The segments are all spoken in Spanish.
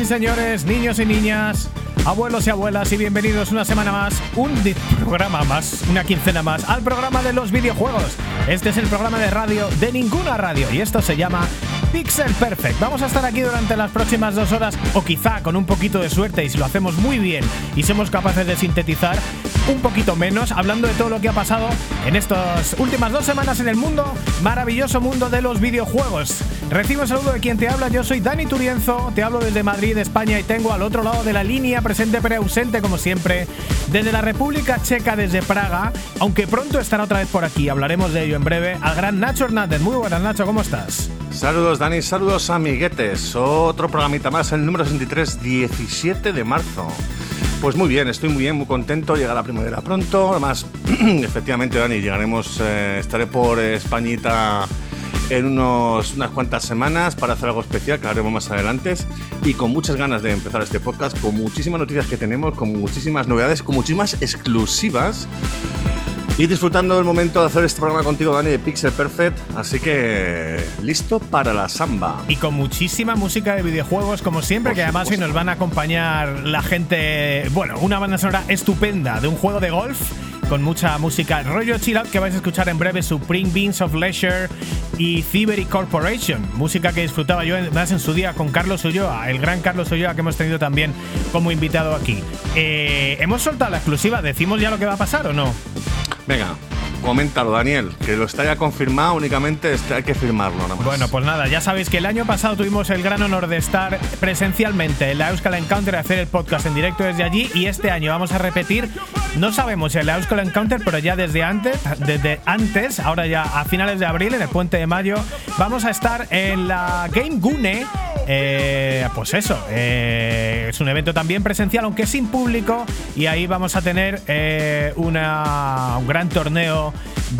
y señores, niños y niñas, abuelos y abuelas, y bienvenidos una semana más, un programa más, una quincena más, al programa de los videojuegos. Este es el programa de radio de ninguna radio, y esto se llama Pixel Perfect. Vamos a estar aquí durante las próximas dos horas, o quizá con un poquito de suerte, y si lo hacemos muy bien y somos capaces de sintetizar, un poquito menos, hablando de todo lo que ha pasado en estas últimas dos semanas en el mundo, maravilloso mundo de los videojuegos. Recibo un saludo de quien te habla, yo soy Dani Turienzo, te hablo desde Madrid, España, y tengo al otro lado de la línea, presente pero ausente como siempre, desde la República Checa, desde Praga, aunque pronto estará otra vez por aquí, hablaremos de ello en breve, al gran Nacho Hernández. Muy buenas, Nacho, ¿cómo estás? Saludos Dani, saludos amiguetes. Otro programita más, el número 63, 17 de marzo. Pues muy bien, estoy muy bien, muy contento. Llega la primavera pronto. Además, efectivamente, Dani, llegaremos, eh, estaré por Españita en unos, unas cuantas semanas para hacer algo especial que haremos más adelante. Y con muchas ganas de empezar este podcast, con muchísimas noticias que tenemos, con muchísimas novedades, con muchísimas exclusivas. Y disfrutando del momento de hacer este programa contigo, Dani, de Pixel Perfect. Así que listo para la samba. Y con muchísima música de videojuegos, como siempre, Por que además hoy nos van a acompañar la gente. Bueno, una banda sonora estupenda de un juego de golf con mucha música rollo chill out que vais a escuchar en breve Supreme Beans of Leisure y Thievery Corporation. Música que disfrutaba yo más en su día con Carlos Ulloa, el gran Carlos Ulloa que hemos tenido también como invitado aquí. Eh, hemos soltado la exclusiva, ¿decimos ya lo que va a pasar o no? Venga, coméntalo, Daniel, que lo está ya confirmado, únicamente este hay que firmarlo nada más. Bueno, pues nada, ya sabéis que el año pasado tuvimos el gran honor de estar presencialmente en la Euskal Encounter, hacer el podcast en directo desde allí y este año vamos a repetir, no sabemos en la Euskal Encounter, pero ya desde antes, desde antes, ahora ya a finales de abril, en el puente de mayo, vamos a estar en la Game Gune. eh, pues eso, eh, es un evento también presencial, aunque sin público, y ahí vamos a tener eh, una, un gran torneo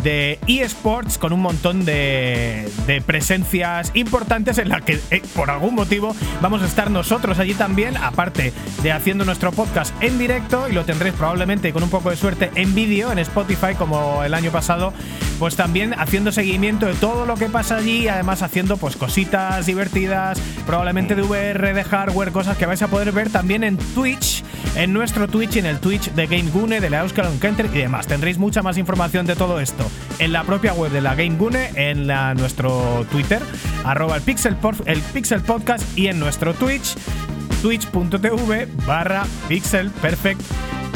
de eSports con un montón de, presencias importantes en la que eh, por algún motivo vamos a estar nosotros allí también, aparte de haciendo nuestro podcast en directo y lo tendréis probablemente con un poco de suerte en vídeo en Spotify como el año pasado, pues también haciendo seguimiento de todo lo que pasa allí, además haciendo pues cositas divertidas, probablemente de VR, de hardware, cosas que vais a poder ver también en Twitch, en nuestro Twitch en el Twitch de Game Gune, de la Euskal Encounter y demás. Tendréis mucha más información de todo esto en la propia web de la Game Gune, en nuestro Twitter, arroba el Pixel, Por- el Pixel Podcast y en nuestro Twitch, twitch.tv barra Pixel Perfect.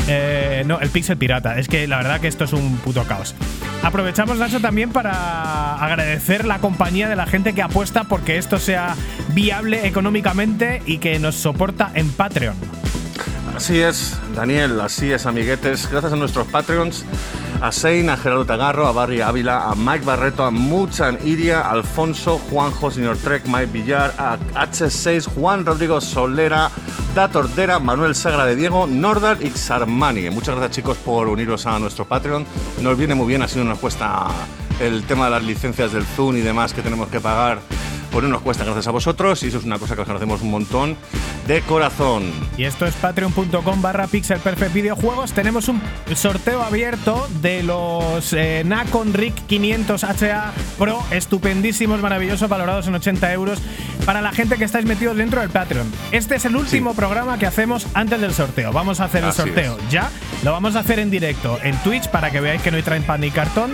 eh, no, el Pixel Pirata. Es que la verdad que esto es un puto caos. Aprovechamos, Nacho, también para agradecer la compañía de la gente que apuesta porque esto sea viable económicamente y que nos soporta en Patreon. Así es, Daniel, así es, amiguetes. Gracias a nuestros Patreons, a Sein, a Gerardo Tagarro, a Barry Ávila, a Mike Barreto, a Muchan Iria, a Alfonso, Juanjo, Señor Trek, Mike Villar, a H6, Juan Rodrigo Solera, Datordera, Manuel Sagra de Diego, Nordal y Xarmani. Muchas gracias, chicos, por uniros a nuestro Patreon. Nos viene muy bien, así no nos cuesta el tema de las licencias del Zoom y demás que tenemos que pagar. Pues no nos cuesta gracias a vosotros y eso es una cosa que os agradecemos un montón de corazón. Y esto es patreon.com barra Pixel Perfect Videojuegos. Tenemos un sorteo abierto de los eh, Nacon RIC 500 HA Pro, estupendísimos, maravillosos, valorados en 80 euros, para la gente que estáis metidos dentro del Patreon. Este es el último Sí. programa que hacemos antes del sorteo. Vamos a hacer el sorteo es. ya. Lo vamos a hacer en directo en Twitch para que veáis que no hay trampa ni cartón.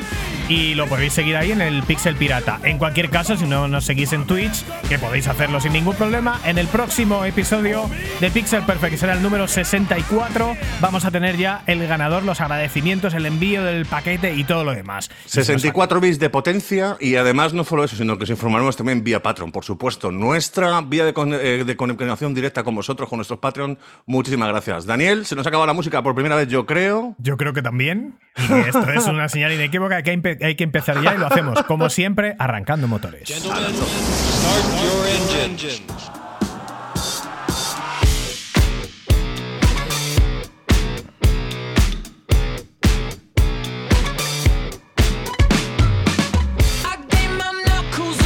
Y lo podéis seguir ahí en el Pixel Pirata. En cualquier caso, si no nos seguís en Twitch, que podéis hacerlo sin ningún problema, en el próximo episodio de Pixel Perfect, que será el número 64, vamos a tener ya el ganador, los agradecimientos, el envío del paquete y todo lo demás. 64 bits de potencia y además no solo eso, sino que os informaremos también vía Patreon, por supuesto. Nuestra vía de, con- eh, de directa con vosotros, con nuestros Patreon. Muchísimas gracias. Daniel, se nos ha acabado la música por primera vez, yo creo. Yo creo que también. Y esto es una señal inequívoca que hay, hay que empezar ya y lo hacemos, como siempre, arrancando motores.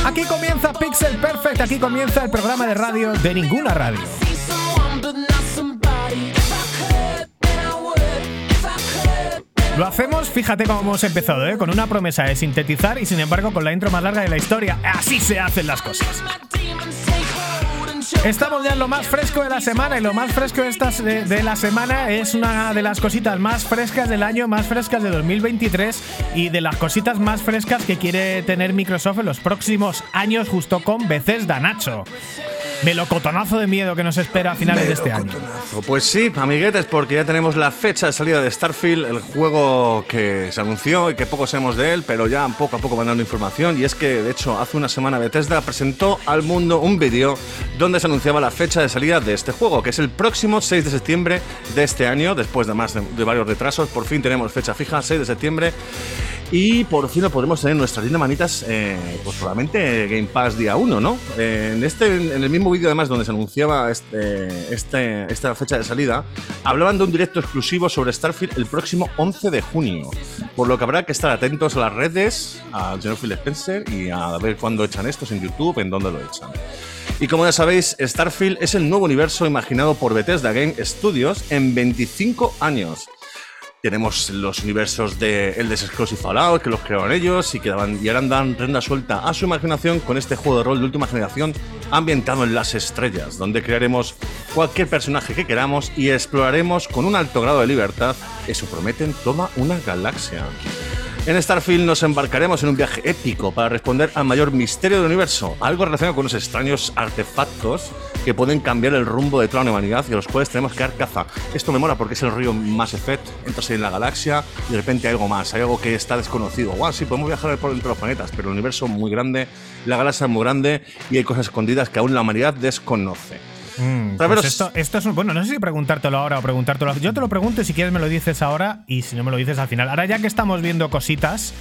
Aquí comienza Pixel Perfect, aquí comienza el programa de radio de ninguna radio. Lo hacemos, fíjate cómo hemos empezado, ¿eh? con una promesa de sintetizar y sin embargo con la intro más larga de la historia. Así se hacen las cosas. Estamos ya en lo más fresco de la semana y lo más fresco de, estas, de, la semana es una de las cositas más frescas del año, más frescas de 2023 y de las cositas más frescas que quiere tener Microsoft en los próximos años justo con Bethesda Nacho melocotonazo de miedo que nos espera a finales de este año. Pues sí, amiguetes, porque ya tenemos la fecha de salida de Starfield, el juego que se anunció y que poco sabemos de él, pero ya poco a poco van dando información. Y es que, de hecho, hace una semana Bethesda presentó al mundo un vídeo donde se anunciaba la fecha de salida de este juego, que es el próximo 6 de septiembre de este año, después de más de, varios retrasos. Por fin tenemos fecha fija, 6 de septiembre. Y por fin lo podremos tener en nuestras lindas manitas, eh, pues probablemente Game Pass día 1, ¿no? en, este, en el mismo vídeo, además, donde se anunciaba este, este, esta fecha de salida, hablaban de un directo exclusivo sobre Starfield el próximo 11 de junio. Por lo que habrá que estar atentos a las redes, señor Phil Spencer y a ver cuándo echan estos en YouTube, en dónde lo echan. Y como ya sabéis, Starfield es el nuevo universo imaginado por Bethesda Game Studios en 25 años. Tenemos los universos de Elder Scrolls y Fallout, que los crearon ellos y que daban, y ahora dan renda suelta a su imaginación con este juego de rol de última generación ambientado en las estrellas, donde crearemos cualquier personaje que queramos y exploraremos con un alto grado de libertad, eso prometen toda una galaxia. En Starfield nos embarcaremos en un viaje épico para responder al mayor misterio del universo, algo relacionado con los extraños artefactos que pueden cambiar el rumbo de toda la humanidad y a los cuales tenemos que dar caza. Esto me mola porque es el río Mass Effect, entras en la galaxia y de repente hay algo más, hay algo que está desconocido. Wow, sí, podemos viajar por entre los planetas, pero el universo es muy grande, la galaxia es muy grande y hay cosas escondidas que aún la humanidad desconoce. Mm, pues esto, esto, es bueno, no sé si preguntártelo ahora o preguntártelo. Yo te lo pregunto y si quieres me lo dices ahora y si no me lo dices al final. Ahora ya que estamos viendo cositas,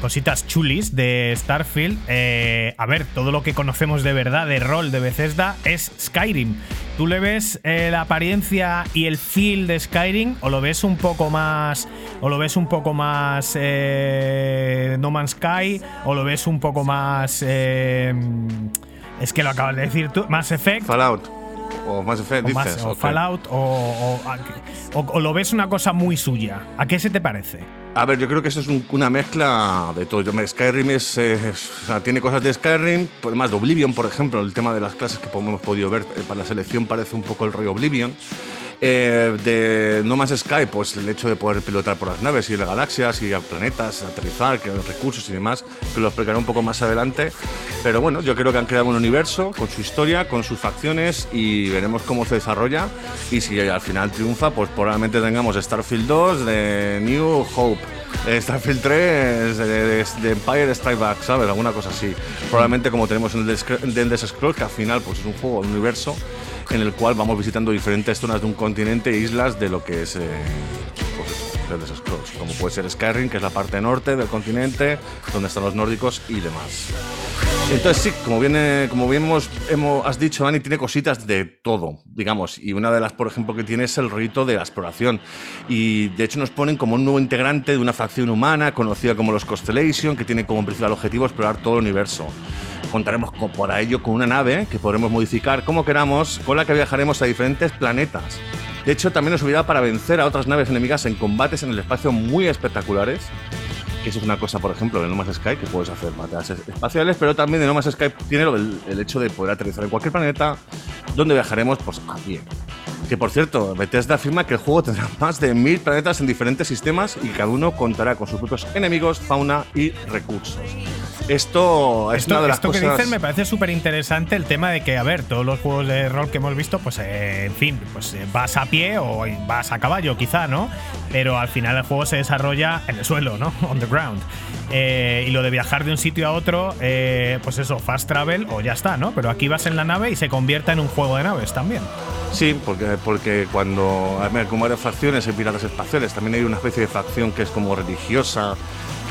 cositas chulis de Starfield, eh, a ver, todo lo que conocemos de verdad de rol de Bethesda es Skyrim. ¿Tú le ves eh, la apariencia y el feel de Skyrim o lo ves un poco más o lo ves un poco más eh, No Man's Sky o lo ves un poco más es que lo acabas de decir tú. Mass Effect. Fallout. O Mass Effect, dices. o Fallout, o, o, lo ves una cosa muy suya. ¿A qué se te parece? A ver, yo creo que eso es una mezcla de todo. Skyrim es, tiene cosas de Skyrim, además de Oblivion, por ejemplo, el tema de las clases que hemos podido ver eh, para la selección parece un poco el rey Oblivion. Eh, de No Man's Sky, pues el hecho de poder pilotar por las naves, ir a galaxias, ir a planetas, aterrizar, que recursos y demás, que lo explicaré un poco más adelante. Pero bueno, yo creo que han creado un universo con su historia, con sus facciones y veremos cómo se desarrolla. Y si al final triunfa, pues probablemente tengamos Starfield 2 de New Hope. Starfield 3 de, Empire Strike Back, ¿sabes? Alguna cosa así. Probablemente como tenemos en el de que al final pues es un juego, un universo en el cual vamos visitando diferentes zonas de un continente e islas de lo que es eh, pues esos como puede ser Skyrim, que es la parte norte del continente, donde están los nórdicos y demás. Entonces sí, como bien, como bien hemos, hemos, has dicho, Dani, tiene cositas de todo, digamos, y una de las, por ejemplo, que tiene es el rito de la exploración. Y de hecho nos ponen como un nuevo integrante de una facción humana conocida como los Constellation, que tiene como principal objetivo explorar todo el universo contaremos con, por ello con una nave que podremos modificar como queramos, con la que viajaremos a diferentes planetas. De hecho, también nos servirá para vencer a otras naves enemigas en combates en el espacio muy espectaculares. Que eso es una cosa, por ejemplo, de No Man's Sky, que puedes hacer batallas espaciales, pero también de No Man's Sky tiene el, hecho de poder aterrizar en cualquier planeta donde viajaremos pues, a pie. Que por cierto, Bethesda afirma que el juego tendrá más de mil planetas en diferentes sistemas y cada uno contará con sus propios enemigos, fauna y recursos. Esto es una de las esto que dicen me parece súper interesante el tema de que, a ver, todos los juegos de rol que hemos visto, pues eh, en fin, pues eh, vas a pie o vas a caballo, quizá, ¿no? Pero al final el juego se desarrolla en el suelo, ¿no? On the ground. Eh, y lo de viajar de un sitio a otro, pues eso, fast travel o ya está, ¿no? Pero aquí vas en la nave y se convierta en un juego de naves también. Sí, porque, porque cuando, como hay facciones en piratas espaciales, también hay una especie de facción que es como religiosa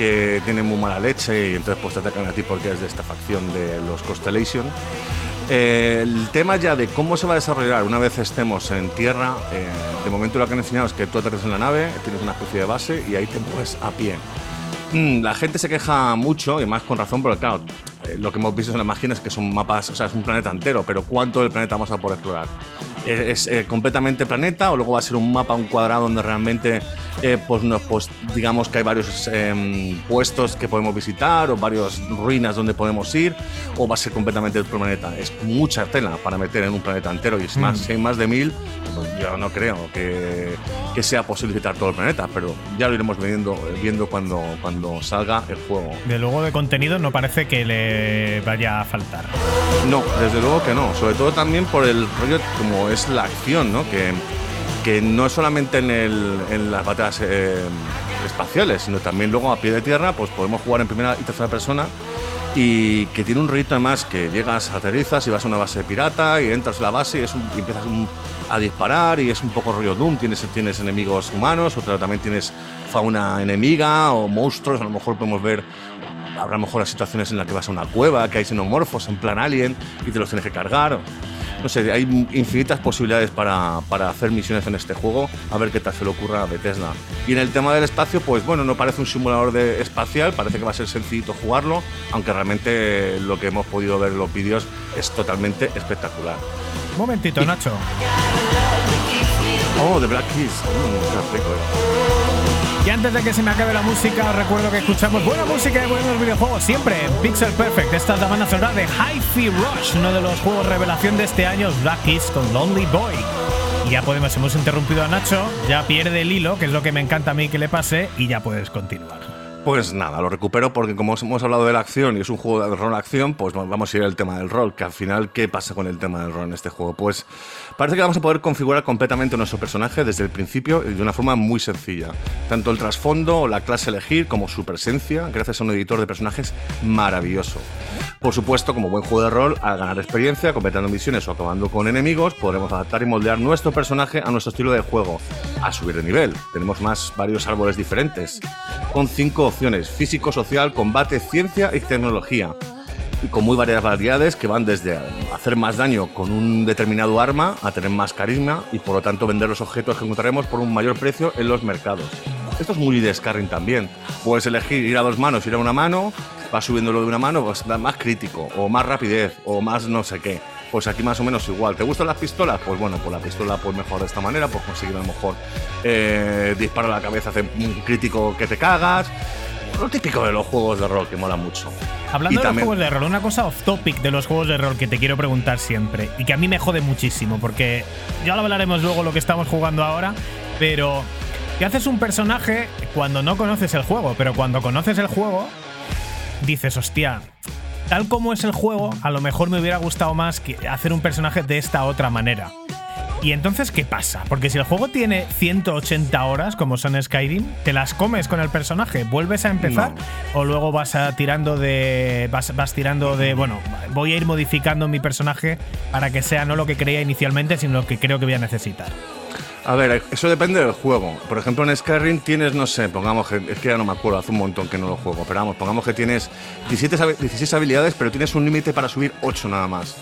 que tienen muy mala leche y entonces pues te atacan a ti porque es de esta facción de los Constellation. Eh, el tema ya de cómo se va a desarrollar una vez estemos en tierra, eh, de momento lo que han enseñado es que tú aterrizas en la nave, tienes una especie de base y ahí te mueves a pie. Mm, la gente se queja mucho, y más con razón, porque claro, eh, lo que hemos visto en la imagen es que son mapas, o sea, es un planeta entero, pero ¿cuánto del planeta vamos a poder explorar? ¿Es, completamente planeta o luego va a ser un mapa, un cuadrado donde realmente eh, pues, no, pues digamos que hay varios em, puestos que podemos visitar o varias ruinas donde podemos ir, o va a ser completamente el planeta. Es mucha tela para meter en un planeta entero y es más, Mm. si hay más de mil, pues yo no creo que, que sea posible visitar todo el planeta, pero ya lo iremos viendo, viendo cuando, cuando salga el juego. De luego de contenido no parece que le vaya a faltar. No, desde luego que no. Sobre todo también por el rollo como es la acción, ¿no? Que, que no es solamente en, el- en las batallas eh, espaciales, sino también luego a pie de tierra, pues podemos jugar en primera y tercera persona y que tiene un rollito además que llegas, aterrizas y vas a una base pirata y entras a la base y, es un- empiezas a disparar y es un poco rollo Doom, tienes, tienes enemigos humanos, otra también tienes fauna enemiga o monstruos, a lo mejor podemos ver habrá mejor las situaciones en las que vas a una cueva, que hay xenomorfos en plan alien y te los tienes que cargar. No sé, hay infinitas posibilidades para, para hacer misiones en este juego, a ver qué tal se le ocurra a Bethesda. Y en el tema del espacio, pues bueno, no parece un simulador de espacial, parece que va a ser sencillito jugarlo, aunque realmente lo que hemos podido ver en los vídeos es totalmente espectacular. Un momentito, Nacho. Oh, The Black Keys. Mm, rico, eh. Y antes de que se me acabe la música, recuerdo que escuchamos buena música de buenos videojuegos siempre Pixel Perfect. Esta es la banda sonora de Hi-Fi Rush, uno de los juegos revelación de este año, Black Kiss con Lonely Boy. Y ya podemos, hemos interrumpido a Nacho, ya pierde el hilo, que es lo que me encanta a mí que le pase, y ya puedes continuar. Pues nada, lo recupero porque como hemos hablado de la acción y es un juego de rol-acción, pues vamos a ir al tema del rol, que al final, ¿qué pasa con el tema del rol en este juego? Pues parece que vamos a poder configurar completamente nuestro personaje desde el principio y de una forma muy sencilla. Tanto el trasfondo la clase a elegir como su presencia, gracias a un editor de personajes maravilloso. Por supuesto, como buen juego de rol, al ganar experiencia, completando misiones o acabando con enemigos, podremos adaptar y moldear nuestro personaje a nuestro estilo de juego. Al subir de nivel, tenemos más varios árboles diferentes, con cinco opciones: físico, social, combate, ciencia y tecnología. Con muy varias variedades que van desde hacer más daño con un determinado arma a tener más carisma y por lo tanto vender los objetos que encontraremos por un mayor precio en los mercados. Esto es muy de Scarring también. Puedes elegir ir a dos manos, ir a una mano, vas subiéndolo de una mano, pues da más crítico, o más rapidez, o más no sé qué. Pues aquí más o menos igual. ¿Te gustan las pistolas? Pues bueno, pues la pistola pues mejor de esta manera, pues conseguir a lo mejor eh, a la cabeza, hacer un crítico que te cagas. Lo típico de los juegos de rol que mola mucho. Hablando Y de también- los juegos de rol, una cosa off topic de los juegos de rol que te quiero preguntar siempre y que a mí me jode muchísimo, porque ya lo hablaremos luego lo que estamos jugando ahora, pero que haces un personaje cuando no conoces el juego, pero cuando conoces el juego, dices, hostia, tal como es el juego, a lo mejor me hubiera gustado más que hacer un personaje de esta otra manera. Y entonces, ¿qué pasa? Porque si el juego tiene 180 horas, como son Skyrim, ¿te las comes con el personaje? ¿Vuelves a empezar? ¿O luego vas a tirando de. Vas, vas tirando de. Bueno, voy a ir modificando mi personaje para que sea no lo que creía inicialmente, sino lo que creo que voy a necesitar. A ver, eso depende del juego. Por ejemplo, en Skyrim tienes, no sé, pongamos que, es que ya no me acuerdo, hace un montón que no lo juego, pero vamos, pongamos que tienes 17, habi- 16 habilidades, pero tienes un límite para subir 8 nada más.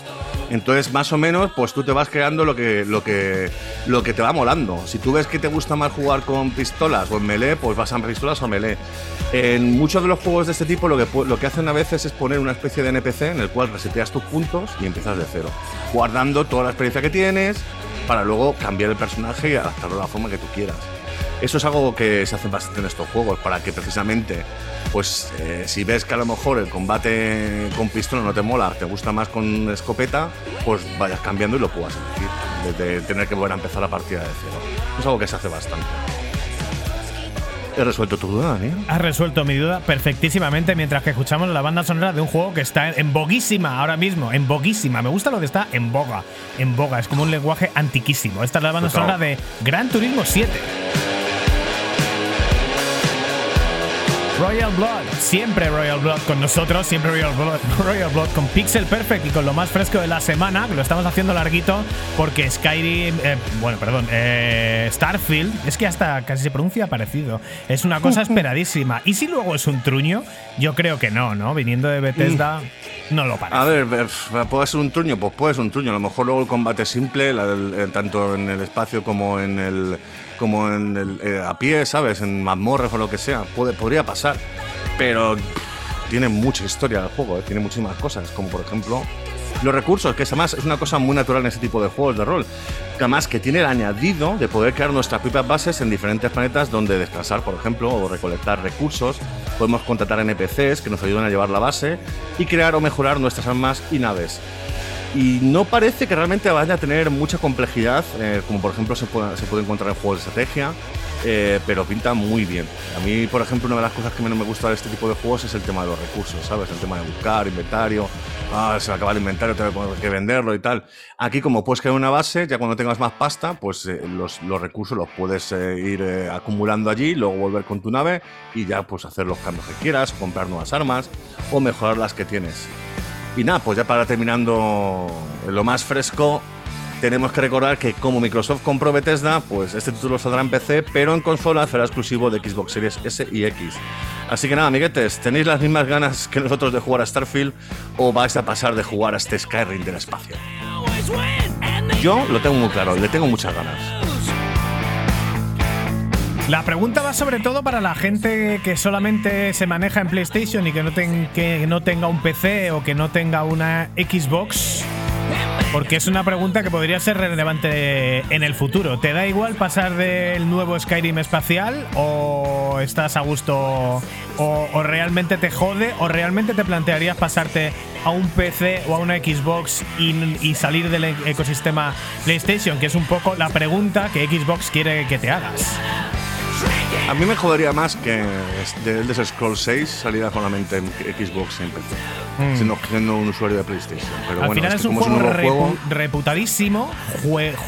Entonces, más o menos, pues tú te vas creando lo que, lo que, lo que te va molando. Si tú ves que te gusta más jugar con pistolas o en melee, pues vas a pistolas o melee. En muchos de los juegos de este tipo, lo que, lo que hacen a veces es poner una especie de NPC en el cual reseteas tus puntos y empiezas de cero, guardando toda la experiencia que tienes para luego cambiar el personaje y adaptarlo a la forma que tú quieras. Eso es algo que se hace bastante en estos juegos, para que precisamente, pues eh, si ves que a lo mejor el combate con pistola no te mola, te gusta más con escopeta, pues vayas cambiando y lo puedas elegir, de, de tener que volver a empezar la partida de cero. Es algo que se hace bastante. He resuelto tu duda, Dani. Has resuelto mi duda perfectísimamente mientras que escuchamos la banda sonora de un juego que está en boguísima ahora mismo, en boguísima. Me gusta lo de está en boga, en boga, es como un lenguaje antiquísimo. Esta es la banda Total. sonora de Gran Turismo 7. Royal Blood, siempre Royal Blood con nosotros, siempre Royal Blood, Royal Blood con Pixel Perfect y con lo más fresco de la semana, que lo estamos haciendo larguito porque Skyrim, eh, bueno, perdón, eh, Starfield, es que hasta casi se pronuncia parecido, es una cosa esperadísima. Y si luego es un truño, yo creo que no, ¿no? Viniendo de Bethesda, no lo parece. A ver, ver, puede ser un truño, pues puede ser un truño. A lo mejor luego el combate simple, la del- eh, tanto en el espacio como en el como en el, eh, a pie, ¿sabes? En mazmorras o lo que sea, puede, podría pasar. Pero tiene mucha historia el juego, ¿eh? tiene muchísimas cosas, como por ejemplo Los recursos, que además es una cosa muy natural en ese tipo de juegos de rol. Que además que tiene el añadido de poder crear nuestras propias bases en diferentes planetas donde descansar, por ejemplo, o recolectar recursos. Podemos contratar NPCs que nos ayudan a llevar la base y crear o mejorar nuestras armas y naves y no parece que realmente vaya a tener mucha complejidad, eh, como por ejemplo se puede, se puede encontrar en juegos de estrategia, eh, pero pinta muy bien. A mí, por ejemplo, una de las cosas que menos me gusta de este tipo de juegos es el tema de los recursos, ¿sabes? El tema de buscar, inventario, ah, se acaba el inventario, tengo que venderlo y tal. Aquí, como puedes crear una base, ya cuando tengas más pasta, pues eh, los, los, recursos los puedes ir acumulando allí, luego volver con tu nave y ya pues hacer los cambios que quieras, comprar nuevas armas o mejorar las que tienes. Y nada, pues ya para terminando lo más fresco, tenemos que recordar que como Microsoft compró Bethesda, pues este título saldrá en PC, pero en consola será exclusivo de Xbox Series S y X. Así que nada, amiguetes, ¿tenéis las mismas ganas que nosotros de jugar a Starfield o vais a pasar de jugar a este Skyrim del espacio? Yo lo tengo muy claro, le tengo muchas ganas. La pregunta va sobre todo para la gente que solamente se maneja en PlayStation y que no, que no tenga un PC o que no tenga una Xbox. Porque es una pregunta que podría ser relevante en el futuro. ¿Te da igual pasar del nuevo Skyrim espacial o estás a gusto o, realmente te jode o realmente te plantearías pasarte a un PC o a una Xbox y salir del ecosistema PlayStation? Que es un poco la pregunta que Xbox quiere que te hagas. A mí me jodería más que de Elder Scrolls 6 saliera con la mente en Xbox siempre, mm. siendo, un usuario de PlayStation. Pero Al final es, un, juego, reputadísimo,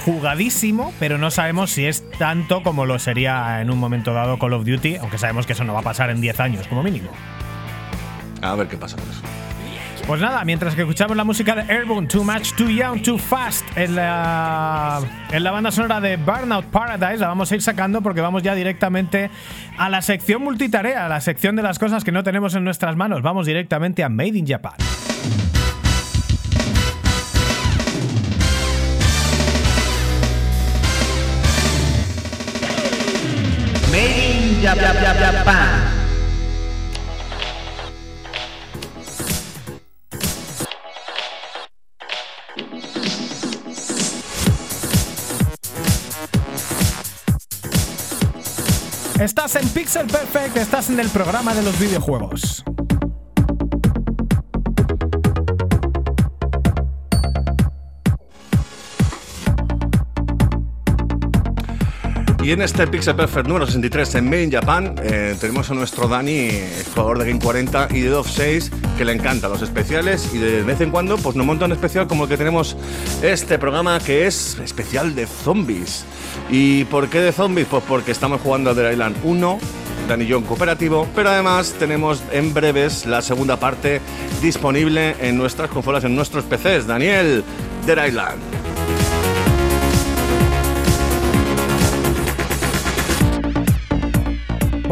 jugadísimo, pero no sabemos si es tanto como lo sería en un momento dado Call of Duty, aunque sabemos que eso no va a pasar en 10 años como mínimo. A ver qué pasa con eso. Pues nada, mientras que escuchamos la música de Airborne, Too Much, Too Young, Too Fast, en la, en la banda sonora de Burnout Paradise, la vamos a ir sacando porque vamos ya directamente a la sección multitarea, a la sección de las cosas que no tenemos en nuestras manos. Vamos directamente a Made in Japan. Made in Japan. Estás en Pixel Perfect, estás en el programa de los videojuegos. Y en este Pixel Perfect número 63 en Made in Japan eh, tenemos a nuestro Dani, jugador de Game 40 y de Dove 6, que le encanta los especiales y de vez en cuando pues nos monta un especial como el que tenemos este programa que es especial de zombies. ¿Y por qué de zombies? Pues porque estamos jugando a The Island 1, Dani John cooperativo, pero además tenemos en breves la segunda parte disponible en nuestras consolas, en nuestros PCs. Daniel, The Island.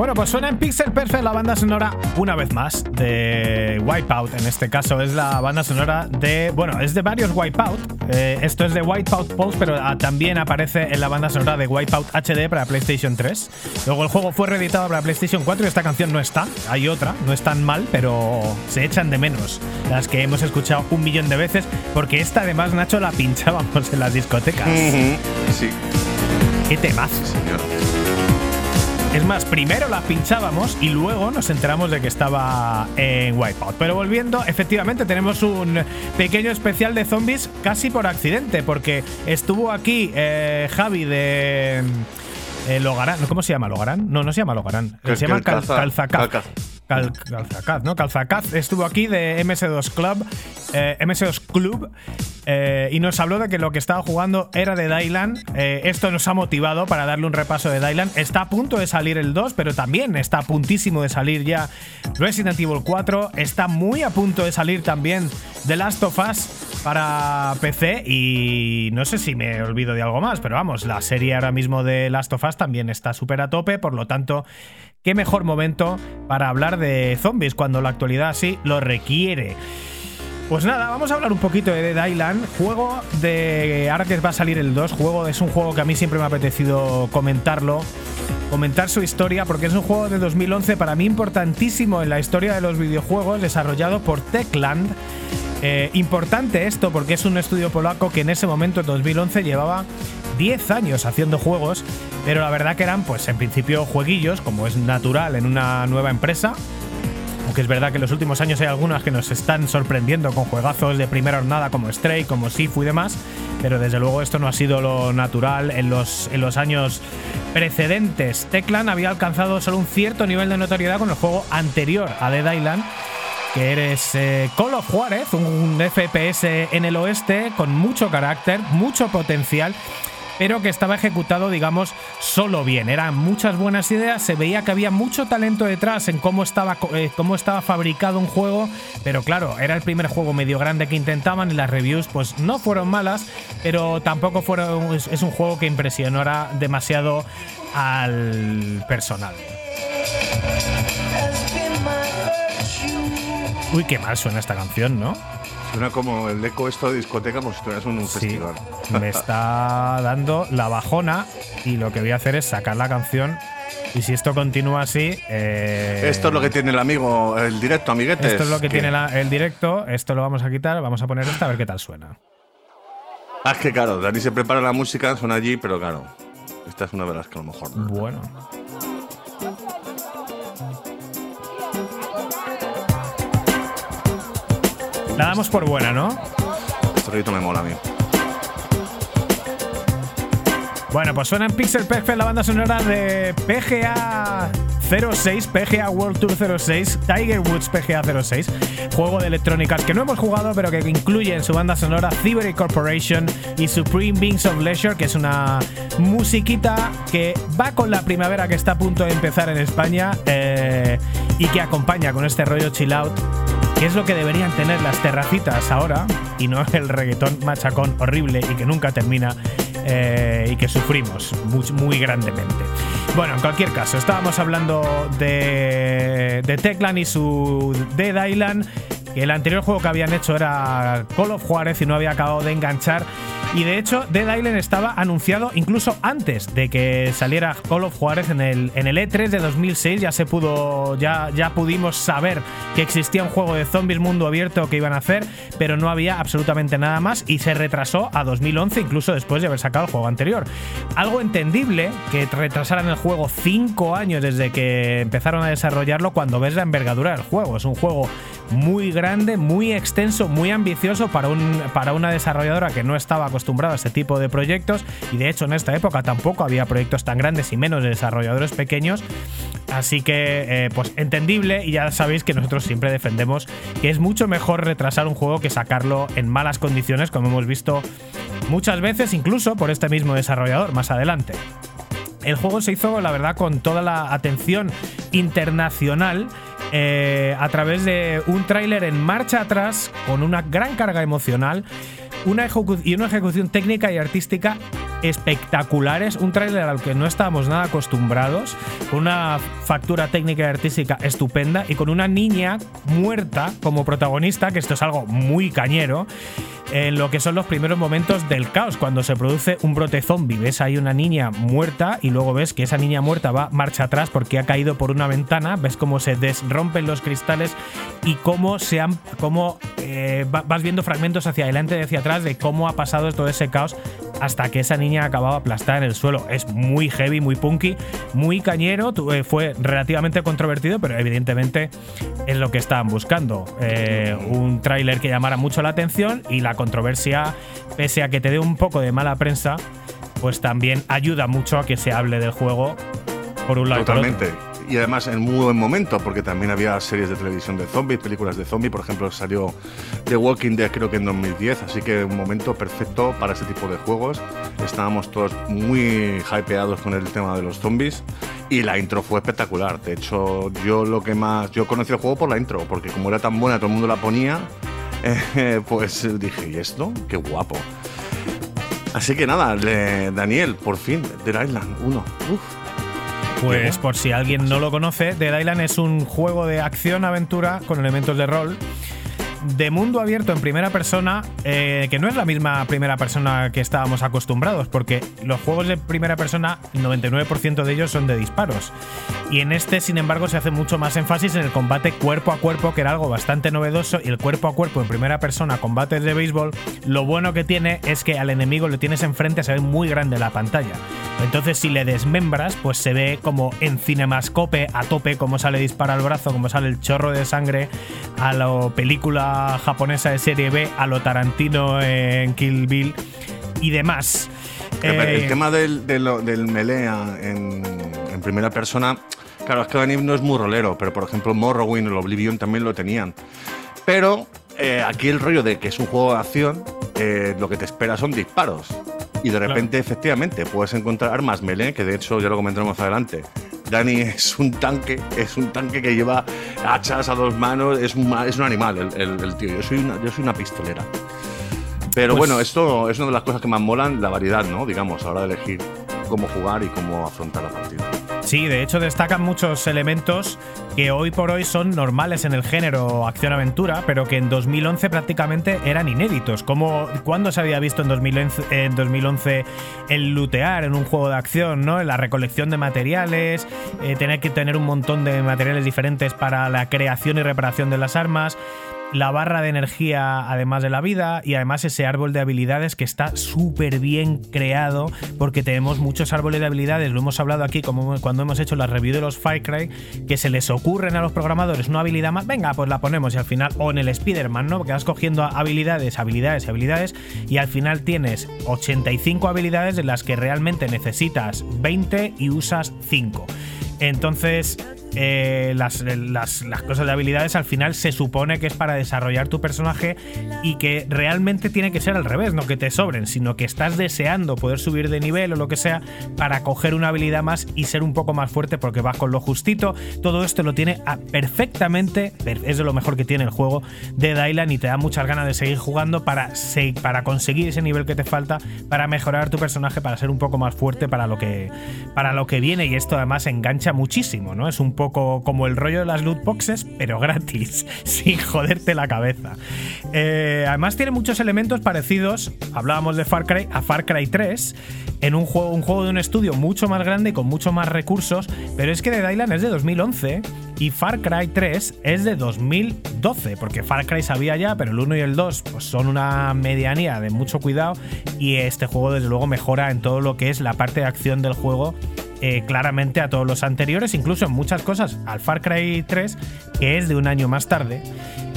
Bueno, pues suena en Pixel Perfect la banda sonora una vez más de Wipeout. En este caso es la banda sonora de. Bueno, es de varios Wipeout. Eh, esto es de Wipeout Pulse, pero ah, también aparece en la banda sonora de Wipeout HD para PlayStation 3. Luego el juego fue reeditado para PlayStation 4 y esta canción no está. Hay otra, no es tan mal, pero se echan de menos. Las que hemos escuchado un millón de veces, porque esta además, Nacho, la pinchábamos en las discotecas. Sí. Qué temazo. señor. Es más, primero la pinchábamos y luego nos enteramos de que estaba en Wipeout. Pero volviendo, efectivamente tenemos un pequeño especial de zombies casi por accidente, porque estuvo aquí eh, Javi de eh, Logarán. ¿Cómo se llama Logarán? No, no se llama Logarán. Se llama Calzacaz. Calzacaz, ¿no? Calzacaz estuvo aquí de MS2 Club, eh, MS2 Club eh, y nos habló de que lo que estaba jugando era de Dylan. Eh, esto nos ha motivado para darle un repaso de Dylan. Está a punto de salir el 2, pero también está a puntísimo de salir ya Resident Evil 4. Está muy a punto de salir también The Last of Us para PC y no sé si me olvido de algo más, pero vamos, la serie ahora mismo de Last of Us también está súper a tope, por lo tanto qué mejor momento para hablar de zombies cuando la actualidad así lo requiere. Pues nada, vamos a hablar un poquito de Dead juego de ahora que va a salir el 2, juego es un juego que a mí siempre me ha apetecido comentarlo, comentar su historia porque es un juego de 2011 para mí importantísimo en la historia de los videojuegos desarrollado por Techland Eh, importante esto porque es un estudio polaco que en ese momento, en 2011, llevaba 10 años haciendo juegos, pero la verdad que eran, pues en principio, jueguillos, como es natural en una nueva empresa. Aunque es verdad que en los últimos años hay algunas que nos están sorprendiendo con juegazos de primera jornada como Stray, como Sifu y demás, pero desde luego esto no ha sido lo natural en los, en los años precedentes. Teclan había alcanzado solo un cierto nivel de notoriedad con el juego anterior a Dead Island, que eres eh, Call Juárez, un FPS en el oeste con mucho carácter, mucho potencial pero que estaba ejecutado, digamos, solo bien. Eran muchas buenas ideas, se veía que había mucho talento detrás en cómo estaba, eh, cómo estaba fabricado un juego, pero claro, era el primer juego medio grande que intentaban y las reviews pues no fueron malas, pero tampoco fueron, es, es un juego que impresionara demasiado al personal. Uy, qué mal suena esta canción, ¿no? Suena como el eco esto de discoteca como si estuvieras en un Sí, festival. me está dando la bajona y lo que voy a hacer es sacar la canción. Y si esto continúa así. eh, Esto es lo que tiene el amigo, el directo, amiguetes. Esto es lo que, tiene la- el directo. Esto lo vamos a quitar. Vamos a poner esta a ver qué tal suena. Ah, es que claro, Dani se prepara la música, suena allí, pero claro. Esta es una de las que a lo mejor. no. Bueno. La damos por buena, ¿no? Este rollito me mola a mí. Bueno, pues suena en Pixel Perfect la banda sonora de PGA 06, PGA World Tour 06, Tiger Woods PGA 06, juego de electrónicas que no hemos jugado, pero que incluye en su banda sonora Thievery Corporation y Supreme Beings of Leisure, que es una musiquita que va con la primavera que está a punto de empezar en España eh, y que acompaña con este rollo chill out que es lo que deberían tener las terracitas ahora y no el reggaetón machacón horrible y que nunca termina eh, y que sufrimos muy, grandemente. Bueno, en cualquier caso, estábamos hablando de, de Teclan y su Dead Island. El anterior juego que habían hecho era Call of Juárez y no había acabado de enganchar. Y de hecho, Dead Island estaba anunciado incluso antes de que saliera Call of Juárez en el, en el E3 de 2006. Ya se pudo, ya, ya pudimos saber que existía un juego de zombies mundo abierto que iban a hacer, pero no había absolutamente nada más y se retrasó a 2011, incluso después de haber sacado el juego anterior. Algo entendible que retrasaran el juego 5 años desde que empezaron a desarrollarlo cuando ves la envergadura del juego. Es un juego muy grande, muy extenso, muy ambicioso para, un, para una desarrolladora que no estaba acostumbrada a este tipo de proyectos y de hecho en esta época tampoco había proyectos tan grandes y menos de desarrolladores pequeños. Así que, eh, pues entendible y ya sabéis que nosotros siempre defendemos que es mucho mejor retrasar un juego que sacarlo en malas condiciones, como hemos visto muchas veces, incluso por este mismo desarrollador más adelante. El juego se hizo, la verdad, con toda la atención internacional eh, a través de un tráiler en marcha atrás con una gran carga emocional una y una ejecución técnica y artística espectaculares, un tráiler al que no estábamos nada acostumbrados, con una factura técnica y artística estupenda y con una niña muerta como protagonista, que esto es algo muy cañero, en lo que son los primeros momentos del caos, cuando se produce un brote zombie. Ves ahí una niña muerta y luego ves que esa niña muerta va marcha atrás porque ha caído por una ventana, ves cómo se desrompen los cristales y cómo se han, cómo eh, va- vas viendo fragmentos hacia adelante y hacia atrás de cómo ha pasado todo ese caos hasta que esa niña acababa aplastada en el suelo. Es muy heavy, muy punky, muy cañero, eh, fue relativamente controvertido, pero evidentemente es lo que estaban buscando. Eh, un tráiler que llamara mucho la atención y la controversia, pese a que te dé un poco de mala prensa, pues también ayuda mucho a que se hable del juego por un lado otro. Y además en muy buen momento, porque también había series de televisión de zombies, películas de zombies. Por ejemplo, salió The Walking Dead creo que en 2010, así que un momento perfecto para ese tipo de juegos. Estábamos todos muy hypeados con el tema de los zombies y la intro fue espectacular. De hecho, yo lo que más... Yo conocí el juego por la intro, porque como era tan buena, todo el mundo la ponía, eh, pues dije, ¿y esto? ¡Qué guapo! Así que nada, Daniel, por fin, Dead Island 1. Uf. Pues por si alguien no lo conoce, Dead Island es un juego de acción-aventura con elementos de rol de mundo abierto en primera persona, eh, que no es la misma primera persona que estábamos acostumbrados, porque los juegos de primera persona, 99% de ellos son de disparos. Y en este, sin embargo, se hace mucho más énfasis en el combate cuerpo a cuerpo, que era algo bastante novedoso, y el cuerpo a cuerpo en primera persona, combates de béisbol, lo bueno que tiene es que al enemigo le tienes enfrente, se ve muy grande la pantalla. Entonces, si le desmembras, pues se ve como en cinemascope a tope, como sale dispara al brazo, como sale el chorro de sangre a la película japonesa de serie B, a lo Tarantino en Kill Bill y demás. El, el Eh, tema del, del, del melee en, en primera persona, claro, es que Dani no es muy rolero, pero por ejemplo Morrowind o el Oblivion también lo tenían. Pero eh, aquí el rollo de que es un juego de acción, eh, lo que te espera son disparos. Y de repente, efectivamente, puedes encontrar armas melee, que de hecho ya lo comentaremos más adelante. Dani es un tanque, es un tanque que lleva hachas a dos manos, es un, es un animal el, el- el tío. Yo soy, una, yo soy una pistolera. Pero Pues- bueno, esto es una de las cosas que más molan, la variedad, ¿no? Digamos, a la hora de elegir cómo jugar y cómo afrontar la partida. Sí, de hecho destacan muchos elementos que hoy por hoy son normales en el género acción-aventura, pero que en 2011 prácticamente eran inéditos. Como cuando se había visto en 2011, en 2011 el lootear en un juego de acción, ¿no? La recolección de materiales, eh, tener que tener un montón de materiales diferentes para la creación y reparación de las armas la barra de energía además de la vida y además ese árbol de habilidades que está súper bien creado porque tenemos muchos árboles de habilidades, lo hemos hablado aquí como cuando hemos hecho la review de los Far Cry, que se les ocurren a los programadores una habilidad más, venga, pues la ponemos y al final, o en el Spider-Man, ¿no? Que vas cogiendo habilidades, habilidades habilidades y al final tienes 85 habilidades de las que realmente necesitas 20 y usas 5. Entonces, eh, las, las- las cosas de habilidades al final se supone que es para desarrollar tu personaje y que realmente tiene que ser al revés, no que te sobren, sino que estás deseando poder subir de nivel o lo que sea para coger una habilidad más y ser un poco más fuerte porque vas con lo justito. Todo esto lo tiene perfectamente, es de lo mejor que tiene el juego de Dylan y te da muchas ganas de seguir jugando para, para conseguir ese nivel que te falta, para mejorar tu personaje, para ser un poco más fuerte para lo que, para lo que viene y esto además engancha muchísimo, ¿no? Es un poco como el rollo de las loot boxes, pero gratis, sin joderte la cabeza. Eh, además tiene muchos elementos parecidos, hablábamos de Far Cry, a Far Cry 3, en un juego, de un estudio mucho más grande y con mucho más recursos, pero es que The Dylan es de 2011 y Far Cry 3 es de 2012, porque Far Cry sabía ya, pero el 1 y el 2 pues, son una medianía de mucho cuidado y este juego desde luego mejora en todo lo que es la parte de acción del juego eh, claramente a todos los anteriores, incluso en muchas cosas al Far Cry 3, que es de un año más tarde.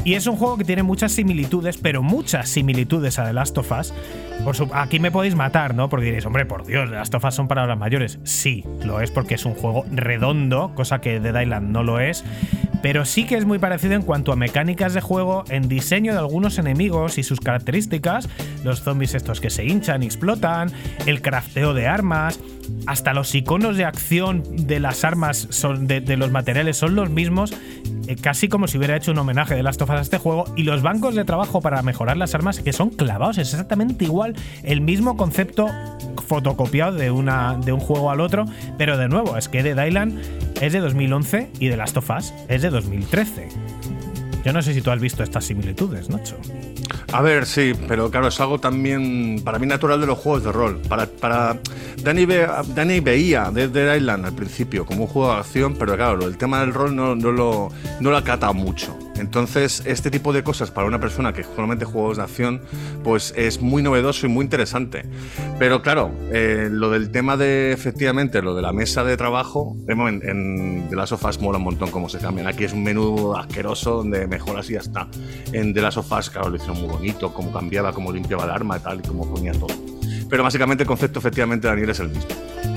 Y es un juego que tiene muchas similitudes, pero muchas similitudes a The Last of Us. Por aquí me podéis matar, ¿no? Porque diréis, hombre, por Dios, of Us son palabras mayores. Sí, lo es porque es un juego redondo, cosa que The Dylan no lo es. Pero sí que es muy parecido en cuanto a mecánicas de juego, en diseño de algunos enemigos y sus características, los zombies estos que se hinchan y explotan, el crafteo de armas, hasta los iconos de acción de las armas son de, de los materiales son los mismos, eh, casi como si hubiera hecho un homenaje de Last of Us a este juego. Y los bancos de trabajo para mejorar las armas que son clavados, es exactamente igual, el mismo concepto fotocopiado de, una, de un juego al otro. Pero de nuevo, es que de Dylan es de 2011 y de Last of Us es de 2013. Yo no sé si tú has visto estas similitudes, Nacho. A ver, sí, pero claro, es algo también para mí natural de los juegos de rol. Para, para Dani, ve- Dani veía desde Island al principio como un juego de acción, pero claro, el tema del rol no, no lo, no lo acata mucho. Entonces, este tipo de cosas para una persona que solamente juegos de acción, pues es muy novedoso y muy interesante. Pero claro, eh, lo del tema de efectivamente, lo de la mesa de trabajo, en, en The Last of Us mola un montón cómo se cambian. Aquí es un menú asqueroso donde mejoras y ya está. En The Last of Us, claro, lo hicieron muy bonito, cómo cambiaba, cómo limpiaba el arma y tal, y cómo ponía todo. Pero básicamente el concepto, efectivamente, Daniel, es el mismo.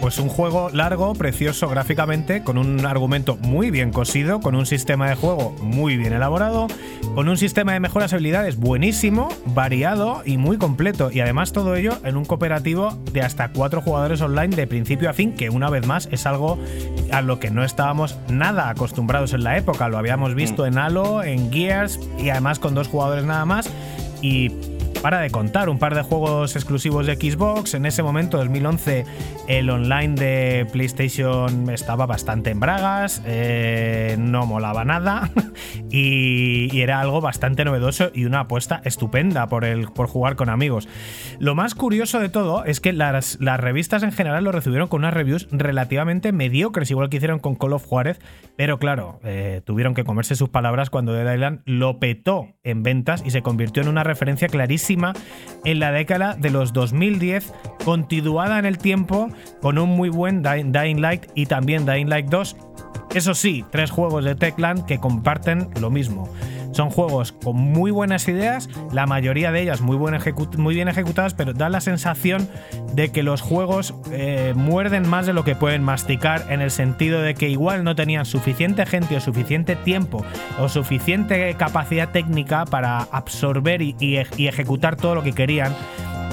Pues un juego largo, precioso gráficamente, con un argumento muy bien cosido, con un sistema de juego muy bien elaborado, con un sistema de mejoras habilidades buenísimo, variado y muy completo. Y además todo ello en un cooperativo de hasta cuatro jugadores online de principio a fin, que una vez más es algo a lo que no estábamos nada acostumbrados en la época. Lo habíamos visto en Halo, en Gears y además con dos jugadores nada más. Y para de contar. Un par de juegos exclusivos de Xbox. En ese momento, 2011, el online de PlayStation estaba bastante en bragas, eh, no molaba nada y, era algo bastante novedoso y una apuesta estupenda por, el, por jugar con amigos. Lo más curioso de todo es que las, las revistas en general lo recibieron con unas reviews relativamente mediocres, igual que hicieron con Call of Juárez, pero claro, eh, tuvieron que comerse sus palabras cuando Dead Island lo petó en ventas y se convirtió en una referencia clarísima en la década de los 2010, continuada en el tiempo con un muy buen Dying Light y también Dying Light 2. Eso sí, tres juegos de Techland que comparten lo mismo. Son juegos con muy buenas ideas, la mayoría de ellas muy, muy bien ejecutadas, pero da la sensación de que los juegos eh, muerden más de lo que pueden masticar, en el sentido de que igual no tenían suficiente gente o suficiente tiempo o suficiente capacidad técnica para absorber y ejecutar todo lo que querían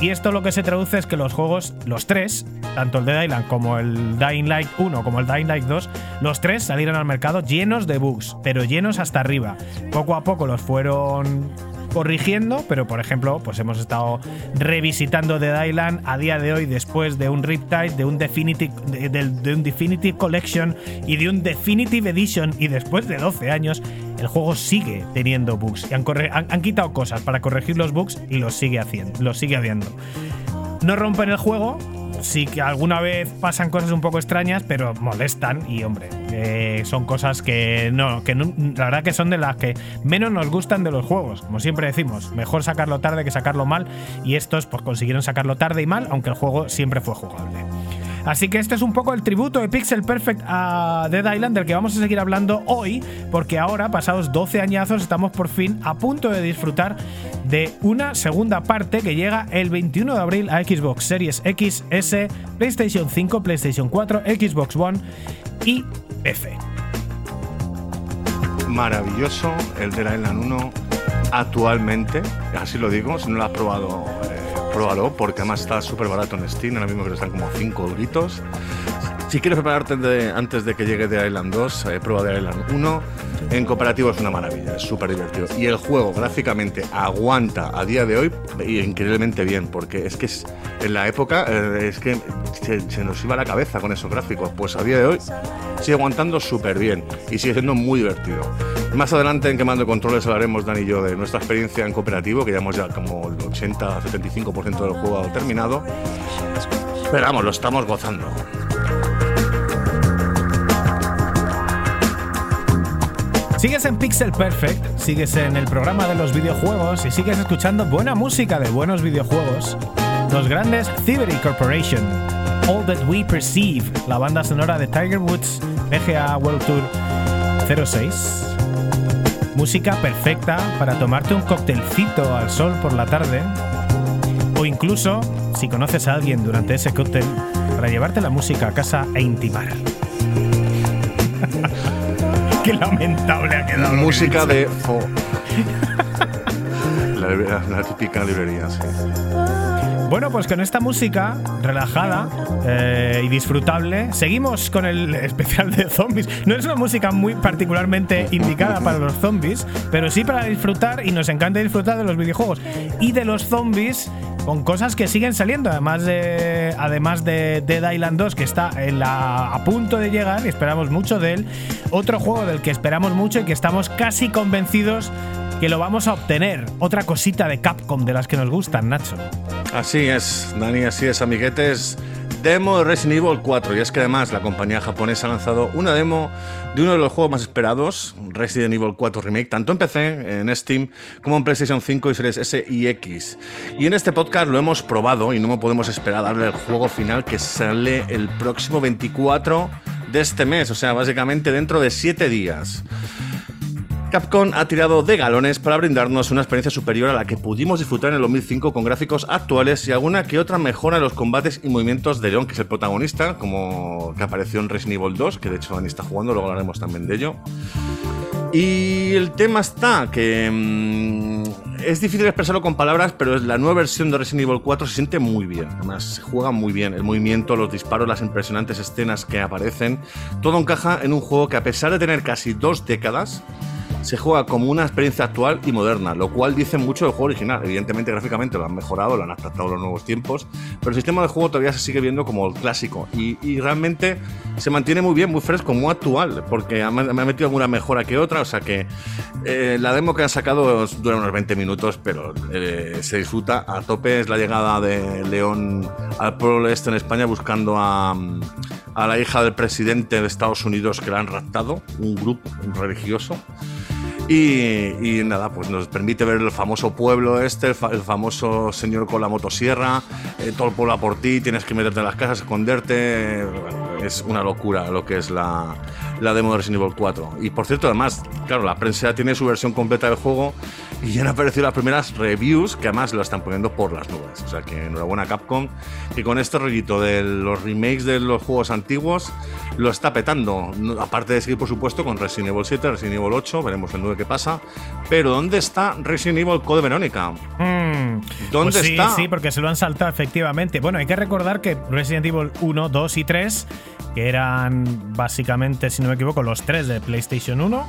y esto lo que se traduce es que los juegos, los tres, tanto el Dead Island como el Dying Light 1 como el Dying Light 2, los tres salieron al mercado llenos de bugs, pero llenos hasta arriba. Poco a poco los fueron corrigiendo, pero por ejemplo, pues hemos estado revisitando The Island a día de hoy después de un Riptide, de un Definitive, de, un Definitive Collection y de un Definitive Edition y después de 12 años, el juego sigue teniendo bugs y han, quitado cosas para corregir los bugs y los sigue haciendo, los sigue habiendo. No rompen el juego, sí que alguna vez pasan cosas un poco extrañas, pero molestan y hombre, eh, son cosas que no, que la verdad que son de las que menos nos gustan de los juegos. Como siempre decimos, mejor sacarlo tarde que sacarlo mal y estos pues consiguieron sacarlo tarde y mal, aunque el juego siempre fue jugable. Así que este es un poco el tributo de Pixel Perfect a Dead Island del que vamos a seguir hablando hoy, porque ahora, pasados 12 añazos, estamos por fin a punto de disfrutar de una segunda parte que llega el 21 de abril a Xbox Series X, S, PlayStation 5, PlayStation 4, Xbox One y PC. Maravilloso el Dead Island 1 actualmente, así lo digo, si no lo has probado eh, pruébalo porque además está súper barato en Steam, ahora mismo que están como 5 euritos. Si quieres prepararte antes de que llegue The Island 2, eh, prueba The Island 1. En cooperativo es una maravilla, es súper divertido. Y el juego gráficamente aguanta a día de hoy increíblemente bien, porque es que en la época eh, es que se, nos iba la cabeza con esos gráficos. Pues a día de hoy sigue aguantando súper bien y sigue siendo muy divertido. Más adelante en Quemando Controles hablaremos, Dani y yo, de nuestra experiencia en cooperativo, que llevamos ya como el 80-75% del juego terminado. Pero vamos, lo estamos gozando. Sigues en Pixel Perfect, sigues en el programa de los videojuegos y sigues escuchando buena música de buenos videojuegos. Los grandes Thievery Corporation, All That We Perceive, la banda sonora de Tiger Woods, PGA World Tour 06. Música perfecta para tomarte un coctelcito al sol por la tarde. O incluso, si conoces a alguien durante ese cóctel, para llevarte la música a casa e intimar. Qué lamentable ha quedado. Música de Fo. la, típica librería, sí. Bueno, pues con esta música relajada eh, y disfrutable, seguimos con el especial de zombies. No es una música muy particularmente indicada para los zombies, pero sí para disfrutar y nos encanta disfrutar de los videojuegos y de los zombies con cosas que siguen saliendo, además de además de Dead Island 2 que está a punto de llegar y esperamos mucho de él. Otro juego del que esperamos mucho y que estamos casi convencidos que lo vamos a obtener. Otra cosita de Capcom de las que nos gustan, Nacho. Así es, Dani, así es, amiguetes. Demo de Resident Evil 4. Y es que además la compañía japonesa ha lanzado una demo de uno de los juegos más esperados, Resident Evil 4 Remake, tanto en PC, en Steam, como en PlayStation 5 y Series S y X. Y en este podcast lo hemos probado y no podemos esperar darle el juego final que sale el próximo 24 de este mes, o sea, básicamente dentro de 7 días. Capcom ha tirado de galones para brindarnos una experiencia superior a la que pudimos disfrutar en el 2005 con gráficos actuales y alguna que otra mejora en los combates y movimientos de Leon, que es el protagonista, como que apareció en Resident Evil 2, que de hecho Dani está jugando, luego hablaremos también de ello. Y el tema está que mm, es difícil expresarlo con palabras, pero la nueva versión de Resident Evil 4 se siente muy bien. Además, se juega muy bien. El movimiento, los disparos, las impresionantes escenas que aparecen, todo encaja en un juego que a pesar de tener casi dos décadas, se juega como una experiencia actual y moderna, lo cual dice mucho del juego original. Evidentemente, gráficamente lo han mejorado, lo han adaptado a los nuevos tiempos, pero el sistema de juego todavía se sigue viendo como el clásico y, realmente se mantiene muy bien, muy fresco, muy actual, porque me ha metido alguna mejora que otra, o sea que eh, la demo que han sacado dura unos 20 minutos, pero eh, se disfruta a tope. Es la llegada de León al pueblo este en España buscando a, a la hija del presidente de Estados Unidos que la han raptado, un grupo religioso. Y, nada, pues nos permite ver el famoso pueblo este, el, fa- el famoso señor con la motosierra, eh, todo el pueblo a por ti, tienes que meterte en las casas, esconderte. bueno, es una locura lo que es la, la demo de Resident Evil 4. Y por cierto, además, claro, la prensa tiene su versión completa del juego y ya han aparecido las primeras reviews que además lo están poniendo por las nubes. O sea que enhorabuena a Capcom, que con este rollito de los remakes de los juegos antiguos lo está petando. Aparte de seguir, por supuesto, con Resident Evil 7, Resident Evil 8, veremos el 9 qué pasa. Pero ¿dónde está Resident Evil Code Verónica? Mm, ¿Dónde pues sí, está? Sí, porque se lo han saltado efectivamente. Bueno, hay que recordar que Resident Evil 1, 2 y 3, que eran básicamente, si no me equivoco, los tres de PlayStation 1.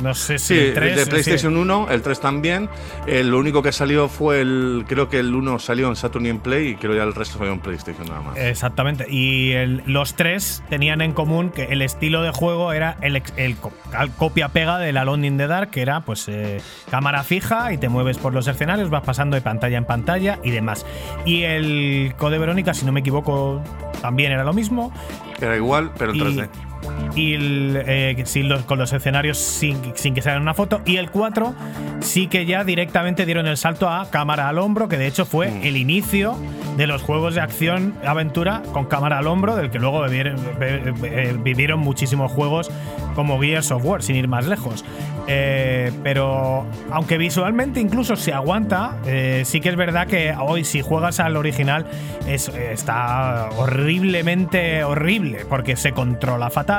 No sé si Sí, el el 3, de PlayStation 1, el 3 también. Eh, lo único que salió fue el. Creo que el 1 salió en Saturn y en Play, y creo ya el resto salió en PlayStation nada más. Exactamente. Y el- los tres tenían en común que el estilo de juego era el, el al copia-pega de la Alone in the Dark, que era pues eh, cámara fija y te mueves por los escenarios, vas pasando de pantalla en pantalla y demás. Y el Code Verónica, si no me equivoco, también era lo mismo. Era igual, pero en Y, 3D. Y el, eh, sin los- con los escenarios sin, sin que se hagan una foto. Y el 4 sí que ya directamente dieron el salto a cámara al hombro, que de hecho fue Mm. el inicio de los juegos de acción aventura con cámara al hombro, del que luego vivieron, be- vivieron muchísimos juegos como Gears of War, sin ir más lejos. Eh, pero aunque visualmente incluso se aguanta, eh, sí que es verdad que hoy si juegas al original es, está horriblemente horrible porque se controla fatal,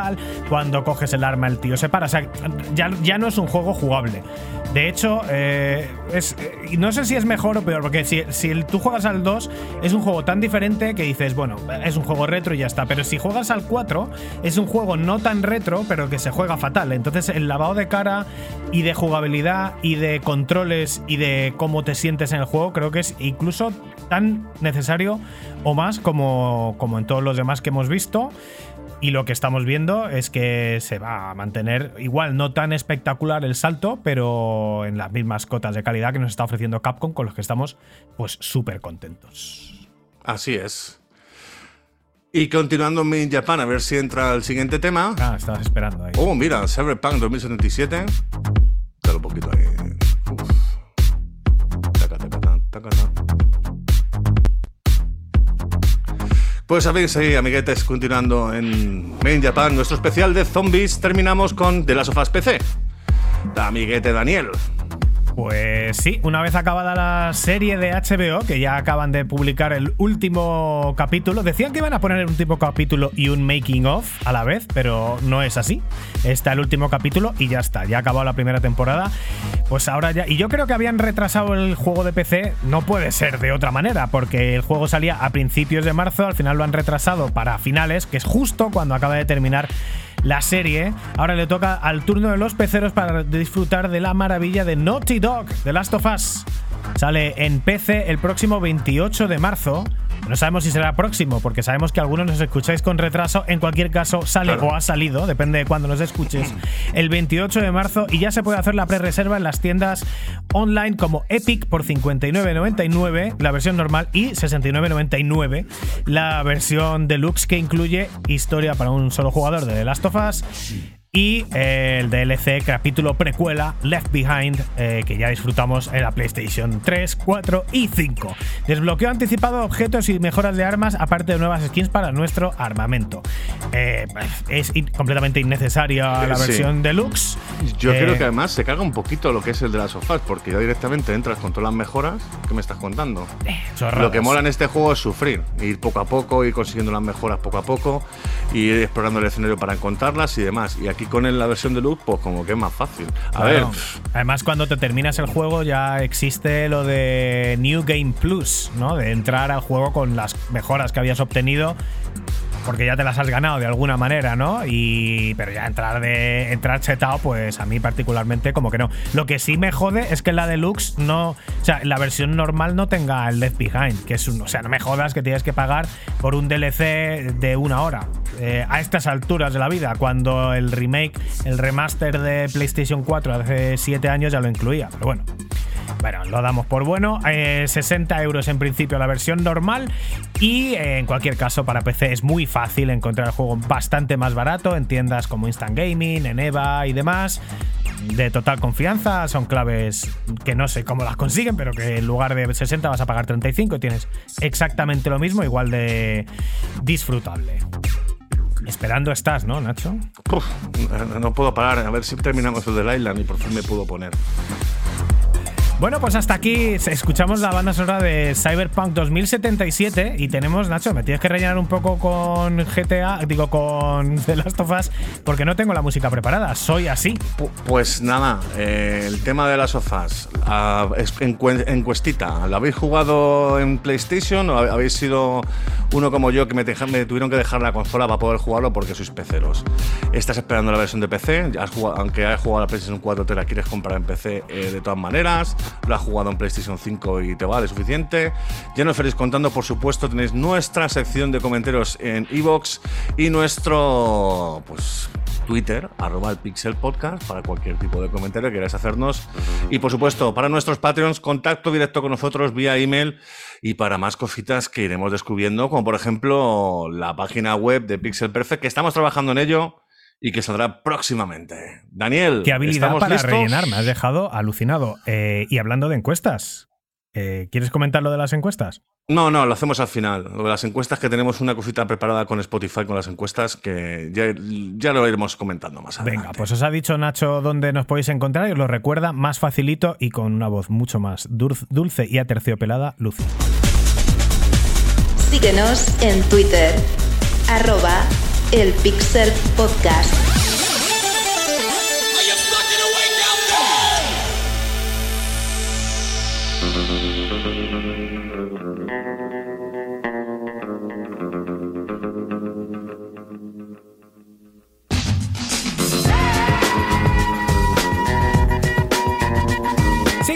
cuando coges el arma el tío se para, o sea, ya, ya no es un juego jugable. De hecho, eh, es, eh, no sé si es mejor o peor, porque si, si tú juegas al 2 es un juego tan diferente que dices, bueno, es un juego retro y ya está, pero si juegas al 4 es un juego no tan retro, pero que se juega fatal. Entonces el lavado de cara y de jugabilidad y de controles y de cómo te sientes en el juego creo que es incluso tan necesario o más como, como en todos los demás que hemos visto. Y lo que estamos viendo es que se va a mantener igual, no tan espectacular el salto, pero en las mismas cotas de calidad que nos está ofreciendo Capcom, con los que estamos pues súper contentos. Así es. Y continuando en Japan, a ver si entra el siguiente tema. Ah, estabas esperando ahí. Oh, mira, Cyberpunk 2077. Pues sabéis, ahí, amiguetes, continuando en Made in Japan, nuestro especial de zombies, terminamos con The Last of Us PC. Amiguete Daniel. Pues sí, una vez acabada la serie de HBO, que ya acaban de publicar el último capítulo, decían que iban a poner un último capítulo y un making of a la vez, pero no es así. Está el último capítulo y ya está, ya ha acabado la primera temporada. Pues ahora ya. Y yo creo que habían retrasado el juego de PC, no puede ser de otra manera, porque el juego salía a principios de marzo, al final lo han retrasado para finales, que es justo cuando acaba de terminar la serie. Ahora le toca al turno de los peceros para disfrutar de la maravilla de Naughty Dog, The Last of Us. Sale en PC el próximo 28 de marzo. No sabemos si será próximo, porque sabemos que algunos nos escucháis con retraso. En cualquier caso, sale Claro. o ha salido, depende de cuándo nos escuches, el 28 de marzo y ya se puede hacer la pre-reserva en las tiendas online como Epic por 59.99, la versión normal, y 69.99, la versión deluxe que incluye historia para un solo jugador de The Last of Us. Y eh, el DLC capítulo precuela Left Behind, eh, que ya disfrutamos en la PlayStation 3, 4 y 5. Desbloqueo anticipado de objetos y mejoras de armas, aparte de nuevas skins para nuestro armamento. Eh, es in- completamente innecesaria la Sí. versión deluxe. Yo Eh, creo que además se caga un poquito lo que es el de las sofás, porque ya directamente entras con todas las mejoras. ¿Qué me estás contando? Lo que mola en este juego es sufrir, ir poco a poco, ir consiguiendo las mejoras poco a poco, ir explorando el escenario para encontrarlas y demás. Y aquí con la versión de luz, pues como que es más fácil. A ver. Además, cuando te terminas el juego ya existe lo de New Game Plus, ¿no? De entrar al juego con las mejoras que habías obtenido porque ya te las has ganado de alguna manera, ¿no? Y pero ya entrar de entrar chetado, pues a mí particularmente como que no. Lo que sí me jode es que la deluxe no, o sea, la versión normal no tenga el Left Behind, que es un, o sea, no me jodas que tienes que pagar por un DLC de una hora. Eh, a estas alturas de la vida, cuando el remake, el remaster de PlayStation 4 hace 7 años ya lo incluía, pero bueno. Bueno, lo damos por bueno. 60 eh, euros en principio la versión normal. Y eh, en cualquier caso, para PC es muy fácil encontrar el juego bastante más barato en tiendas como Instant Gaming, en EVA y demás. De total confianza, son claves que no sé cómo las consiguen, pero que en lugar de 60 vas a pagar 35 y tienes exactamente lo mismo, igual de disfrutable. Esperando estás, ¿no, Nacho? no puedo parar. A ver si terminamos el del Island y por fin me puedo poner. Bueno, pues hasta aquí escuchamos la banda sonora de Cyberpunk 2077 y tenemos, Nacho, me tienes que rellenar un poco con GTA, digo con The Last of Us, porque no tengo la música preparada, soy así. Pues nada, eh, el tema de las sofás, ah, encuestita, ¿lo habéis jugado en PlayStation o habéis sido uno como yo que me, tuvieron que dejar la consola para poder jugarlo porque sois peceros? ¿Estás esperando la versión de PC? aunque hayas jugado la PlayStation 4, te la quieres comprar en PC eh, de todas maneras lo has jugado en PlayStation 5 y te vale suficiente. Ya nos estaréis contando, por supuesto, tenéis nuestra sección de comentarios en Evox y nuestro pues, Twitter, arroba el Pixel Podcast, para cualquier tipo de comentario que queráis hacernos. Y por supuesto, para nuestros Patreons, contacto directo con nosotros vía email y para más cositas que iremos descubriendo, como por ejemplo la página web de Pixel Perfect, que estamos trabajando en ello y que saldrá próximamente. Daniel, qué habilidad para rellenar, me has dejado alucinado. Eh, y hablando de encuestas, eh, ¿quieres comentar lo de las encuestas? No, no, lo hacemos al final. Lo de las encuestas, que tenemos una cosita preparada con Spotify con las encuestas que ya, lo iremos comentando más adelante. Venga, pues os ha dicho Nacho dónde nos podéis encontrar y os lo recuerda más facilito y con una voz mucho más dulce y aterciopelada, Luz. Síguenos en Twitter, arroba el Pixel Podcast.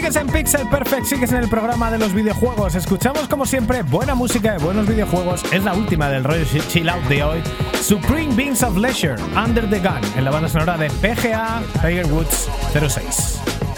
Sigues en Pixel Perfect, sigues en el programa de los videojuegos. Escuchamos como siempre buena música de buenos videojuegos. Es la última del rollo Chill Out de hoy. Supreme Beings of Leisure, Under the Gun, en la banda sonora de PGA Tiger Woods 06.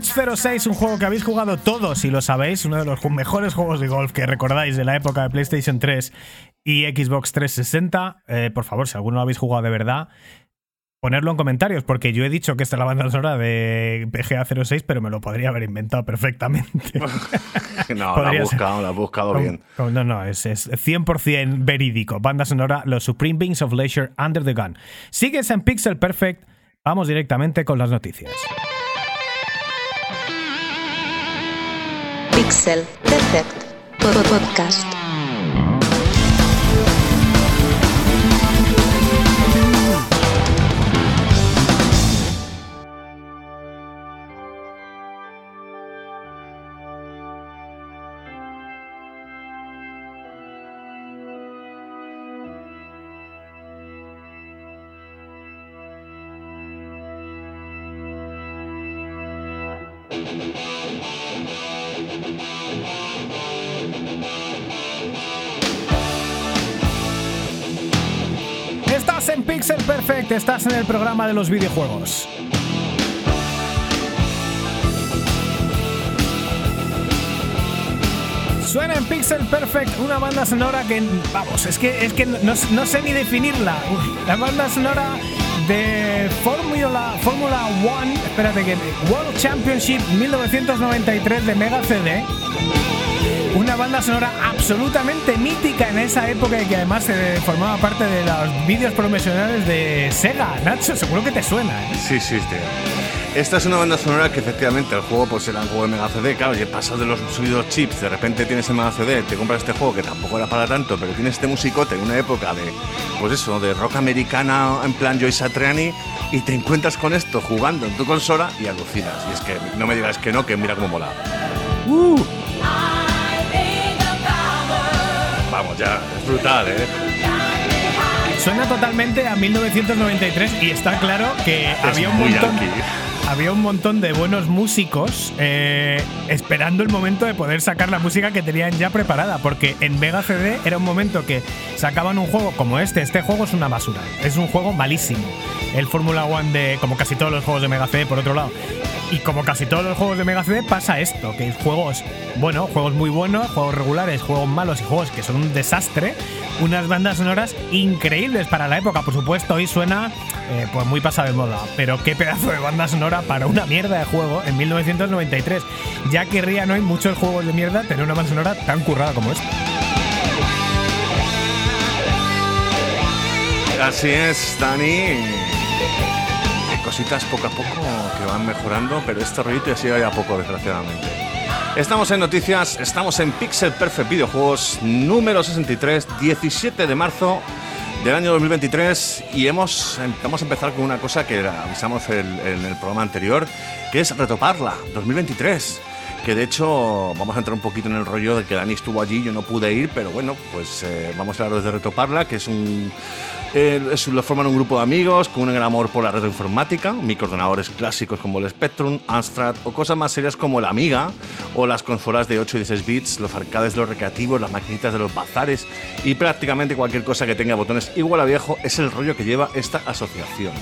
Woods 06, un juego que habéis jugado todos y lo sabéis, uno de los mejores juegos de golf que recordáis de la época de PlayStation 3 y Xbox 360. Eh, por favor, si alguno lo habéis jugado de verdad, ponerlo en comentarios, porque yo he dicho que esta es la banda sonora de PGA 06, pero me lo podría haber inventado perfectamente. No, la ser. buscado, la has buscado bien. no, no, es, es 100% verídico. Banda sonora, los Supreme Beings of Leisure Under the Gun. Sigues en Pixel Perfect. Vamos directamente con las noticias. Pixel Perfect Pod- Podcast. Estás en el programa de los videojuegos. Suena en Pixel Perfect una banda sonora que, vamos, es que, es que no, no sé ni definirla. La banda sonora de Fórmula Fórmula One, espérate que World Championship 1993 de Mega CD. Una banda sonora absolutamente mítica en esa época y que además eh, formaba parte de los vídeos promocionales de Sega. Nacho, seguro que te suena. ¿eh? Sí, sí. Esta es una banda sonora que efectivamente el juego pues era un juego de Mega CD, claro, y pasas de los subidos chips, de repente tienes el Mega CD, te compras este juego que tampoco era para tanto, pero tienes este musicote en una época de, pues eso, de rock americana en plan Joy Satriani, y te encuentras con esto jugando en tu consola y alucinas. Y es que no me digas que no, que mira cómo mola. Vamos ya, es brutal, ¿eh? Suena totalmente a 1993 y está claro que había un muy montón. Había un montón de buenos músicos eh, esperando el momento de poder sacar la música que tenían ya preparada, porque en Mega CD era un momento que sacaban un juego como este. Este juego es una basura, es un juego malísimo. El Fórmula One de, como casi todos los juegos de Mega CD, por otro lado. Y como casi todos los juegos de Mega CD pasa esto, que juegos, bueno, juegos muy buenos, juegos regulares, juegos malos y juegos que son un desastre, unas bandas sonoras increíbles para la época, por supuesto, hoy suena eh, pues muy pasado de moda, pero qué pedazo de banda sonora para una mierda de juego en 1993. Ya querrían hoy muchos juegos de mierda tener una banda sonora tan currada como esta. Así es, Dani. Hay cositas poco a poco que van mejorando, pero este rollito ya sigue ya poco, desgraciadamente. Estamos en noticias, estamos en Pixel Perfect Videojuegos número 63, 17 de marzo del año 2023 y hemos, vamos a empezar con una cosa que avisamos el- en el programa anterior, que es retoparla, 2023 que de hecho vamos a entrar un poquito en el rollo de que Dani estuvo allí, yo no pude ir, pero bueno, pues eh, vamos a hablar de Retoparla, que es un... eh, es- lo forman un grupo de amigos con un gran amor por la retroinformática, microordenadores clásicos como el Spectrum, Amstrad o cosas más serias como el Amiga o las consolas de 8 y 16 bits, los arcades de los recreativos, las maquinitas de los bazares y prácticamente cualquier cosa que tenga botones igual a viejo es el rollo que lleva esta asociación.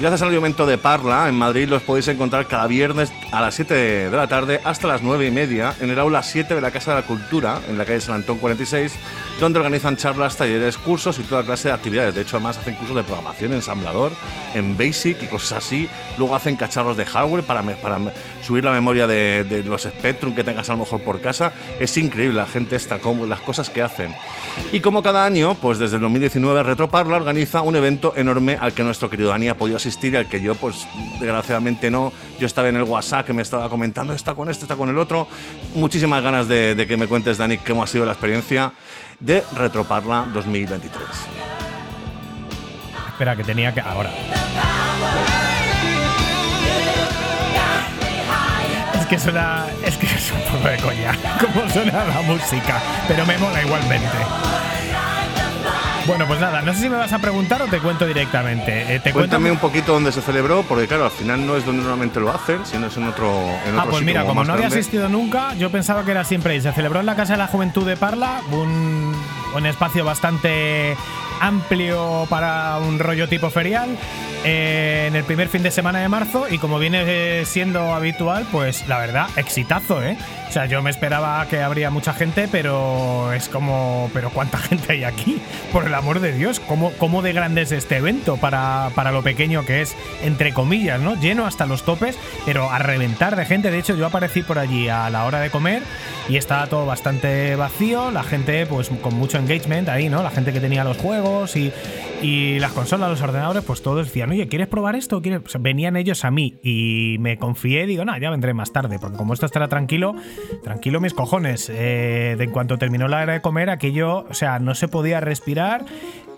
Gracias al alimento de Parla, en Madrid los podéis encontrar cada viernes a las 7 de la tarde hasta las 9 y media en el aula 7 de la Casa de la Cultura, en la calle San Antón 46, donde organizan charlas, talleres, cursos y toda clase de actividades. De hecho, además hacen cursos de programación, ensamblador, en Basic y cosas así. Luego hacen cacharros de hardware para, para subir la memoria de, de los Spectrum que tengas a lo mejor por casa. Es increíble la gente esta, como, las cosas que hacen. Y como cada año, pues desde el 2019 Retroparla organiza un evento enorme al que nuestro querido Dani ha podido asistir y al que yo, pues desgraciadamente no. Yo estaba en el WhatsApp que me estaba comentando, está con esto, está con el otro. Muchísimas ganas de, de que me cuentes, Dani, cómo ha sido la experiencia. de Retroparla 2023. Espera, que tenía que. Ahora. Es que suena. Es que es un poco de coña. Cómo suena la música. Pero me mola igualmente. Bueno, pues nada, no sé si me vas a preguntar o te cuento directamente. Eh, te cuento. Cuéntame un poquito dónde se celebró, porque claro, al final no es donde normalmente lo hacen, sino es en otro, en Ah, otro pues sitio mira, como no había asistido nunca, yo pensaba que era siempre ahí. Se celebró en la Casa de la Juventud de Parla, un, un espacio bastante amplio para un rollo tipo ferial, eh, en el primer fin de semana de marzo y como viene eh, siendo habitual, pues la verdad, exitazo, ¿eh? O sea, yo me esperaba que habría mucha gente, pero es como, pero ¿cuánta gente hay aquí? Por el amor de Dios, ¿cómo, cómo de grande es este evento para, para lo pequeño que es, entre comillas, ¿no? Lleno hasta los topes, pero a reventar de gente. De hecho, yo aparecí por allí a la hora de comer y estaba todo bastante vacío, la gente pues con mucho engagement ahí, ¿no? La gente que tenía los juegos y, las consolas, los ordenadores, pues todos decían, oye, ¿quieres probar esto? Venían ellos a mí y me confié, digo, no, ya vendré más tarde, porque como esto estará tranquilo, tranquilo mis cojones. Eh, de en cuanto terminó la hora de comer, aquello, o sea, no se podía respirar.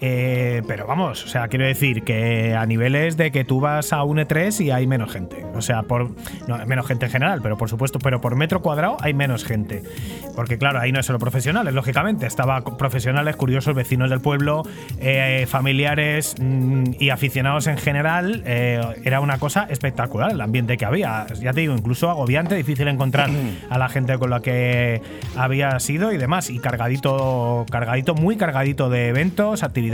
Eh, pero vamos, o sea, quiero decir que a niveles de que tú vas a un E3 y hay menos gente. O sea, por. No, menos gente en general, pero por supuesto, pero por metro cuadrado hay menos gente. Porque claro, ahí no es solo profesionales, lógicamente. Estaba profesionales, curiosos, vecinos del pueblo, eh, familiares mm, y aficionados en general. eh, era una cosa espectacular el ambiente que había. Ya te digo, incluso agobiante, difícil encontrar a la gente con la que había sido y demás. Y cargadito, cargadito, muy cargadito de eventos, actividades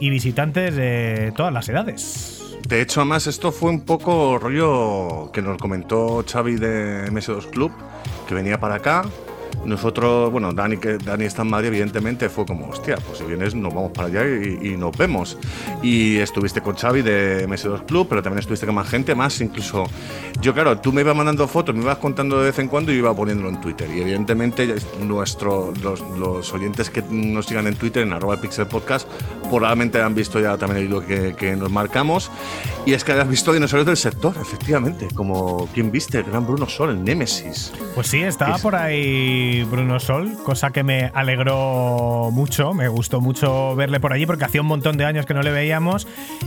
y visitantes de todas las edades. De hecho, además, esto fue un poco rollo que nos comentó Xavi de MS2 Club, que venía para acá. Nosotros, bueno, Dani, que Dani está en Madrid, evidentemente fue como, hostia, pues si vienes nos vamos para allá y, y nos vemos. Y estuviste con Xavi de MS2 Club, pero también estuviste con más gente, más incluso. Yo, claro, tú me ibas mandando fotos, me ibas contando de vez en cuando y yo iba poniéndolo en Twitter. Y evidentemente, nuestro, los, los oyentes que nos sigan en Twitter, en arroba pixel podcast, probablemente han visto ya también el hilo que, que nos marcamos. Y es que has visto dinosaurios del sector, efectivamente, como quien viste, el gran Bruno Sol, el Némesis. Pues sí, estaba Es- por ahí Bruno Sol, cosa que me alegró mucho, me gustó mucho verle por allí porque hacía un montón de años que no le veíamos.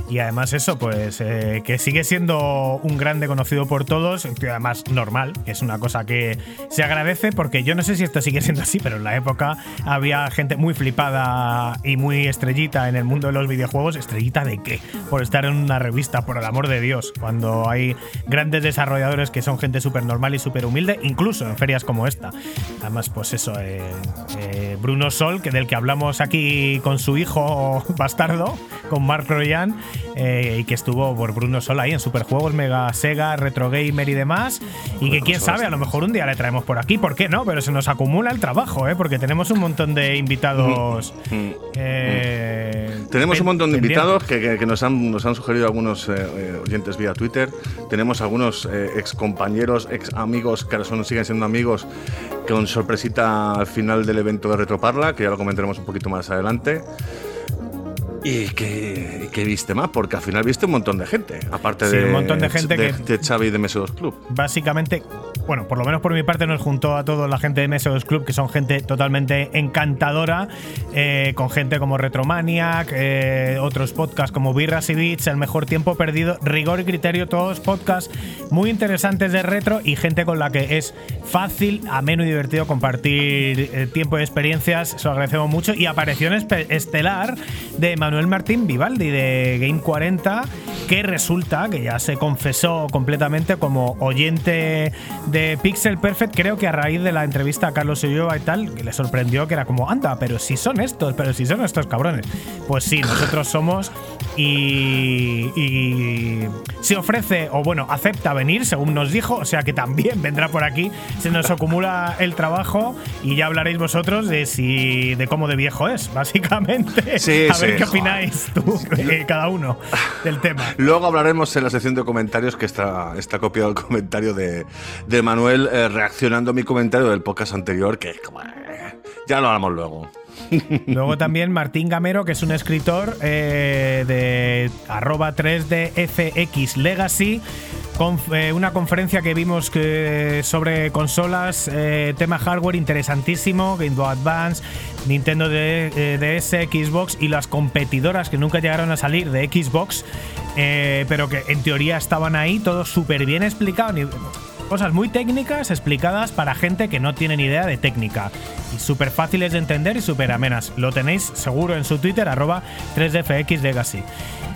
Y además eso, pues eh, que sigue siendo un grande conocido por todos, además normal, que es una cosa que se agradece porque yo no sé si esto sigue siendo así, pero en la época había gente muy flipada y muy estrellita en el mundo de los videojuegos, estrellita de qué, por estar en una revista, por el amor de Dios, cuando hay grandes desarrolladores que son gente súper normal y súper humilde, incluso en ferias como esta. Además, pues eso, eh, eh, Bruno Sol, que del que hablamos aquí con su hijo bastardo, con Mark Royan, eh, y que estuvo por Bruno Sol ahí en Superjuegos, Mega Sega, Retro Gamer y demás, y que quién sabe, a lo mejor un día le traemos por aquí, ¿por qué no? Pero se nos acumula el trabajo, ¿eh? porque tenemos un montón de invitados. eh, Tenemos un montón de invitados que, que- que nos, han, nos han sugerido algunos oyentes vía Twitter. Tenemos algunos ex compañeros, ex amigos que ahora son, siguen siendo amigos, con sorpresita al final del evento de Retroparla, que ya lo comentaremos un poquito más adelante. Y que, y que viste más, porque al final viste un montón de gente, aparte Sí, de, un montón de gente de, que- de Xavi de MS2 Club. básicamente, bueno, por lo menos por mi parte nos juntó a toda la gente de MS2 Club, que son gente totalmente encantadora, eh, con gente como Retromaniac, eh, otros podcasts como Birras y Beats, El Mejor Tiempo Perdido, Rigor y Criterio, todos podcasts muy interesantes de retro y gente con la que es fácil, ameno y divertido compartir eh, tiempo y experiencias, se lo agradecemos mucho. Y espe- estelar de Manuel Martín Vivaldi de Game 40, que resulta que ya se confesó completamente como oyente de Pixel Perfect, creo que a raíz de la entrevista a Carlos Ulloa y tal, que le sorprendió que era como, anda, pero si son estos, pero si son estos cabrones. Pues sí, nosotros somos y, y se ofrece, o bueno, acepta venir, según nos dijo, o sea que también vendrá por aquí, se nos acumula el trabajo y ya hablaréis vosotros de si de cómo de viejo es, básicamente. Sí, a sí, ver qué opináis tú, eh, cada uno, del tema. Luego hablaremos en la sección de comentarios que está, está copiado el comentario de, de Manuel eh, reaccionando a mi comentario del podcast anterior, que como, eh, ya lo hablamos luego. Luego también Martín Gamero, que es un escritor eh, de arroba 3DFX Legacy, conf- eh, una conferencia que vimos sobre consolas, eh, tema hardware interesantísimo, Game Boy Advance, Nintendo DS, Xbox y las competidoras que nunca llegaron a salir de Xbox, pero que en teoría estaban ahí, todo súper bien explicado. Cosas muy técnicas explicadas para gente que no tiene ni idea de técnica. Y súper fáciles de entender y súper amenas. Lo tenéis seguro en su Twitter, arroba 3DFXLegacy.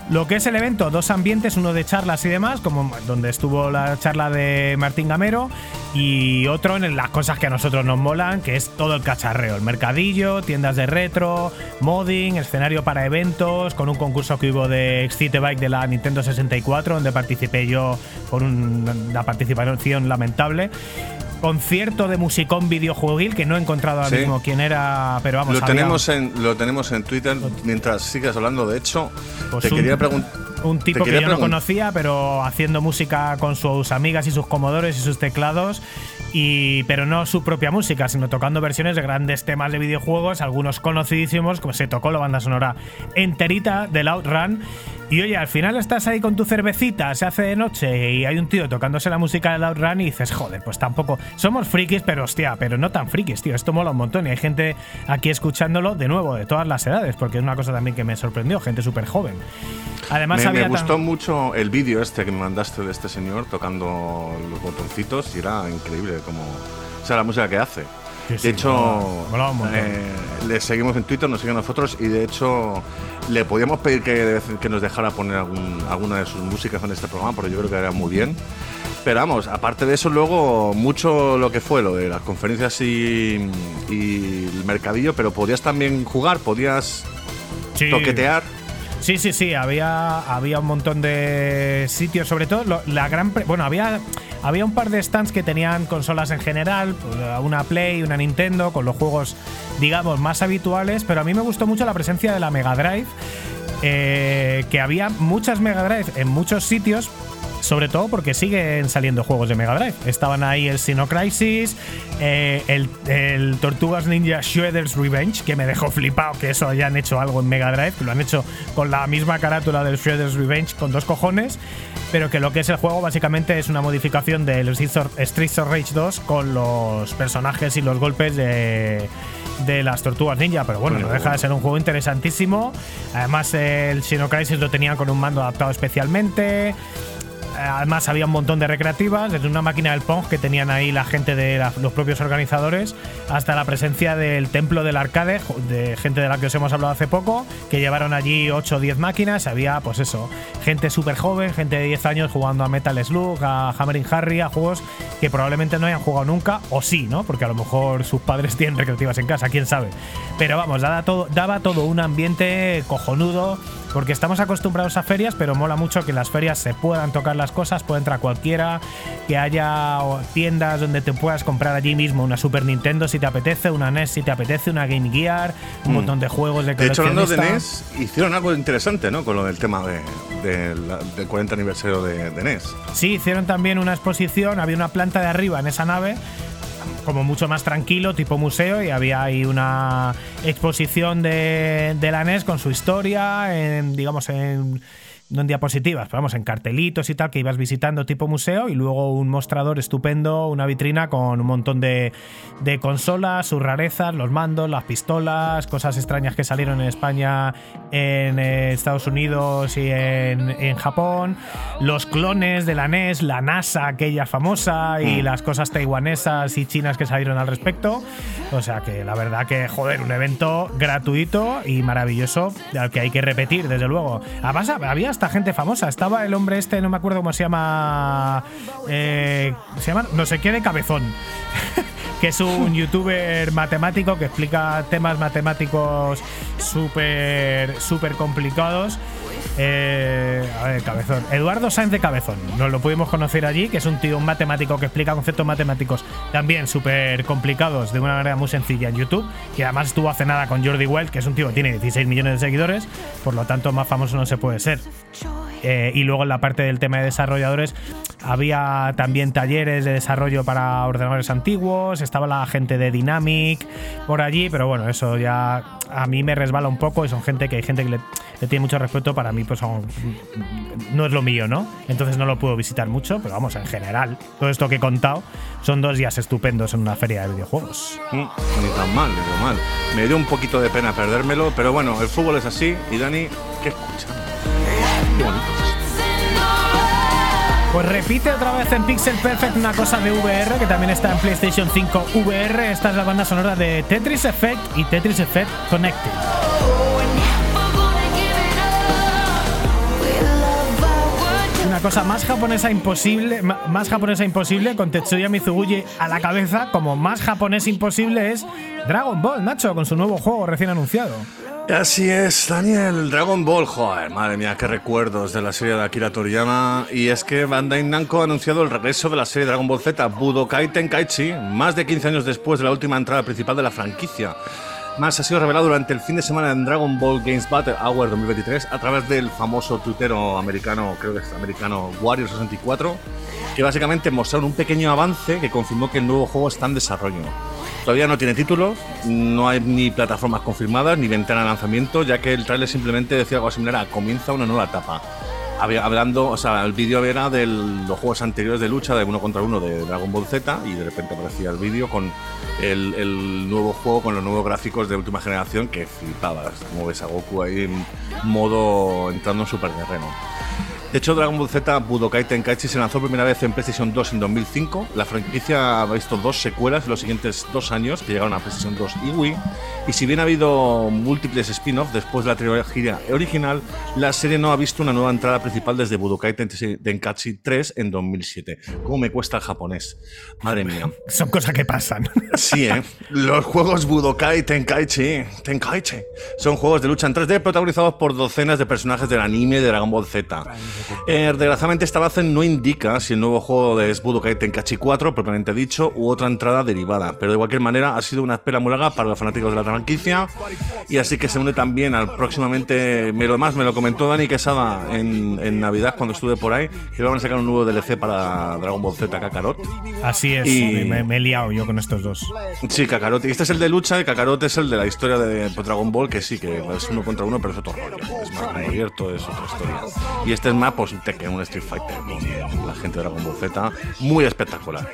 Lo que es el evento, dos ambientes, uno de charlas y demás, como donde estuvo la charla de Martín Gamero, y otro en las cosas que a nosotros nos molan, que es todo el cacharreo, el mercadillo, tiendas de retro, modding, escenario para eventos, con un concurso que hubo de Excite Bike de la Nintendo 64, donde participé yo con un- una participación lamentable. Concierto de musicón videojueguil que no he encontrado ahora Sí. mismo quién era, pero vamos Lo había- tenemos, en, lo tenemos en Twitter mientras sigas hablando. De hecho, Pues te un- quería preguntar. Un tipo que yo no pregun- conocía, pero haciendo música con sus amigas y sus comodores y sus teclados. Y, pero no su propia música, sino tocando versiones de grandes temas de videojuegos, algunos conocidísimos, como se tocó la banda sonora enterita del Outrun. Y oye, al final estás ahí con tu cervecita, se hace de noche y hay un tío tocándose la música del Outrun y dices, joder, pues tampoco. Somos frikis, pero hostia, pero no tan frikis, tío. Esto mola un montón y hay gente aquí escuchándolo de nuevo, de todas las edades, porque es una cosa también que me sorprendió, gente súper joven. Además, Me, me tan- gustó mucho el vídeo este que me mandaste de este señor tocando los botoncitos y era increíble como o sea la música que hace. Sí, sí, de hecho, eh, le seguimos en Twitter, nos siguen nosotros y de hecho le podíamos pedir que, de que nos dejara poner algún- alguna de sus músicas en este programa, porque yo creo que era muy bien. Pero vamos, aparte de eso, luego mucho lo que fue lo de las conferencias y, y el mercadillo, pero podías también jugar, podías Sí. toquetear. Sí, sí, sí, había, había un montón de sitios, sobre todo la gran... Bueno, había, había un par de stands que tenían consolas en general, pues, una Play, una Nintendo, con los juegos, digamos, más habituales, pero a mí me gustó mucho la presencia de la Mega Drive, eh, que había muchas Mega Drive en muchos sitios, sobre todo porque siguen saliendo juegos de Mega Drive. Estaban ahí el Sino Crisis, eh, el, el Tortugas Ninja Shredder's Revenge, que me dejó flipado que eso hayan hecho algo en Mega Drive, que lo han hecho con la misma carátula del Shredder's Revenge con dos cojones, pero que lo que es el juego básicamente es una modificación del Streets of Rage 2 con los personajes y los golpes de de las tortugas ninja, pero bueno, no deja de ser un juego interesantísimo. Además, el Sino Crisis lo tenían con un mando adaptado especialmente. Además había un montón de recreativas, desde una máquina del Pong que tenían ahí la gente de los propios organizadores, hasta la presencia del templo del arcade, de gente de la que os hemos hablado hace poco, que llevaron allí 8 o 10 máquinas. Había, pues eso, gente súper joven, gente de 10 años jugando a Metal Slug, a Hammering Harry, a juegos que probablemente no hayan jugado nunca, o sí, ¿no? Porque a lo mejor sus padres tienen recreativas en casa, quién sabe. Pero vamos, daba todo, daba todo un ambiente cojonudo, porque estamos acostumbrados a ferias, pero mola mucho que en las ferias se puedan tocar las cosas, pueda entrar cualquiera, que haya tiendas donde te puedas comprar allí mismo una Super Nintendo si te apetece, una NES si te apetece, una Game Gear, un montón de juegos de De hecho, hablando de. NES, hicieron algo interesante, ¿no? Con lo del tema de, de la- del 40 aniversario de, de NES. Sí, hicieron también una exposición, había una planta de arriba en esa nave, como mucho más tranquilo, tipo museo, y había ahí una exposición de, la NES con su historia, en, digamos, en, no en diapositivas, pero vamos, en cartelitos y tal, que ibas visitando tipo museo, y luego un mostrador estupendo, una vitrina con un montón de, de consolas, sus rarezas, los mandos, las pistolas, cosas extrañas que salieron en España, en eh, Estados Unidos y en, en Japón, los clones de la NES, la NASA, aquella famosa, y las cosas taiwanesas y chinas que salieron al respecto. O sea que la verdad que, joder, un evento gratuito y maravilloso, al que hay que repetir, desde luego. Además, había hasta gente famosa. Estaba el hombre este, no me acuerdo cómo se llama. eh, se llama no sé qué de cabezón. que es un youtuber matemático que explica temas matemáticos súper súper complicados. Eh, a ver, Cabezón. Eduardo Sáenz de Cabezón. Nos lo pudimos conocer allí, que es un tío, un matemático que explica conceptos matemáticos también súper complicados de una manera muy sencilla en YouTube. Que además estuvo hace nada con Jordi Wild, que es un tío que tiene 16 millones de seguidores. Por lo tanto, más famoso no se puede ser. Eh, y luego en la parte del tema de desarrolladores había también talleres de desarrollo para ordenadores antiguos, estaba la gente de Dynamic por allí, pero bueno, eso ya a mí me resbala un poco y son gente que hay gente que le, tiene mucho respeto, para mí pues son, no es lo mío, ¿no? Entonces no lo puedo visitar mucho, pero vamos, en general, todo esto que he contado son dos días estupendos en una feria de videojuegos. Mm, Ni tan mal, ni tan mal. Me dio un poquito de pena perdérmelo, pero bueno, el fútbol es así. Y Dani, ¿qué escuchamos? Qué bonito. Pues repite otra vez en Pixel Perfect una cosa de VR que también está en PlayStation 5 VR. Esta es la banda sonora de Tetris Effect y Tetris Effect Connected. Una cosa más japonesa imposible, más japonesa imposible con Tetsuya Mizuguchi a la cabeza, como más japonés imposible es Dragon Ball, Nacho, con su nuevo juego recién anunciado. Así es, Daniel, Dragon Ball, joder, madre mía, qué recuerdos de la serie de Akira Toriyama. Y es que Bandai Namco ha anunciado el regreso de la serie Dragon Ball Z Budokai Tenkaichi, más de 15 años después de la última entrada principal de la franquicia. Más ha sido revelado durante el fin de semana en Dragon Ball Games Battle Hour 2023 a través del famoso tuitero americano, creo que es americano, Wario64, que básicamente mostraron un pequeño avance que confirmó que el nuevo juego está en desarrollo. Todavía no tiene títulos, no hay ni plataformas confirmadas ni ventana de lanzamiento, ya que el trailer simplemente decía algo similar a comienza una nueva etapa. Hablando, o sea, el vídeo era de los juegos anteriores de lucha de uno contra uno de Dragon Ball Z y de repente aparecía el vídeo con el, el nuevo juego, con los nuevos gráficos de última generación que flipabas, como ves a Goku ahí en modo entrando en super terreno. De hecho, Dragon Ball Z Budokai Tenkaichi se lanzó por primera vez en PlayStation 2 en 2005. La franquicia ha visto dos secuelas en los siguientes dos años que llegaron a PlayStation 2 y Wii. Y si bien ha habido múltiples spin-offs después de la trilogía original, la serie no ha visto una nueva entrada principal desde Budokai Ten- Tenkaichi 3 en 2007. ¿Cómo me cuesta el japonés? Madre mía. Son cosas que pasan. Sí, ¿eh? Los juegos Budokai Tenkaichi, Tenkaichi son juegos de lucha en 3D protagonizados por docenas de personajes del anime de Dragon Ball Z. Eh, desgraciadamente esta base no indica si el nuevo juego es Budokai Tenkaichi 4, propiamente dicho, u otra entrada derivada, pero de cualquier manera ha sido una espera muy larga para los fanáticos de la franquicia y así que se une también al próximamente, me lo más me lo comentó Dani Quesada en, en Navidad cuando estuve por ahí, que van a sacar un nuevo DLC para Dragon Ball Z Kakarot. Así es, Y- me, me he liado yo con estos dos. Sí, Kakarot. Y este es el de lucha y Kakarot es el de la historia de pues, Dragon Ball, que sí, que es uno contra uno, pero es otro rollo. Es más abierto, es otra historia. Y este es más, pues, un Tekken, un Street Fighter con la gente de Dragon Ball Z. Muy espectacular.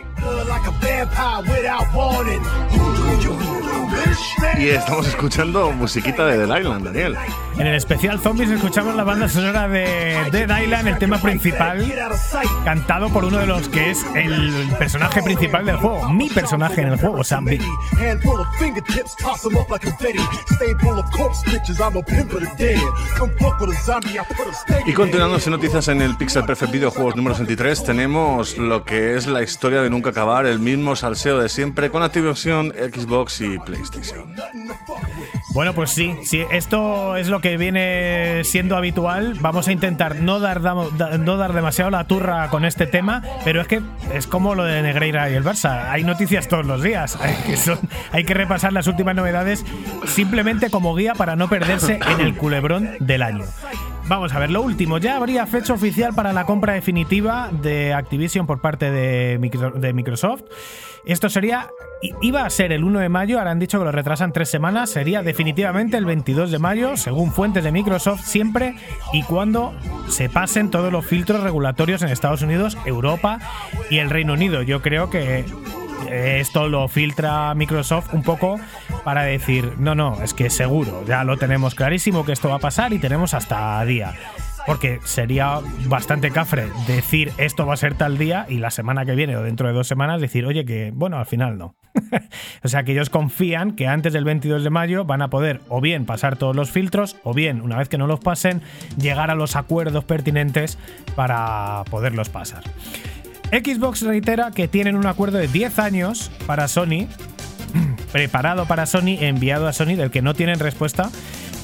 Y estamos escuchando musiquita de The Island, Daniel. En el especial Zombies escuchamos la banda sonora de Dead Island, el tema principal, cantado por uno de los que es el personaje principal del juego, mi personaje en el juego, fingertips, toss 'em dead. Y continuando sin noticias en el Pixel Perfect Videojuegos número 63, tenemos lo que es la historia de nunca acabar, el mismo salseo de siempre con Activision, Xbox y PlayStation. Bueno, pues sí, sí, esto es lo que viene siendo habitual. Vamos a intentar no dar, no dar demasiado la turra con este tema, pero es que es como lo de Negreira y el Barça. Hay noticias todos los días. Hay que repasar las últimas novedades simplemente como guía para no perderse en el culebrón del año. Vamos a ver, lo último, ya habría fecha oficial para la compra definitiva de Activision por parte de Micro- de Microsoft. Esto sería, iba a ser el 1 de mayo, ahora han dicho que lo retrasan tres semanas, sería definitivamente el 22 de mayo, según fuentes de Microsoft, siempre y cuando se pasen todos los filtros regulatorios en Estados Unidos, Europa y el Reino Unido. Yo creo que esto lo filtra Microsoft un poco para decir, no, no, es que seguro, ya lo tenemos clarísimo que esto va a pasar y tenemos hasta día. Porque sería bastante cafre decir esto va a ser tal día y la semana que viene o dentro de dos semanas decir, oye, que bueno, al final no. o sea que ellos confían que antes del 22 de mayo van a poder o bien pasar todos los filtros o bien, una vez que no los pasen, llegar a los acuerdos pertinentes para poderlos pasar. Xbox reitera que tienen un acuerdo de 10 años para Sony, preparado para Sony, enviado a Sony, del que no tienen respuesta.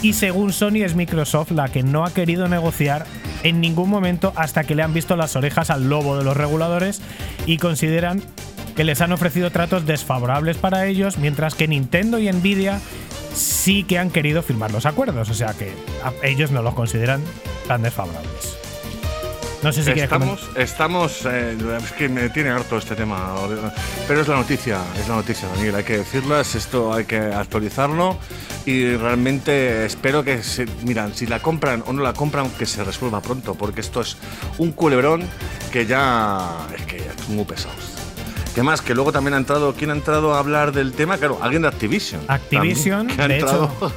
Y según Sony es Microsoft la que no ha querido negociar en ningún momento hasta que le han visto las orejas al lobo de los reguladores y consideran que les han ofrecido tratos desfavorables para ellos, mientras que Nintendo y Nvidia sí que han querido firmar los acuerdos, o sea que ellos no los consideran tan desfavorables. No sé si quieres Estamos, estamos eh, es que me tiene harto este tema, pero es la noticia, es la noticia, Daniel, hay que decirlas, esto hay que actualizarlo y realmente espero que, miran, si la compran o no la compran, que se resuelva pronto, porque esto es un culebrón que ya es que es muy pesado. ¿Qué más? Que luego también ha entrado, ¿quién ha entrado a hablar del tema? Claro, alguien de Activision. Activision, también, que ha de entrado. hecho.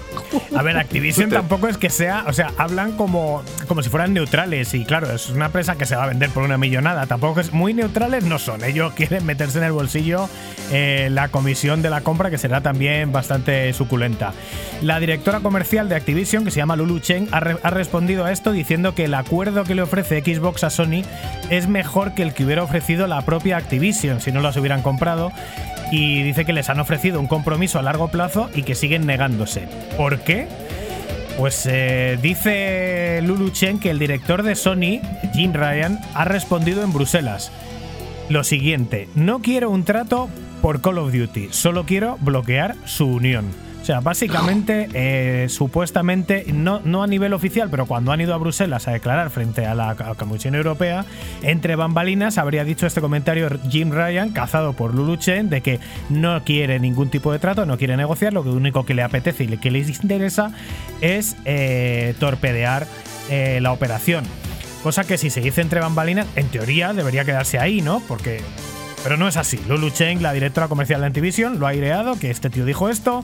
A ver, Activision tampoco es que sea, o sea, hablan como, como si fueran neutrales y claro, es una empresa que se va a vender por una millonada. Tampoco es muy neutrales, no son. Ellos quieren meterse en el bolsillo eh, la comisión de la compra que será también bastante suculenta. La directora comercial de Activision, que se llama Lulu Chen, ha, re- ha respondido a esto diciendo que el acuerdo que le ofrece Xbox a Sony es mejor que el que hubiera ofrecido la propia Activision si no las hubieran comprado y dice que les han ofrecido un compromiso a largo plazo y que siguen negándose. ¿Por qué? Pues eh, dice Lulu Chen que el director de Sony, Jim Ryan, ha respondido en Bruselas. Lo siguiente, no quiero un trato por Call of Duty, solo quiero bloquear su unión. O sea, básicamente, eh, supuestamente, no, no a nivel oficial, pero cuando han ido a Bruselas a declarar frente a la, Comisión Europea, entre bambalinas habría dicho este comentario Jim Ryan, cazado por Lulu Chen, de que no quiere ningún tipo de trato, no quiere negociar, lo único que le apetece y que les interesa es eh, torpedear eh, la operación. Cosa que si se dice entre bambalinas, en teoría debería quedarse ahí, ¿no? Porque. Pero no es así. Lulu Cheng, la directora comercial de Activision, lo ha aireado, que este tío dijo esto.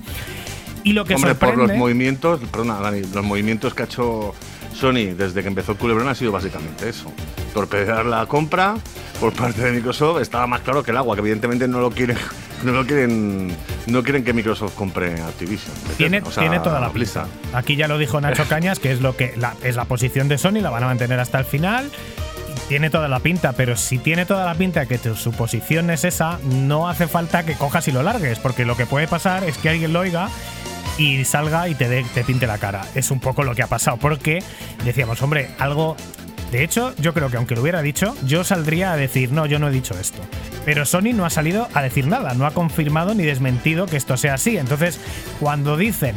Y lo que Hombre, por sorprende. los movimientos, perdona, Dani, los movimientos que ha hecho Sony desde que empezó el culebrón ha sido básicamente eso. Torpedear la compra por parte de Microsoft estaba más claro que el agua, que evidentemente no lo quieren, no lo quieren, no quieren que Microsoft compre Activision. Tiene, O sea, tiene toda la pinta. Aquí ya lo dijo Nacho Cañas, que es lo que la, es la posición de Sony, la van a mantener hasta el final. Tiene toda la pinta, pero si tiene toda la pinta de que tu- su posición es esa, no hace falta que cojas y lo largues, porque lo que puede pasar es que alguien lo oiga y salga y te, dé- te pinte la cara. Es un poco lo que ha pasado, porque decíamos, hombre, algo. De hecho, yo creo que aunque lo hubiera dicho, yo saldría a decir, no, yo no he dicho esto. Pero Sony no ha salido a decir nada, no ha confirmado ni desmentido que esto sea así. Entonces, cuando dicen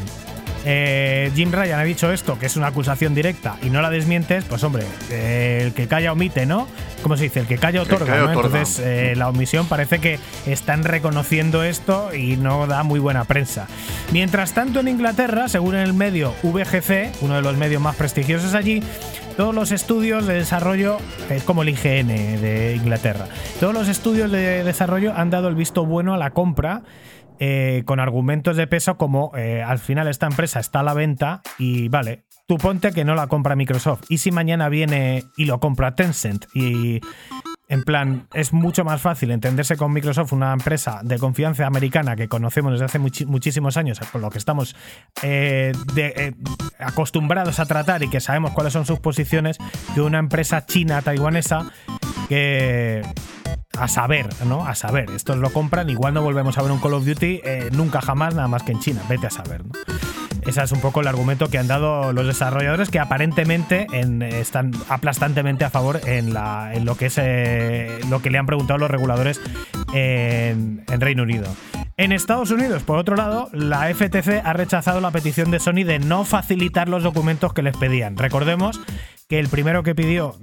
eh, Jim Ryan ha dicho esto, que es una acusación directa, y no la desmientes, pues hombre, eh, el que calla omite, ¿no? ¿Cómo se dice? El que calla otorga, ¿no? Entonces, eh, la omisión parece que están reconociendo esto y no da muy buena prensa. Mientras tanto, en Inglaterra, según el medio VGC, uno de los medios más prestigiosos allí, todos los estudios de desarrollo, es como el IGN de Inglaterra, todos los estudios de desarrollo han dado el visto bueno a la compra eh, con argumentos de peso como eh, al final esta empresa está a la venta y vale, tú ponte que no la compra Microsoft. Y si mañana viene y lo compra Tencent y en plan, es mucho más fácil entenderse con Microsoft, una empresa de confianza americana que conocemos desde hace muchísimos años, por lo que estamos eh, de- eh, acostumbrados a tratar y que sabemos cuáles son sus posiciones, que una empresa china taiwanesa que a saber, ¿no? A saber, estos lo compran, igual no volvemos a ver un Call of Duty eh, nunca jamás, nada más que en China, vete a saber, ¿no? Ese es un poco el argumento que han dado los desarrolladores que aparentemente en- están aplastantemente a favor en, lo que es eh, lo que le han preguntado los reguladores en Reino Unido. En Estados Unidos, por otro lado, la FTC ha rechazado la petición de Sony de no facilitar los documentos que les pedían. Recordemos que el primero que pidió,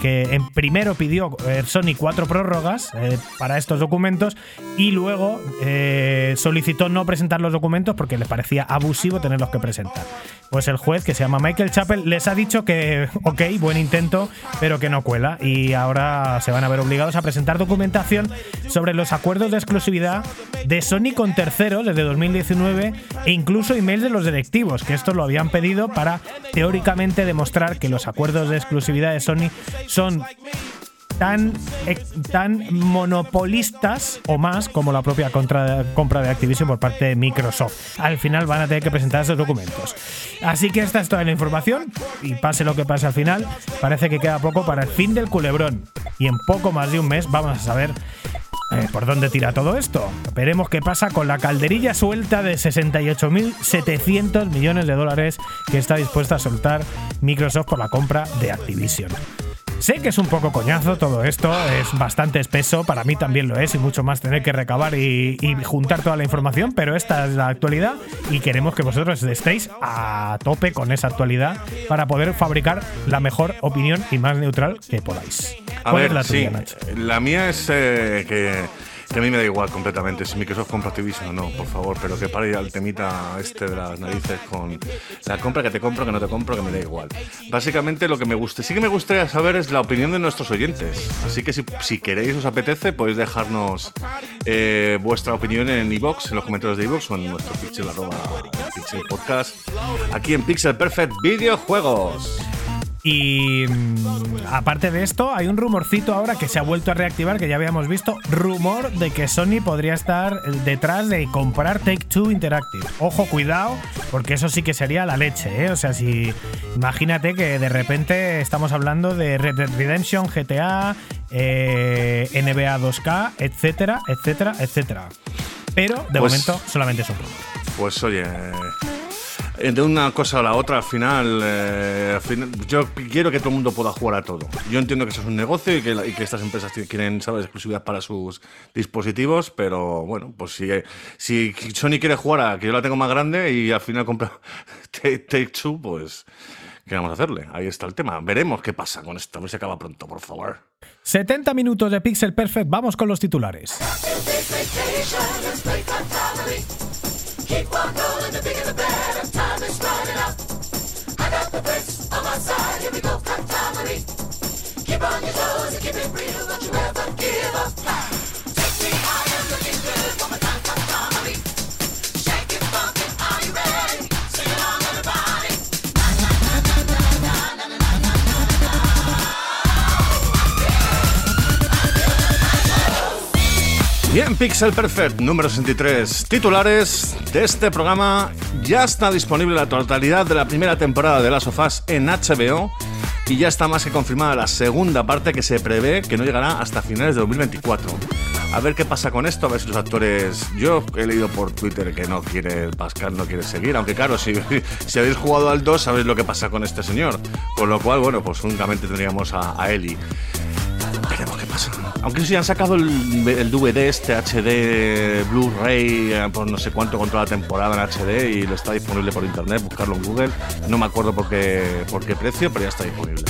que en primero pidió eh, Sony cuatro prórrogas eh, para estos documentos y luego eh, solicitó no presentar los documentos porque les parecía abusivo tenerlos que presentar. Pues el juez, que se llama Michael Chappell, les ha dicho que, ok, buen intento, pero que no cuela. Y ahora se van a ver obligados a presentar documentación sobre los acuerdos de exclusividad de Sony con terceros desde 2019 e incluso emails de los directivos, que esto lo habían pedido para teóricamente demostrar que los acuerdos de exclusividad de Sony son tan, eh, tan monopolistas o más como la propia compra de Activision por parte de Microsoft. Al final van a tener que presentar esos documentos. Así que esta es toda la información y pase lo que pase al final, parece que queda poco para el fin del culebrón. Y en poco más de un mes vamos a saber eh, ¿Por dónde tira todo esto? Veremos qué pasa con la calderilla suelta de 68.700 millones de dólares que está dispuesta a soltar Microsoft por la compra de Activision. Sé que es un poco coñazo todo esto, es bastante espeso, para mí también lo es, y mucho más tener que recabar y, y juntar toda la información, pero esta es la actualidad y queremos que vosotros estéis a tope con esa actualidad para poder fabricar la mejor opinión y más neutral que podáis. A ¿Cuál ver, es la tuya, sí, Nacho? la mía es eh, que, que a mí me da igual completamente si Microsoft compra Activision o no, por favor, pero que pare ya el temita este de las narices con la compra que te compro, que no te compro, que me da igual. Básicamente lo que me guste, sí que me gustaría saber es la opinión de nuestros oyentes. Así que si, si queréis, os apetece, podéis dejarnos eh, vuestra opinión en iBox, en los comentarios de iBox o en nuestro pixel, arroba, pixel podcast, aquí en Pixel Perfect Videojuegos. Y mm, aparte de esto, hay un rumorcito ahora que se ha vuelto a reactivar, que ya habíamos visto, rumor de que Sony podría estar detrás de comprar Take Two Interactive. Ojo, cuidado, porque eso sí que sería la leche, ¿eh? O sea, si imagínate que de repente estamos hablando de Red Dead Redemption, GTA, eh, NBA 2K, etcétera, etcétera, etcétera. Pero de Pues- momento solamente es un rumor. Pues oye, de una cosa a la otra, al final, eh, al final, yo quiero que todo el mundo pueda jugar a todo. Yo entiendo que eso es un negocio y que, y que estas empresas tienen- quieren, ¿sabes?, exclusividad para sus dispositivos, pero bueno, pues si, si Sony quiere jugar a que yo la tengo más grande y al final compra Take, Take Two, pues, ¿qué vamos a hacerle? Ahí está el tema. Veremos qué pasa con esto. A ver si acaba pronto, por favor. 70 minutos de Pixel Perfect, vamos con los titulares. Bien, Pixel Perfect número 63. Titulares de este programa. Ya está disponible la totalidad de la primera temporada de Las Sofás en HBO. Y ya está más que confirmada la segunda parte que se prevé que no llegará hasta finales de 2024. A ver qué pasa con esto, a ver si los actores. Yo he leído por Twitter que no quiere Pascal, no quiere seguir. Aunque claro, si, si habéis jugado al 2, sabéis lo que pasa con este señor. Con lo cual, bueno, pues únicamente tendríamos a, a Ellie. Veremos qué pasa. Aunque si han sacado el, DVD este HD Blu-ray eh, por no sé cuánto con toda la temporada en HD y lo está disponible por internet, buscarlo en Google. No me acuerdo por qué, por qué precio, pero ya está disponible.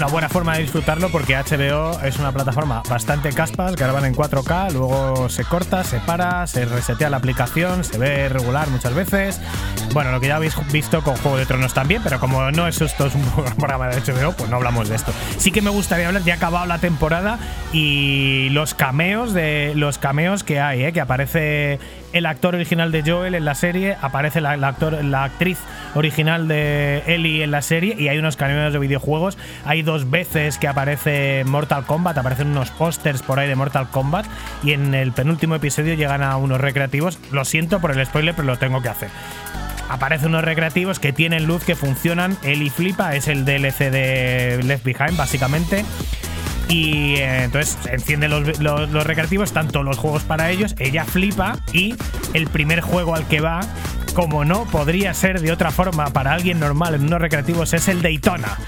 Una buena forma de disfrutarlo porque HBO es una plataforma bastante caspas, graban en 4K, luego se corta, se para, se resetea la aplicación, se ve regular muchas veces. Bueno, lo que ya habéis visto con Juego de Tronos también, pero como no es esto es un programa de HBO, pues no hablamos de esto. Sí que me gustaría hablar, ya ha acabado la temporada y los cameos de los cameos que hay, ¿eh? que aparece el actor original de Joel en la serie, aparece la, la la actriz original de Ellie en la serie y hay unos cameos de videojuegos. Hay dos veces que aparece Mortal Kombat, aparecen unos pósters por ahí de Mortal Kombat y en el penúltimo episodio llegan a unos recreativos. Lo siento por el spoiler, pero lo tengo que hacer. Aparecen unos recreativos que tienen luz, que funcionan. Ellie flipa, es el DLC de Left Behind, básicamente. Y eh, entonces enciende los, los- los recreativos, tanto los juegos para ellos, ella flipa y el primer juego al que va, como no podría ser de otra forma para alguien normal en unos recreativos, es el Daytona.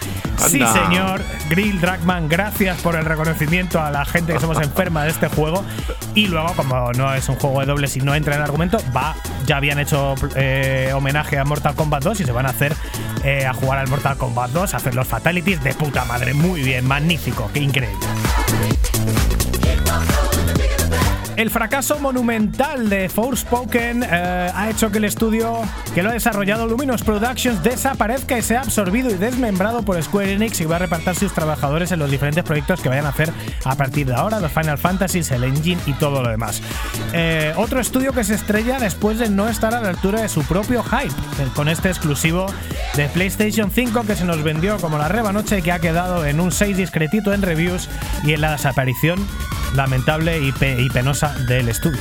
Sí, señor. Grill Dragman, gracias por el reconocimiento a la gente que somos enferma de este juego. Y luego, como no es un juego de dobles y no entra en el argumento, va. Ya habían hecho eh, homenaje a Mortal Kombat 2 y se van a hacer eh, a jugar al Mortal Kombat 2, a hacer los fatalities de puta madre. Muy bien, magnífico, qué increíble. El fracaso monumental de Forspoken eh, ha hecho que el estudio que lo ha desarrollado Luminous Productions desaparezca y sea absorbido y desmembrado por Square Enix y va a repartir sus trabajadores en los diferentes proyectos que vayan a hacer a partir de ahora, los Final Fantasies, el Engine y todo lo demás. Eh, otro estudio que se estrella después de no estar a la altura de su propio hype, eh, con este exclusivo de PlayStation 5 que se nos vendió como la reba noche y que ha quedado en un 6 discretito en reviews y en la desaparición lamentable y, pe- y penosa del estudio.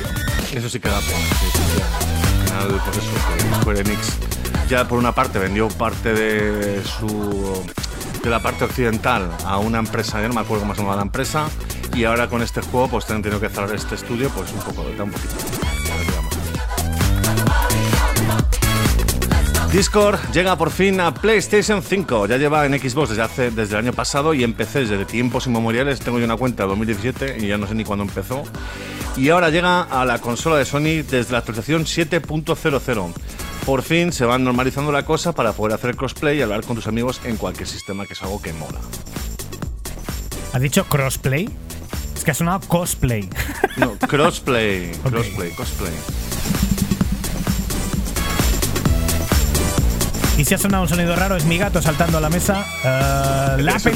Eso sí que da pena. sí, final, pues eso, Square Enix ya por una parte vendió parte de su de la parte occidental a una empresa, ya no me acuerdo cómo se llama la empresa, y ahora con este juego pues han tenido que cerrar este estudio, pues un poco, da un Discord llega por fin a PlayStation 5. Ya lleva en Xbox desde, hace, desde el año pasado y empecé desde tiempos inmemoriales. Tengo yo una cuenta de 2017 y ya no sé ni cuándo empezó. Y ahora llega a la consola de Sony desde la actualización 7.00. Por fin se va normalizando la cosa para poder hacer crossplay y hablar con tus amigos en cualquier sistema, que es algo que mola. ¿Has dicho crossplay? Es que ha sonado cosplay. No, crossplay, crossplay, cosplay. Y si ha sonado un sonido raro, es mi gato saltando a la mesa. Eh, la Eso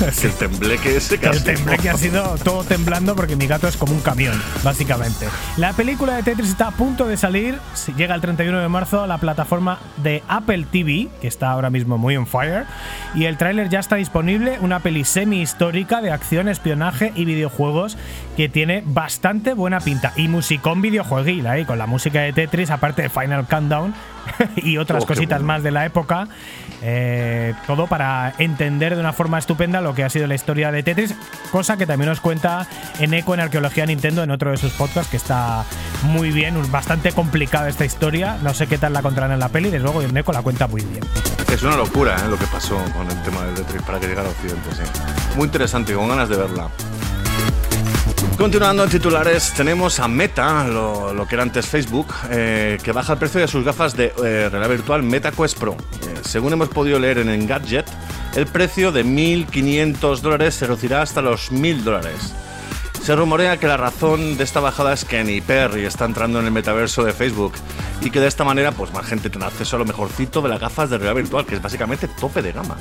que el tembleque ese que El tembleque ha sido todo temblando porque mi gato es como un camión, básicamente. La película de Tetris está a punto de salir. Llega el 31 de marzo a la plataforma de Apple TV, que está ahora mismo muy on fire. Y el tráiler ya está disponible. Una peli semi-histórica de acción, espionaje y videojuegos que tiene bastante buena pinta. Y musicón videojueguil ahí, con la música de Tetris, aparte de Final Countdown y otras Oh, cositas bueno. más de la época. Eh, todo para entender de una forma estupenda lo que ha sido la historia de Tetris, cosa que también nos cuenta en Eco en Arqueología Nintendo en otro de sus podcasts, que está muy bien, bastante complicada esta historia. No sé qué tal la contarán en la peli, desde luego en Eco la cuenta muy bien. Es una locura ¿eh? lo que pasó con el tema del Tetris para que llegara a Occidente, sí. Muy interesante, con ganas de verla. Continuando en titulares, tenemos a Meta, lo, que era antes Facebook, eh, que baja el precio de sus gafas de eh, realidad virtual Meta Quest Pro. Eh, según hemos podido leer en Engadget, el precio de 1.500 dólares se reducirá hasta los 1.000 dólares. Se rumorea que la razón de esta bajada es que Annie Perry está entrando en el metaverso de Facebook y que de esta manera pues más gente tendrá acceso a lo mejorcito de las gafas de realidad virtual, que es básicamente tope de gama.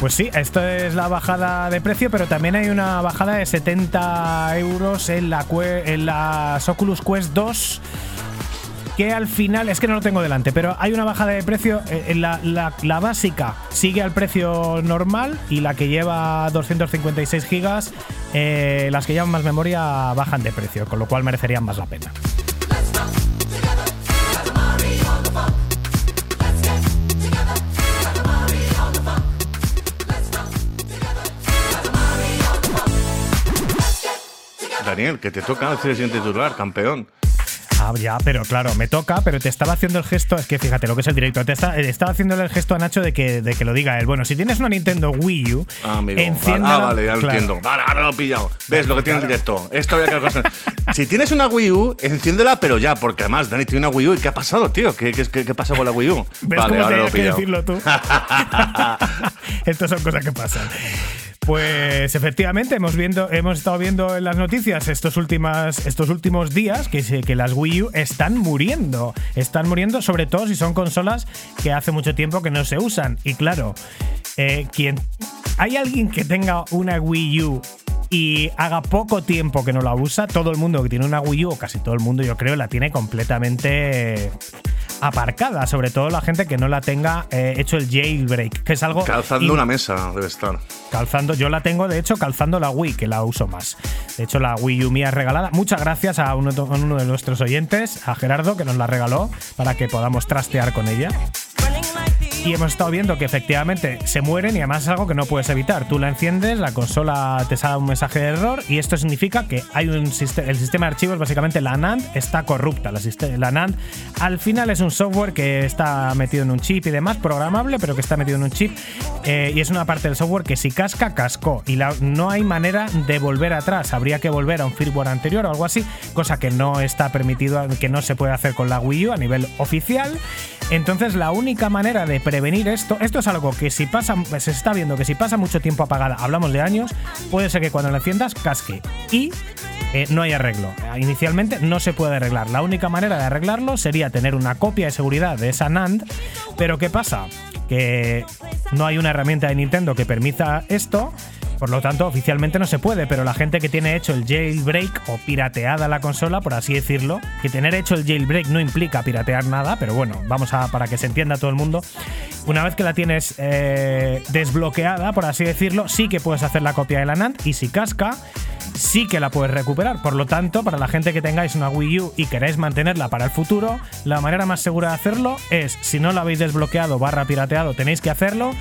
Pues sí, esto es la bajada de precio, pero también hay una bajada de 70 euros en, la, en Oculus Quest 2. Que al final, es que no lo tengo delante, pero hay una bajada de precio. eh, la básica sigue al precio normal y la que lleva 256 gigas, eh, las que llevan más memoria bajan de precio, con lo cual merecerían más la pena. Daniel, que te toca decir el siguiente titular, campeón. Ah, ya, pero claro, me toca, pero te estaba haciendo el gesto, es que fíjate lo que es el directo, te está- eh, estaba haciéndole el gesto a Nacho de que, de que lo diga él. Bueno, si tienes una Nintendo Wii U, Ah, amigo. Ah, vale, ya lo claro. entiendo. Vale, ahora lo he pillado. ¿Ves lo que tiene el directo? Esto había que. Si tienes una Wii U, enciéndela, pero ya, porque además Dani tiene una Wii U. ¿Y qué ha pasado, tío? ¿Qué, qué, qué, qué pasa con la Wii U? ¿Ves vale, cómo ahora lo he que decirlo tú? Estas son cosas que pasan. Pues efectivamente hemos estado viendo en las noticias estos últimos días que, las Wii U están muriendo. Están muriendo, sobre todo si son consolas que hace mucho tiempo que no se usan. Y claro, eh, hay alguien que tenga una Wii U y haga poco tiempo que no la usa, todo el mundo que tiene una Wii U, o casi todo el mundo, yo creo, la tiene completamente aparcada, sobre todo la gente que no la tenga eh, hecho el jailbreak, que es algo Calzando una mesa debe estar. calzando, yo la tengo de hecho calzando la Wii, que la uso más. De hecho la Wii U mía es regalada. Muchas gracias a uno, a uno de nuestros oyentes, a Gerardo, que nos la regaló para que podamos trastear con ella. Y hemos estado viendo que efectivamente se mueren y además es algo que no puedes evitar. Tú la enciendes, la consola te sale un mensaje de error y esto significa que hay un el sistema de archivos, básicamente la NAND, está corrupta. La, NAND al final es un software que está metido en un chip y demás, programable, pero que está metido en un chip eh, y es una parte del software que si casca, cascó. Y no hay manera de volver atrás. Habría que volver a un firmware anterior o algo así, cosa que no está permitido, que no se puede hacer con la Wii U a nivel oficial. Entonces, la única manera de prevenir esto, esto es algo que si pasa, se está viendo que si pasa mucho tiempo apagada, hablamos de años, puede ser que cuando la enciendas casque y eh, no hay arreglo. Inicialmente no se puede arreglar. La única manera de arreglarlo sería tener una copia de seguridad de esa NAND, pero ¿qué pasa? Que no hay una herramienta de Nintendo que permita esto. Por lo tanto, oficialmente no se puede, pero la gente que tiene hecho el jailbreak o pirateada la consola, por así decirlo, que tener hecho el jailbreak no implica piratear nada, pero bueno, vamos a para que se entienda todo el mundo. Una vez que la tienes eh, desbloqueada, por así decirlo, sí que puedes hacer la copia de la NAND y si casca, sí que la puedes recuperar. Por lo tanto, para la gente que tengáis una Wii U y queráis mantenerla para el futuro, la manera más segura de hacerlo es, si no la habéis desbloqueado barra pirateado, tenéis que hacerlo,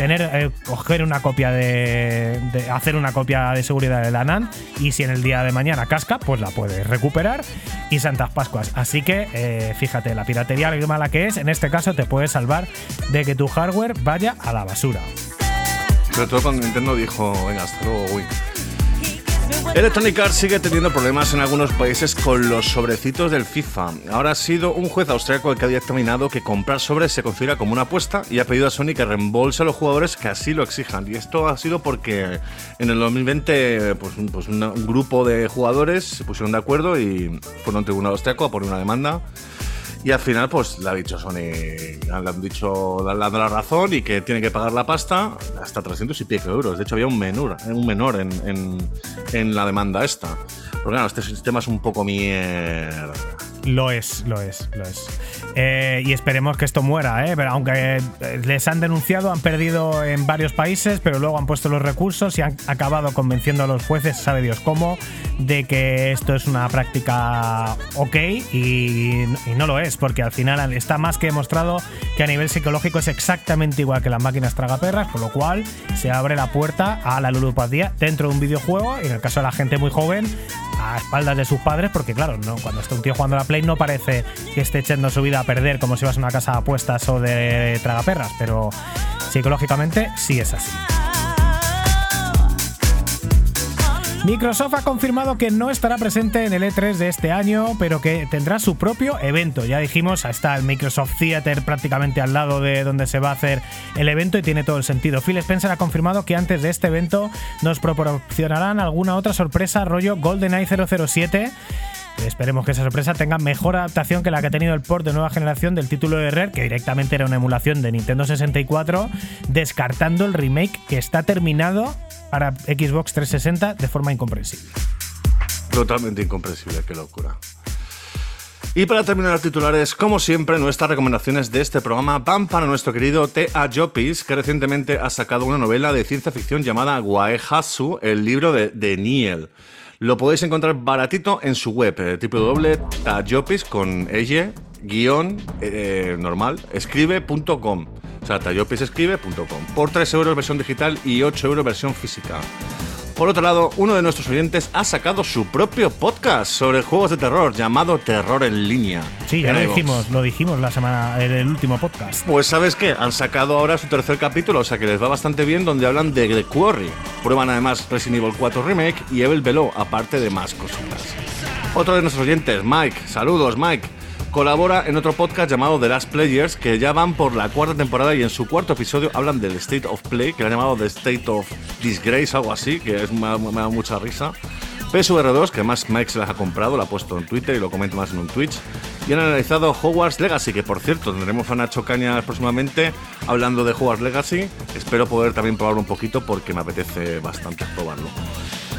tener eh, coger una copia de, hacer una copia de seguridad de la NAND y si en el día de mañana casca, pues la puedes recuperar y Santas Pascuas. Así que eh, fíjate, la piratería lo mala que es, en este caso te puede salvar de que tu hardware vaya a la basura. Sobre todo cuando Nintendo dijo, venga, hasta luego, uy. Electronic Arts sigue teniendo problemas en algunos países con los sobrecitos del FIFA. Ahora ha sido un juez austriaco el que ha dictaminado que comprar sobres se considera como una apuesta y ha pedido a Sony que reembolse a los jugadores que así lo exijan. Y esto ha sido porque en el 2020 pues, pues un grupo de jugadores se pusieron de acuerdo y fueron a un tribunal austriaco a poner una demanda. Y al final, pues le ha dicho Sony, le han dicho, le la razón y que tiene que pagar la pasta hasta 300 y pico euros. De hecho, había un menor, un menor en, en- en la demanda esta. Pero claro, este sistema es un poco mierda. Lo es, lo es, lo es. Eh, y esperemos que esto muera, ¿eh? Pero aunque eh, les han denunciado, han perdido en varios países, pero luego han puesto los recursos y han acabado convenciendo a los jueces, sabe Dios cómo, de que esto es una práctica ok y, y no lo es, porque al final está más que demostrado que a nivel psicológico es exactamente igual que las máquinas tragaperras, por lo cual se abre la puerta a la ludopatía dentro de un videojuego y en el caso de la gente muy joven a espaldas de sus padres, porque claro, no, cuando está un tío jugando a la Play no parece que esté echando su vida a perder como si vas a una casa de apuestas o de tragaperras, pero psicológicamente sí es así. Microsoft ha confirmado que no estará presente en el E3 de este año, pero que tendrá su propio evento. Ya dijimos, está el Microsoft Theater prácticamente al lado de donde se va a hacer el evento y tiene todo el sentido. Phil Spencer ha confirmado que antes de este evento nos proporcionarán alguna otra sorpresa rollo GoldenEye 007. Esperemos que esa sorpresa tenga mejor adaptación que la que ha tenido el port de nueva generación del título de Rare, que directamente era una emulación de Nintendo 64, descartando el remake que está terminado para Xbox 360 de forma incomprensible. Totalmente incomprensible, qué locura. Y para terminar los titulares, como siempre, nuestras recomendaciones de este programa van para nuestro querido T.A. Jopis, que recientemente ha sacado una novela de ciencia ficción llamada Waehasu, el libro de, de Niel. Lo podéis encontrar baratito en su web, eh, www.tajopis con ella, guion eh, normal, escribe.com. O sea. Por 3 euros versión digital y 8 euros versión física. Por otro lado, uno de nuestros oyentes ha sacado su propio podcast sobre juegos de terror llamado Terror en línea. Sí, ya lo dijimos, lo dijimos la semana en el último podcast. Pues sabes qué, han sacado ahora su tercer capítulo, o sea que les va bastante bien, donde hablan de The Quarry. Prueban además Resident Evil 4 Remake y Evil Below, aparte de más cositas. Otro de nuestros oyentes, Mike, saludos Mike, colabora en otro podcast llamado The Last Players, que ya van por la cuarta temporada y en su cuarto episodio hablan del State of Play, que lo han llamado The State of Disgrace, algo así, que es, me, me da mucha risa. PSVR2, que más Mike se las ha comprado, lo ha puesto en Twitter y lo comento más en un Twitch. Y han analizado Hogwarts Legacy, que por cierto tendremos a Nacho Cañas próximamente hablando de Hogwarts Legacy. Espero poder también probarlo un poquito porque me apetece bastante probarlo.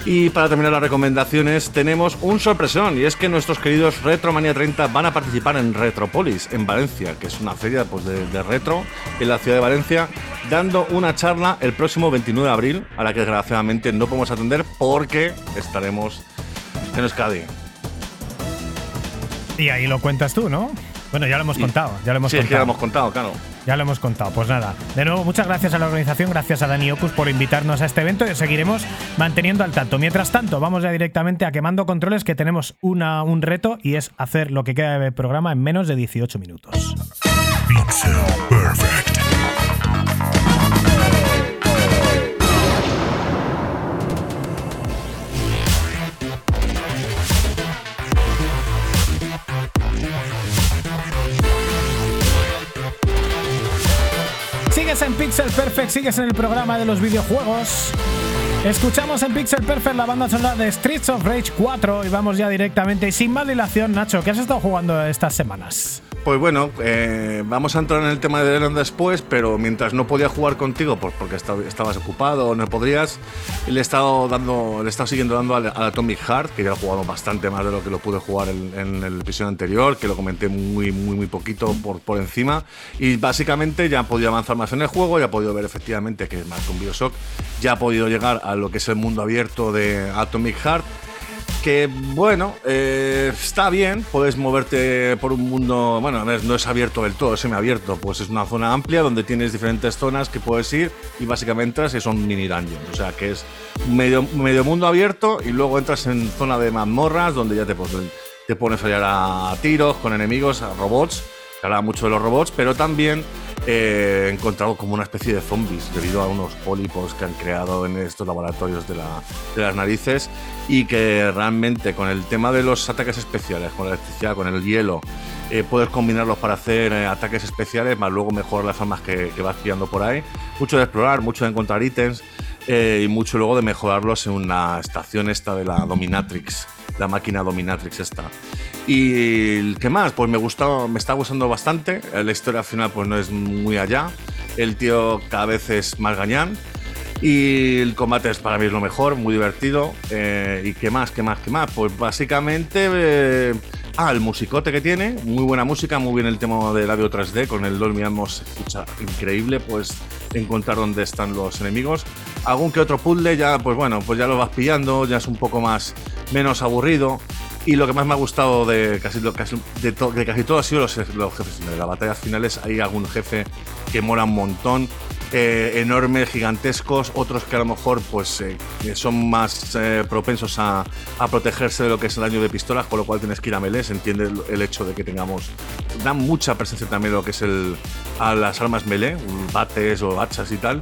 Y para terminar las recomendaciones tenemos un sorpresón y es que nuestros queridos Retromania 30 van a participar en Retropolis en Valencia, que es una feria pues, de, de retro en la ciudad de Valencia, dando una charla el próximo 29 de abril, a la que desgraciadamente no podemos atender porque estaremos en Euskadi. Y ahí lo cuentas tú, ¿no? Bueno, ya lo hemos Y- contado, ya lo hemos sí, es que ya contado. lo hemos contado, claro. Ya lo hemos contado. Pues nada, de nuevo, muchas gracias a la organización, gracias a Dani Opus por invitarnos a este evento y os seguiremos manteniendo al tanto. Mientras tanto, vamos ya directamente a quemando controles, que tenemos una, un reto y es hacer lo que queda del programa en menos de 18 minutos. Perfect. En Pixel Perfect, sigues en el programa de los videojuegos. Escuchamos en Pixel Perfect la banda sonora de Streets of Rage 4 y vamos ya directamente y sin más dilación, Nacho, ¿qué has estado jugando estas semanas? Pues bueno, eh, vamos a entrar en el tema de Elon después, pero mientras no podía jugar contigo, pues porque esta- estabas ocupado o no podrías, le he estado dando, le he siguiendo dando al, Atomic Heart, que ya lo he jugado bastante más de lo que lo pude jugar en, en el episodio anterior, que lo comenté muy, muy, muy poquito por, por encima. Y básicamente ya he podido avanzar más en el juego, ya he podido ver efectivamente que es más que un Bioshock, ya he podido llegar a lo que es el mundo abierto de Atomic Heart. que bueno, eh, está bien, puedes moverte por un mundo, bueno, no es abierto del todo, es semiabierto, pues es una zona amplia donde tienes diferentes zonas que puedes ir y básicamente son mini dungeons, o sea que es medio, medio mundo abierto y luego entras en zona de mazmorras donde ya te, pues, te pones a fallar a tiros con enemigos, a robots, que hablaba mucho de los robots, pero también eh, he encontrado como una especie de zombies debido a unos pólipos que han creado en estos laboratorios de, la- de las narices y que realmente con el tema de los ataques especiales, con la electricidad, con el hielo, eh, puedes combinarlos para hacer eh, ataques especiales, más luego mejorar las armas que, que vas pillando por ahí. Mucho de explorar, mucho de encontrar ítems y mucho luego de mejorarlos en una estación esta de la Dominatrix, la máquina Dominatrix esta. Y ¿qué más? Pues me gustó, me está gustando bastante. La historia al final pues no es muy allá. El tío cada vez es más gañán. Y el combate es para mí es lo mejor, muy divertido. Eh, ¿Y qué más? ¿Qué más? ¿Qué más? Pues básicamente. eh, ah, el musicote que tiene, muy buena música, muy bien el tema del audio 3D, con el Dolby Atmos se escucha increíble, pues encontrar dónde están los enemigos. Algún que otro puzzle ya, pues bueno, pues ya lo vas pillando, ya es un poco más menos aburrido. Y lo que más me ha gustado de casi, de, de casi todo ha sido los, los jefes finales. Las batallas finales hay algún jefe que mola un montón, eh, enormes, gigantescos, otros que a lo mejor pues eh, son más eh, propensos a, a protegerse de lo que es el daño de pistolas, con lo cual tienes que ir a melee. Se entiende el, hecho de que tengamos. Da mucha presencia también lo que es el a las armas melee, bates o hachas y tal.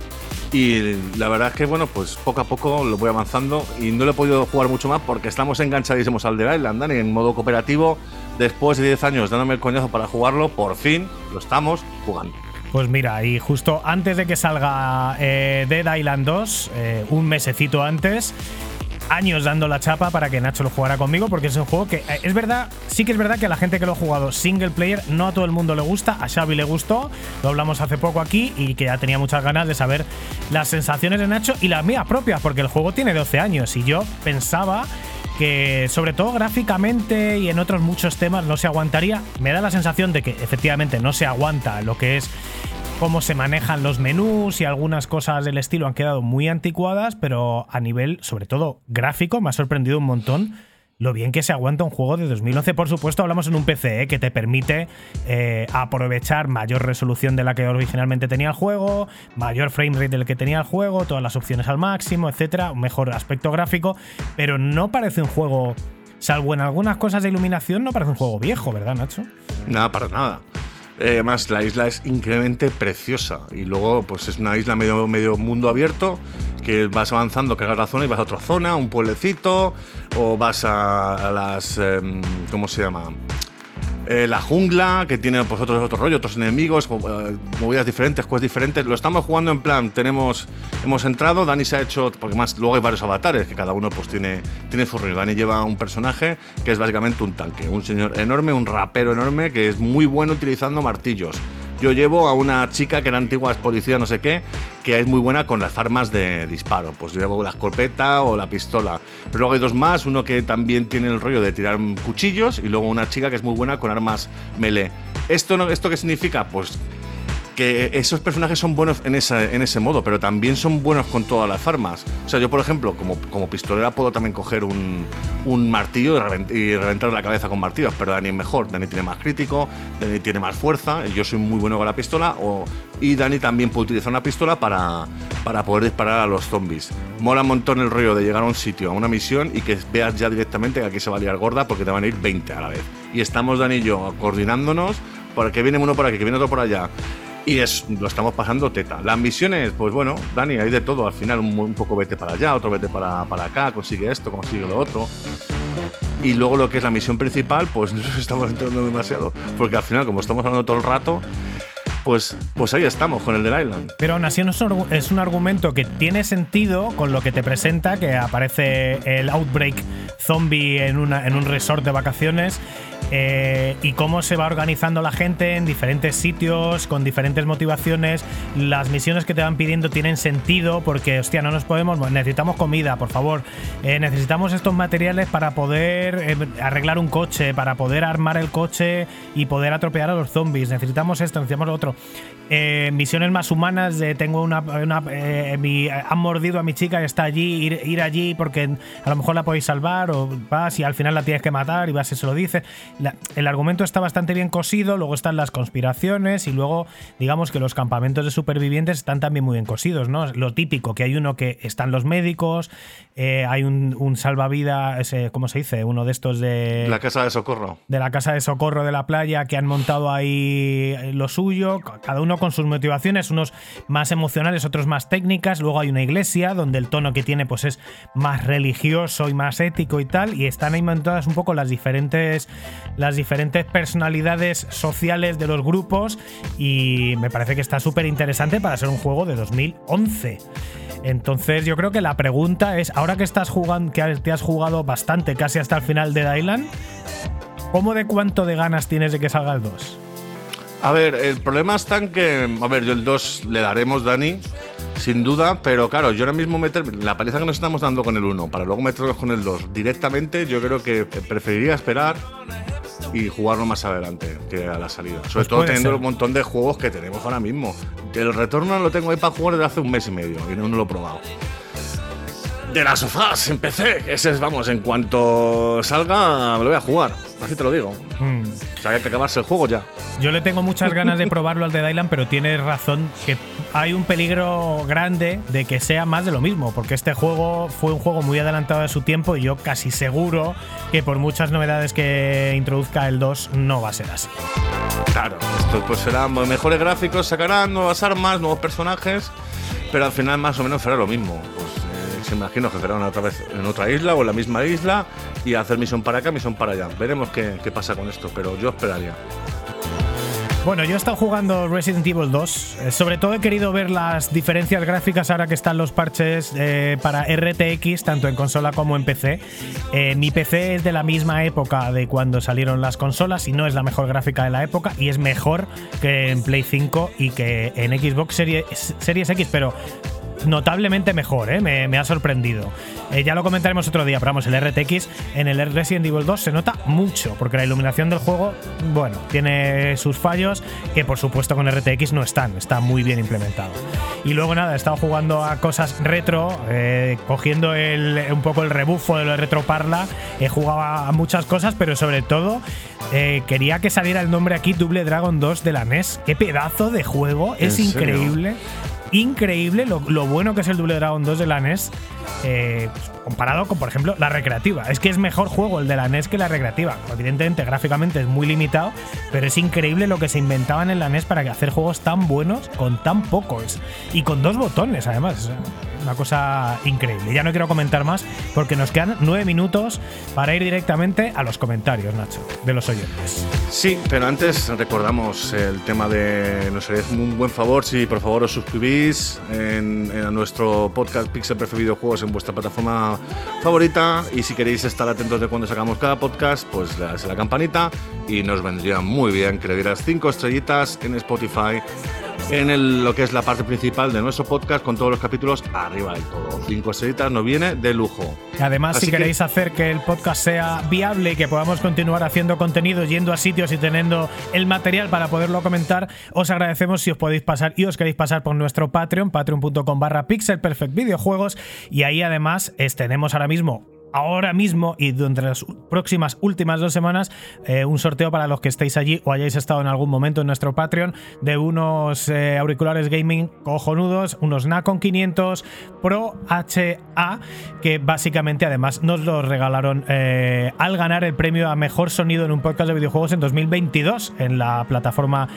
Y la verdad es que, bueno, pues poco a poco lo voy avanzando y no lo he podido jugar mucho más porque estamos enganchadísimos al The Island, Dani, en modo cooperativo. Después de 10 años dándome el coñazo para jugarlo, por fin lo estamos jugando. Pues mira, y justo antes de que salga eh, Dead Island 2, eh, un mesecito antes, años dando la chapa para que Nacho lo jugara conmigo, porque es un juego que eh, es verdad, sí que es verdad que a la gente que lo ha jugado single player no a todo el mundo le gusta, a Xavi le gustó, lo hablamos hace poco aquí y que ya tenía muchas ganas de saber las sensaciones de Nacho y las mías propias, porque el juego tiene 12 años y yo pensaba que sobre todo gráficamente y en otros muchos temas no se aguantaría. Me da la sensación de que efectivamente no se aguanta lo que es cómo se manejan los menús y algunas cosas del estilo han quedado muy anticuadas, pero a nivel, sobre todo gráfico, me ha sorprendido un montón lo bien que se aguanta un juego de 2011. Por supuesto, hablamos en un PC ¿eh? que te permite eh, aprovechar mayor resolución de la que originalmente tenía el juego, mayor frame rate del que tenía el juego, todas las opciones al máximo, etcétera, un mejor aspecto gráfico, pero no parece un juego, salvo en algunas cosas de iluminación, no parece un juego viejo, ¿verdad, Nacho? Nada, para nada. Eh, Además, la isla es increíblemente preciosa. Y luego, pues es una isla medio, medio mundo abierto que vas avanzando, cargas la zona y vas a otra zona, un pueblecito, o vas a, las. em, ¿Cómo se llama? Eh, la jungla, que tiene pues otros otro rollo, otros enemigos, eh, movidas diferentes, quests diferentes. Lo estamos jugando en plan, tenemos, hemos entrado, Dani se ha hecho, porque más luego hay varios avatares, que cada uno pues tiene, tiene su rollo. Dani lleva un personaje que es básicamente un tanque, un señor enorme, un rapero enorme, que es muy bueno utilizando martillos. Yo llevo a una chica que era antigua policía, no sé qué, que es muy buena con las armas de disparo. Pues llevo la escopeta o la pistola. Pero luego hay dos más, uno que también tiene el rollo de tirar cuchillos y luego una chica que es muy buena con armas melee. ¿Esto, no, ¿esto qué significa? Pues que esos personajes son buenos en, ese modo, pero también son buenos con todas las armas. O sea, yo, por ejemplo, como, como pistolera puedo también coger un, martillo y, revent- y reventar la cabeza con martillos, pero Dani es mejor. Dani tiene más crítico, Dani tiene más fuerza, yo soy muy bueno con la pistola, o, y Dani también puede utilizar una pistola para, para poder disparar a los zombies. Mola un montón el rollo de llegar a un sitio, a una misión, y que veas ya directamente que aquí se va a liar gorda porque te van a ir 20 a la vez. Y estamos Dani y yo coordinándonos, porque viene uno por aquí, que viene otro por allá. Y es, lo estamos pasando teta. Las misiones, pues bueno, Dani, hay de todo. Al final, un, poco vete para allá, otro vete para, para acá, consigue esto, consigue lo otro. Y luego lo que es la misión principal, pues no nos estamos entrando demasiado. Porque al final, como estamos hablando todo el rato, pues, pues ahí estamos con el del Island. Pero aún así es un argumento que tiene sentido con lo que te presenta, que aparece el outbreak zombie en, una, en un resort de vacaciones eh, y cómo se va organizando la gente en diferentes sitios, con diferentes motivaciones. Las misiones que te van pidiendo tienen sentido porque, hostia, no nos podemos, necesitamos comida, por favor, Eh, necesitamos estos materiales para poder eh, arreglar un coche, para poder armar el coche y poder atropellar a los zombies, necesitamos esto, necesitamos lo otro. Eh, misiones más humanas tengo una, una- mi- han mordido a mi chica y está allí ir, ir allí porque a lo mejor la podéis salvar o vas y al final la tienes que matar y vas y se lo dice La- el argumento está bastante bien cosido luego están las conspiraciones y luego digamos que los campamentos de supervivientes están también muy bien cosidos no lo típico que hay uno que están los médicos eh, hay un, un salvavidas ese, cómo se dice uno de estos de La casa de socorro. de la casa de socorro de la playa que han montado ahí lo suyo, cada uno con sus motivaciones, unos más emocionales, otros más técnicas. Luego hay una iglesia donde el tono que tiene pues es más religioso y más ético y tal, y están ahí montadas un poco las diferentes las diferentes personalidades sociales de los grupos y me parece que está súper interesante para ser un juego de 2011. Entonces yo creo que la pregunta es, ahora que estás jugando, que te has jugado bastante, casi hasta el final de Island, ¿Cómo de cuánto de ganas tienes de que salga el 2? A ver, el problema está en que, a ver, yo el 2 le daremos, Dani, sin duda, pero claro, yo ahora mismo meter la paliza que nos estamos dando con el 1 para luego meternos con el 2 directamente, yo creo que preferiría esperar y jugarlo más adelante que a la salida. Sobre Pues todo teniendo ser. un montón de juegos que tenemos ahora mismo. El retorno lo tengo ahí para jugar desde hace un mes y medio y no, no lo he probado. De las sofás, empecé. Ese es, vamos, en cuanto salga, me lo voy a jugar. Así te lo digo. Hmm. O sea, hay que acabarse el juego ya. Yo le tengo muchas ganas de probarlo al de Island, pero tienes razón que hay un peligro grande de que sea más de lo mismo, porque este juego fue un juego muy adelantado de su tiempo y yo casi seguro que por muchas novedades que introduzca el 2 no va a ser así. Claro, esto pues serán mejores gráficos, sacarán nuevas armas, nuevos personajes, pero al final más o menos será lo mismo. Pues imagino que serán otra vez en otra isla o en la misma isla y hacer misión para acá, misión para allá. Veremos qué, pasa con esto, pero yo esperaría. Bueno, yo he estado jugando Resident Evil 2. Eh, sobre todo he querido ver las diferencias gráficas ahora que están los parches eh, para RTX, tanto en consola como en PC. Eh, mi PC es de la misma época de cuando salieron las consolas y no es la mejor gráfica de la época y es mejor que en Play 5 y que en Xbox Series X, pero notablemente mejor, ¿eh? me, me ha sorprendido. Eh, ya lo comentaremos otro día, pero vamos, el RTX en el Resident Evil 2 se nota mucho, porque la iluminación del juego, bueno, tiene sus fallos, que por supuesto con RTX no están, está muy bien implementado. Y luego nada, he estado jugando a cosas retro, eh, cogiendo el- un poco el rebufo de lo de retroparla, he jugado a muchas cosas, pero sobre todo quería que saliera el nombre aquí, Double Dragon 2 de la NES. Qué pedazo de juego, ¿En es serio? Increíble lo, lo bueno que es el Double Dragon 2 de la NES eh, comparado con, por ejemplo, la recreativa. Es que es mejor juego el de la NES que la recreativa. Evidentemente, gráficamente es muy limitado, pero es increíble lo que se inventaban en la NES para hacer juegos tan buenos con tan pocos. Y con dos botones, además. Una cosa increíble. Ya no quiero comentar más porque nos quedan nueve minutos para ir directamente a los comentarios, Nacho, de los oyentes. Sí, pero antes recordamos el tema de. Nos haréis un buen favor si por favor os suscribís en, nuestro podcast Pixel Perfect Videojuegos en vuestra plataforma favorita. Y si queréis estar atentos de cuando sacamos cada podcast, pues le la campanita y nos vendría muy bien que le dieras cinco estrellitas en Spotify. En lo que es la parte principal de nuestro podcast, con todos los capítulos arriba del todo. Cinco estrellitas nos viene de lujo. Además, Así si que- queréis hacer que el podcast sea viable y que podamos continuar haciendo contenido, yendo a sitios y teniendo el material para poderlo comentar, os agradecemos si os podéis pasar y os queréis pasar por nuestro Patreon, patreon.com barra Pixel Perfect Videojuegos, y ahí además es- tenemos ahora mismo ahora mismo y durante las próximas últimas dos semanas eh, un sorteo para los que estéis allí o hayáis estado en algún momento en nuestro Patreon de unos eh, auriculares gaming cojonudos, unos Nacon 500 Pro HA que básicamente además nos los regalaron eh, al ganar el premio a mejor sonido en un podcast de videojuegos en 2022 en la plataforma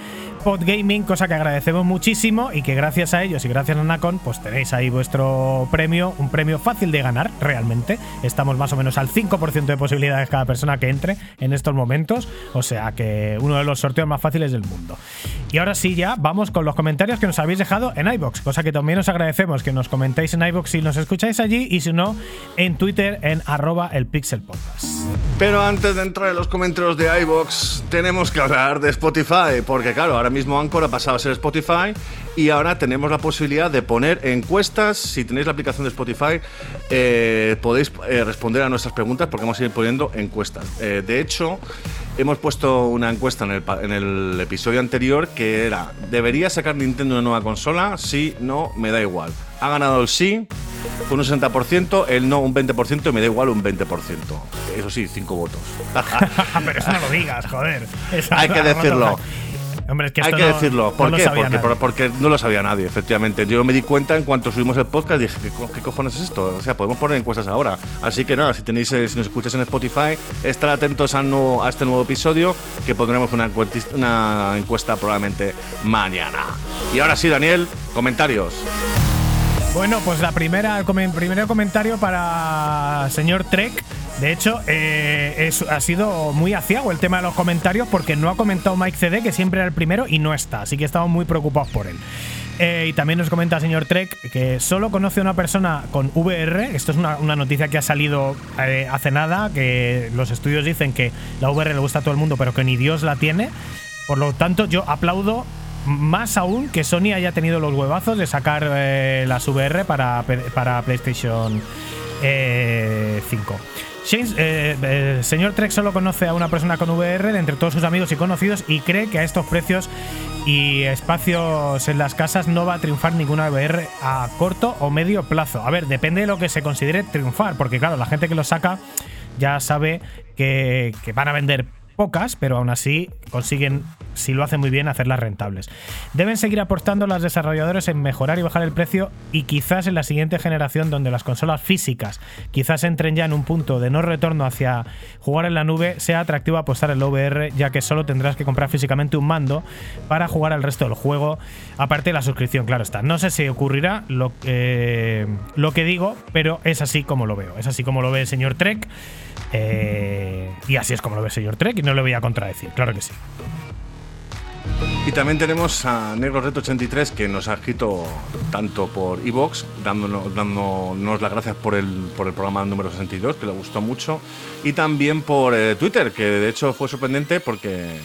Podgaming, cosa que agradecemos muchísimo y que gracias a ellos y gracias a Nacon pues tenéis ahí vuestro premio, un premio fácil de ganar realmente. Estamos más o menos al 5% de posibilidades cada persona que entre en estos momentos, o sea que uno de los sorteos más fáciles del mundo. Y ahora sí, ya vamos con los comentarios que nos habéis dejado en iBox, cosa que también os agradecemos que nos comentéis en iBox si nos escucháis allí y si no, en Twitter en arroba el. Pero antes de entrar en los comentarios de iBox, tenemos que hablar de Spotify, porque claro, ahora mismo Anchor ha pasado a ser Spotify y ahora tenemos la posibilidad de poner encuestas. Si tenéis la aplicación de Spotify, eh, podéis eh, responder a nuestras preguntas porque vamos a ir poniendo encuestas. Eh, de hecho, hemos puesto una encuesta en el, en el episodio anterior que era, ¿debería sacar Nintendo una nueva consola? Sí, no, me da igual. Ha ganado el sí con un 60%, el no un 20% y me da igual un 20%. Eso sí, 5 votos. Pero eso no lo digas, joder. Eso Hay que lo decirlo. Toca. Hombre, es que Hay que no- decirlo. ¿Por qué? Porque, no lo sabía nadie, efectivamente. Yo me di cuenta en cuanto subimos el podcast dije, ¿qué, co- qué cojones es esto? O sea, podemos poner encuestas ahora. Así que nada, si tenéis, eh, si nos escucháis en Spotify, estar atentos a este nuevo episodio, que pondremos una, encuesta probablemente mañana. Y ahora sí, Daniel, comentarios. Bueno, pues la primera, el primer comentario para señor Trek. De hecho, eh, ha sido muy aciago el tema de los comentarios porque no ha comentado Mike CD, que siempre era el primero, y no está. Así que estamos muy preocupados por él. Eh, y también nos comenta señor Trek que solo conoce a una persona con VR. Esto es una, noticia que ha salido eh, hace nada, que los estudios dicen que la VR le gusta a todo el mundo, pero que ni Dios la tiene. Por lo tanto, yo aplaudo más aún que Sony haya tenido los huevazos de sacar eh, las VR para, para PlayStation eh, 5. Shane, eh, eh, señor Trek solo conoce a una persona con VR de entre todos sus amigos y conocidos y cree que a estos precios y espacios en las casas no va a triunfar ninguna VR a corto o medio plazo. A ver, depende de lo que se considere triunfar, porque claro, la gente que lo saca ya sabe que van a vender pocas, pero aún así consiguen, si lo hacen muy bien, hacerlas rentables. Deben seguir apostando las desarrolladores en mejorar y bajar el precio y quizás en la siguiente generación donde las consolas físicas quizás entren ya en un punto de no retorno hacia jugar en la nube, sea atractivo apostar en la VR ya que solo tendrás que comprar físicamente un mando para jugar al resto del juego, aparte de la suscripción, claro está. No sé si ocurrirá lo, eh, lo que digo, pero es así como lo veo. Es así como lo ve el señor Trek. Eh, y así es como lo ve señor Trek y no le voy a contradecir, claro que sí. Y también tenemos a Negro Reto 83 que nos ha escrito tanto por Evox, dándonos, dándonos las gracias por el, por el programa número 62, que le gustó mucho, y también por eh, Twitter, que de hecho fue sorprendente porque...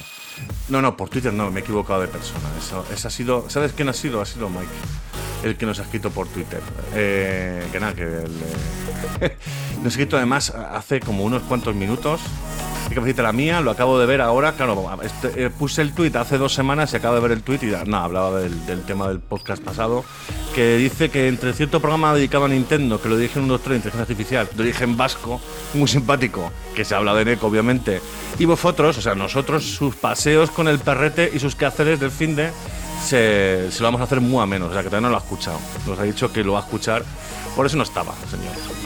No, no, por Twitter no, me he equivocado de persona. Eso, ese ha sido, ¿Sabes quién ha sido? Ha sido Mike, el que nos ha escrito por Twitter. Eh, que nada, que el, eh, nos ha escrito además hace como unos cuantos minutos hay que decirte la mía, lo acabo de ver ahora. Claro, este, eh, puse el tweet hace dos semanas y acabo de ver el tweet y nada, hablaba del, del tema del podcast pasado. Que dice que entre cierto programa dedicado a Nintendo, que lo en un doctor de inteligencia artificial, de origen vasco, muy simpático, que se habla de NECO, obviamente, y vosotros, o sea, nosotros, sus paseos con el perrete y sus quehaceres del fin de se, se lo vamos a hacer muy a menos, o sea, que todavía no lo ha escuchado. Nos ha dicho que lo va a escuchar, por eso no estaba, señor.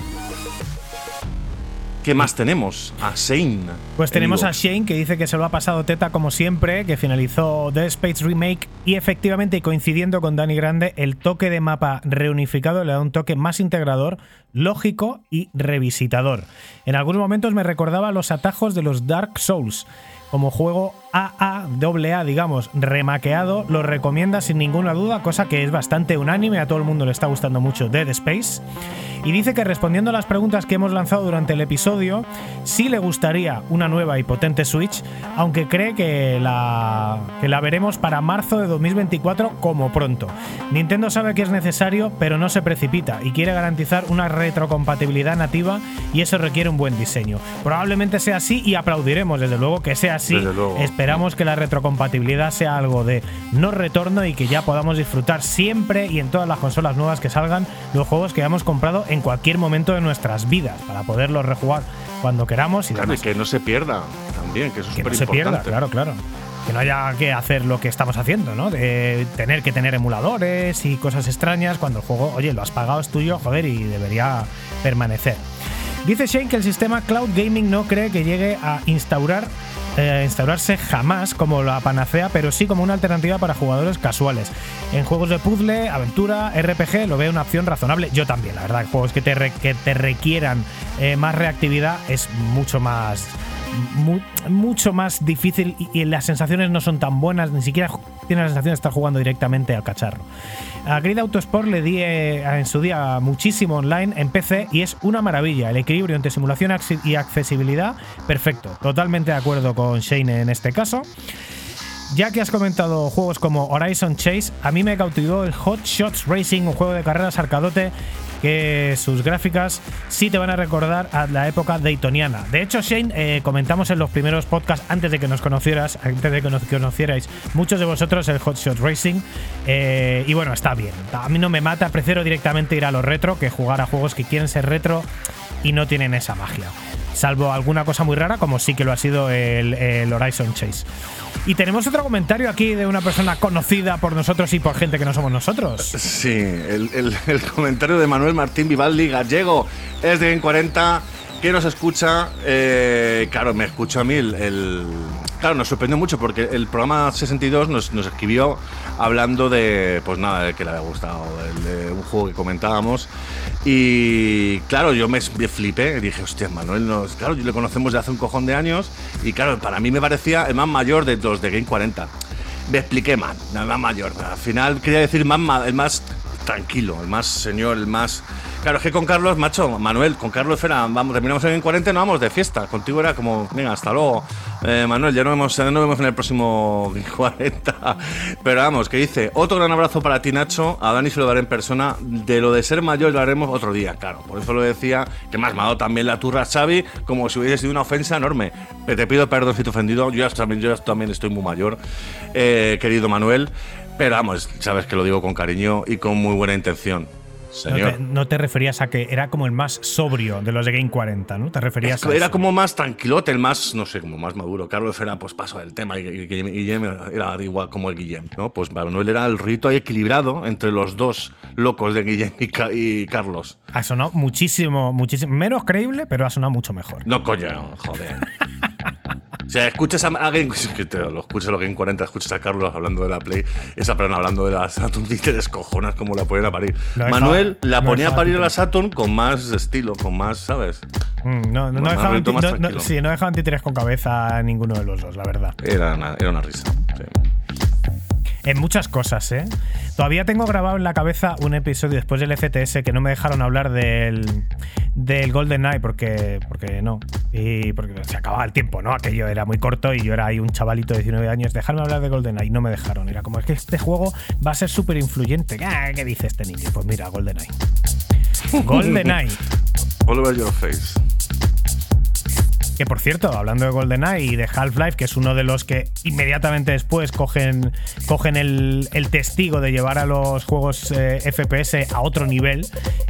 ¿Qué más tenemos? A Shane. Pues en tenemos a. Shane que dice que se lo ha pasado teta como siempre, que finalizó Dead Space Remake y efectivamente coincidiendo con Dani Grande, el toque de mapa reunificado le da un toque más integrador, lógico y revisitador. En algunos momentos me recordaba los atajos de los Dark Souls. Como juego AA, AA, digamos, remaqueado, lo recomienda sin ninguna duda, cosa que es bastante unánime, a todo el mundo le está gustando mucho Dead Space. Y dice que respondiendo a las preguntas que hemos lanzado durante el episodio, sí le gustaría una nueva y potente Switch, aunque cree que la, que la veremos para marzo de 2024 como pronto. Nintendo sabe que es necesario, pero no se precipita y quiere garantizar una retrocompatibilidad nativa y eso requiere un buen diseño. Probablemente sea así y aplaudiremos desde luego que sea así. Desde luego. Esperamos que la retrocompatibilidad sea algo de no retorno y que ya podamos disfrutar siempre y en todas las consolas nuevas que salgan los juegos que hayamos comprado en cualquier momento de nuestras vidas para poderlos rejugar cuando queramos y Claro, y que no se pierda también, que eso es Que no se pierda, importante. claro, claro. Que no haya que hacer lo que estamos haciendo, ¿no? De tener que tener emuladores y cosas extrañas cuando el juego, oye, lo has pagado, es tuyo, joder, y debería permanecer. Dice Shane que el sistema Cloud Gaming no cree que llegue a instaurar, eh, instaurarse jamás como la panacea, pero sí como una alternativa para jugadores casuales. En juegos de puzzle, aventura, RPG, lo veo una opción razonable. Yo también, la verdad, juegos que te, que te requieran eh, más reactividad es mucho más mu- mucho más difícil y, las sensaciones no son tan buenas, ni siquiera tienes la sensación de estar jugando directamente al cacharro. A Grid Autosport le di eh, en su día muchísimo online en PC y es una maravilla. El equilibrio entre simulación y accesibilidad, perfecto. Totalmente de acuerdo con Shane en este caso. Ya que has comentado juegos como Horizon Chase, a mí me cautivó el Hot Shots Racing, un juego de carreras arcadote que sus gráficas sí te van a recordar a la época daytoniana. De hecho, Shane, eh, comentamos en los primeros podcasts antes de que nos conocieras, antes de que conocierais muchos de vosotros el Hot Shots Racing. eh, y bueno, está bien. A mí no me mata, prefiero directamente ir a lo retro que jugar a juegos que quieren ser retro y no tienen esa magia. Salvo alguna cosa muy rara, como sí que lo ha sido el, Horizon Chase. Y tenemos otro comentario aquí de una persona conocida por nosotros y por gente que no somos nosotros. Sí, el, el- el comentario de Manuel Martín Vivaldi Gallego es de en 40 que nos escucha. eh, claro, me escucha a mí el, Claro, nos sorprendió mucho porque el programa 62 nos, nos escribió hablando de, pues nada, que le había gustado, el- de un juego que comentábamos. Y claro, yo me, me flipé, dije, hostia, Manuel, nos, claro, yo le conocemos de hace un cojón de años y claro, para mí me parecía el más mayor de los de Game 40. Me expliqué mal, el más mayor. Al final quería decir más, el más tranquilo, el más señor, el más. Claro, es que con Carlos, macho, Manuel, con Carlos era, vamos, terminamos en 40 y nos vamos de fiesta. Contigo era como, venga, hasta luego. Eh, Manuel, ya nos vemos, ya vemos en el próximo 40. Pero vamos, que dice, otro gran abrazo para ti, Nacho. A Dani se lo daré en persona. De lo de ser mayor lo haremos otro día, claro. Por eso lo decía, que me has también la turra, Xavi, como si hubiese sido una ofensa enorme. Pero te pido perdón si te he ofendido. Yo también, yo también estoy muy mayor, eh, querido Manuel. Pero vamos, sabes que lo digo con cariño y con muy buena intención. No Señor. te, no te referías a que era como el más sobrio de los de Game 40, ¿no? Te referías a Era eso. como más tranquilote, el más, no sé, como más maduro. Carlos era, pues, paso del tema y, y- y Guillem era igual como el Guillem, ¿no? Pues Manuel era el rito ahí equilibrado entre los dos locos de Guillem y, y Carlos. Ha sonado muchísimo, muchísimo. Menos creíble, pero ha sonado mucho mejor. No, coño, joder. O sea, escuchas a alguien, que te lo escuchas lo que en 40, escuchas a Carlos hablando de la Play, esa perdón, hablando de la Saturn y te descojonas como la ponen a parir. Manuel la ponía a parir a la Saturn con más estilo, con más, ¿sabes? Mm, no, no, dejaban no- sí, no dejaban títeres con cabeza a ninguno de los dos, la verdad. Era una, era una risa. sí. En muchas cosas, ¿eh? Todavía tengo grabado en la cabeza un episodio después del FTS que no me dejaron hablar del, del Golden Eye porque, porque no. Y porque se acababa el tiempo, ¿no? Aquello era muy corto y yo era ahí un chavalito de 19 años. Dejarme hablar de Golden Eye no me dejaron. Era como, es que este juego va a ser súper influyente. ¿Qué dice este niño? Pues mira, Golden Eye. Golden Eye. All over your face. Que por cierto, hablando de GoldenEye y de Half-Life, que es uno de los que inmediatamente después cogen, cogen el, testigo de llevar a los juegos eh, FPS a otro nivel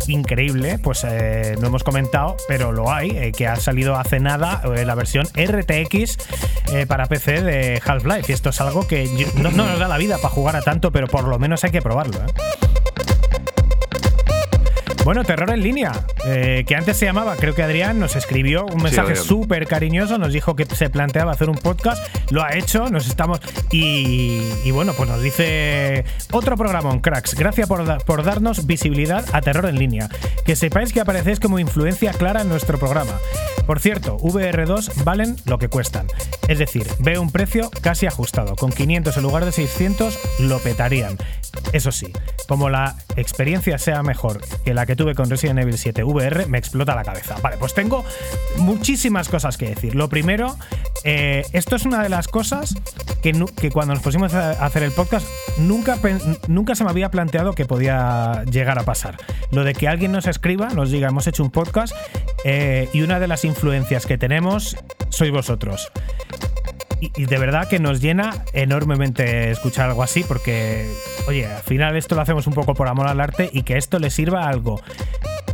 increíble, pues eh, no hemos comentado, pero lo hay, eh, que ha salido hace nada la versión RTX para PC de Half-Life. Y esto es algo que no nos da la vida para jugar a tanto, pero por lo menos hay que probarlo. Bueno, terror en línea, eh, que antes se llamaba, creo que Adrián nos escribió un mensaje súper cariñoso, nos dijo que se planteaba hacer un podcast, lo ha hecho, nos estamos... Y, y bueno, pues nos dice otro programa, cracks, gracias por, da- por darnos visibilidad a terror en línea. Que sepáis que aparecéis como influencia clara en nuestro programa. Por cierto, VR2 valen lo que cuestan. Es decir, veo un precio casi ajustado. Con 500 en lugar de 600 lo petarían. Eso sí, como la experiencia sea mejor que la que tuve con Resident Evil 7 VR, me explota la cabeza. Vale, pues tengo muchísimas cosas que decir. Lo primero, eh, esto es una de las cosas que, que cuando nos pusimos a hacer el podcast nunca, nunca se me había planteado que podía llegar a pasar. Lo de que alguien nos escriba, nos diga, hemos hecho un podcast eh, y una de las influencias que tenemos sois vosotros. Y, de verdad que nos llena enormemente escuchar algo así porque, oye, al final esto lo hacemos un poco por amor al arte y que esto le sirva a algo.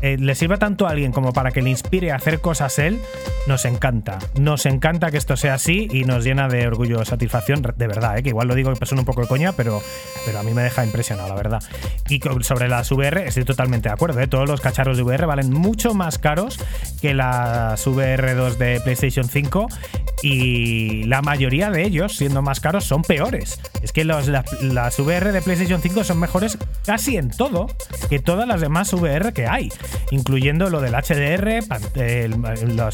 Eh, le sirva tanto a alguien como para que le inspire a hacer cosas él, nos encanta. Nos encanta que esto sea así y nos llena de orgullo, satisfacción, de verdad, ¿eh? que igual lo digo que suena un poco de coña, pero, pero a mí me deja impresionado, la verdad. Y sobre las VR, estoy totalmente de acuerdo. ¿eh? Todos los cacharros de VR valen mucho más caros que las VR2 de PlayStation 5 y la mayoría de ellos, siendo más caros, son peores. Es que las, las VR de PlayStation 5 son mejores casi en todo que todas las demás VR que hay. Incluyendo lo del HDR,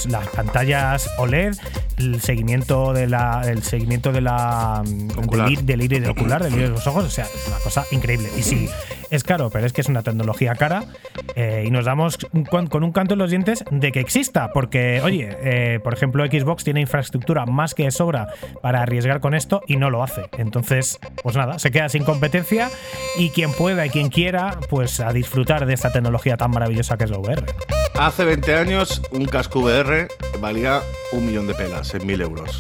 las pantallas OLED, el seguimiento de la, el seguimiento de la Ocular. del, ir- del iris del ocular, del iris de los ojos, o sea, es una cosa increíble. Y sí, es caro, pero es que es una tecnología cara eh, y nos damos un- con un canto en los dientes de que exista, porque, oye, eh, por ejemplo, Xbox tiene infraestructura más que de sobra para arriesgar con esto y no lo hace. Entonces, pues nada, se queda sin competencia y quien pueda y quien quiera, pues a disfrutar de esta tecnología tan maravillosa que es la VR. Hace 20 años, un casco VR valía un millón de pelas, en mil euros.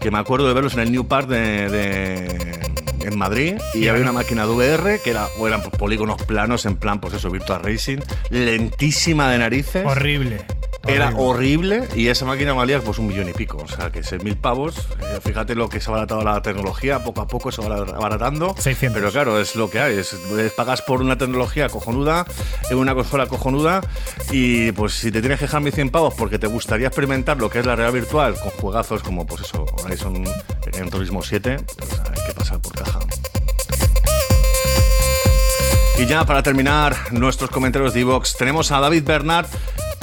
Que me acuerdo de verlos en el New Park de, en Madrid y había una máquina de VR que era, o eran polígonos planos en plan, pues eso, Virtual Racing, lentísima de narices. Horrible. Era horrible. y esa máquina valía pues un millón y pico. O sea, que 6.000 pavos. eh, fíjate lo que se ha abaratado la tecnología, poco a poco se va abaratando. 600. Pero claro, es lo que hay. Es, pagas por una tecnología cojonuda, en una consola cojonuda y pues si te tienes que dejar 1.100 pavos porque te gustaría experimentar lo que es la realidad virtual con juegazos como pues eso, Horizon en Turismo 7, pues hay que pasar por caja. Y ya para terminar nuestros comentarios de Evox, tenemos a David Bernard.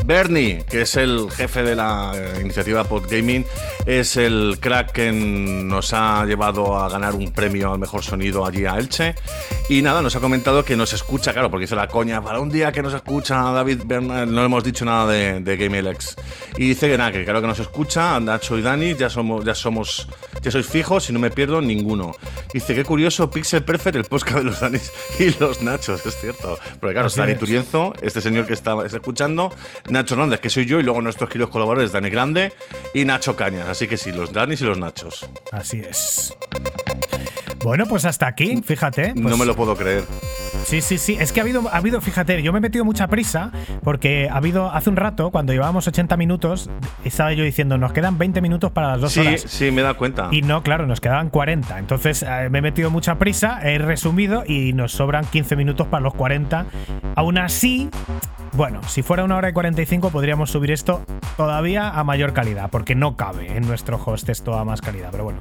Bernie, que es el jefe de la eh, iniciativa Podgaming, es el crack que nos ha llevado a ganar un premio al mejor sonido allí a Elche. Y nada, nos ha comentado que nos escucha, claro, porque hizo la coña, para un día que nos escucha David Bernard, no le hemos dicho nada de, de GameLX. Y dice que nada, que claro que nos escucha, Nacho y Dani, ya somos, ya somos, ya sois fijos y no me pierdo ninguno. Dice, qué curioso, Pixel Perfect, el podcast de los Danis y los Nachos, es cierto. Porque claro, Dani. Turienzo, este señor que está escuchando, Nacho Hernández, que soy yo, y luego nuestros queridos colaboradores, Dani Grande y Nacho Cañas. Así que sí, los Danis y los Nachos. Así es. Bueno, pues hasta aquí, fíjate. no pues- me lo puedo creer. Sí, sí, sí. Es que ha habido, ha habido, fíjate, yo me he metido mucha prisa porque ha habido, hace un rato, cuando llevábamos 80 minutos, estaba yo diciendo, nos quedan 20 minutos para las dos Sí, horas. sí, me da cuenta. Y no, claro, nos quedaban 40. Entonces eh, me he metido mucha prisa, he resumido y nos sobran 15 minutos para los 40. Aún así, bueno, si fuera una hora y 45 podríamos subir esto todavía a mayor calidad, porque no cabe en nuestro host esto a más calidad. Pero bueno,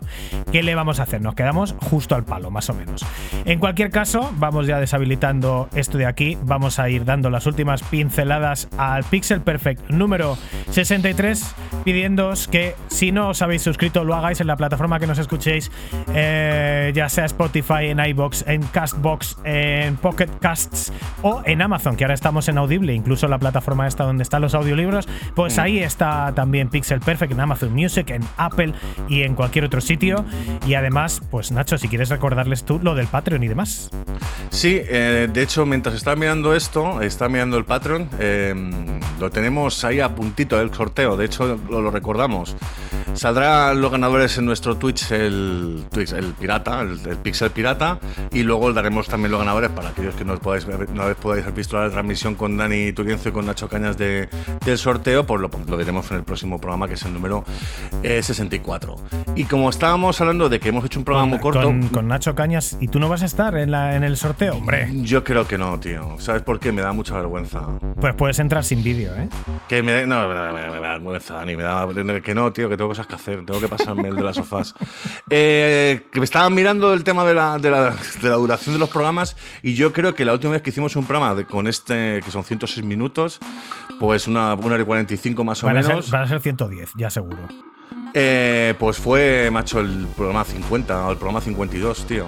¿qué le vamos a hacer? Nos quedamos justo al palo, más o menos. En cualquier caso, vamos ya deshabilitando esto de aquí. Vamos a ir dando las últimas pinceladas al Pixel Perfect número 63, pidiéndoos que si no os habéis suscrito, lo hagáis en la plataforma que nos escuchéis, eh, ya sea Spotify, en iBox, en Castbox, en Pocket Casts o en Amazon, que ahora estamos en Audible, incluso la plataforma esta donde están los audiolibros, pues ahí está también Pixel Perfect en Amazon Music, en Apple y en cualquier otro sitio. Y además, pues Nacho, si quieres recordarles tú lo del Patreon y demás. Sí, eh, de hecho, mientras está mirando esto, está mirando el Patreon, eh, lo tenemos ahí a puntito del sorteo, de hecho lo, lo recordamos. Saldrán los ganadores en nuestro Twitch, el, Twitch, el pirata, el, el Pixel Pirata, y luego daremos también los ganadores para aquellos que no podáis, no podáis haber visto la transmisión con Dani Turienzo y con Nacho Cañas de- del sorteo, pues lo, lo diremos en el próximo programa, que es el número eh, 64. Y como estábamos hablando de que hemos hecho un programa muy corto, Con, con Nacho Cañas. ¿Y tú no vas a estar en, la, en el sorteo? Hombre, yo creo que no, tío. ¿Sabes por qué? Me da mucha vergüenza. pues puedes entrar sin vídeo, ¿eh? Que me da, no, me da, me me da vergüenza, Dani. Me da, que no, tío, que tengo cosas que hacer. Tengo que pasarme el de las sofás. Eh, que me estaban mirando el tema de la, de, la, de la duración de los programas y yo creo que la última vez que hicimos un programa de- con este, que son 106 minutos, pues una, una hora y 45 más o Van a, ser, menos, van a ser 110, ya seguro. Eh, pues fue, macho, el programa 50 o el programa 52, tío.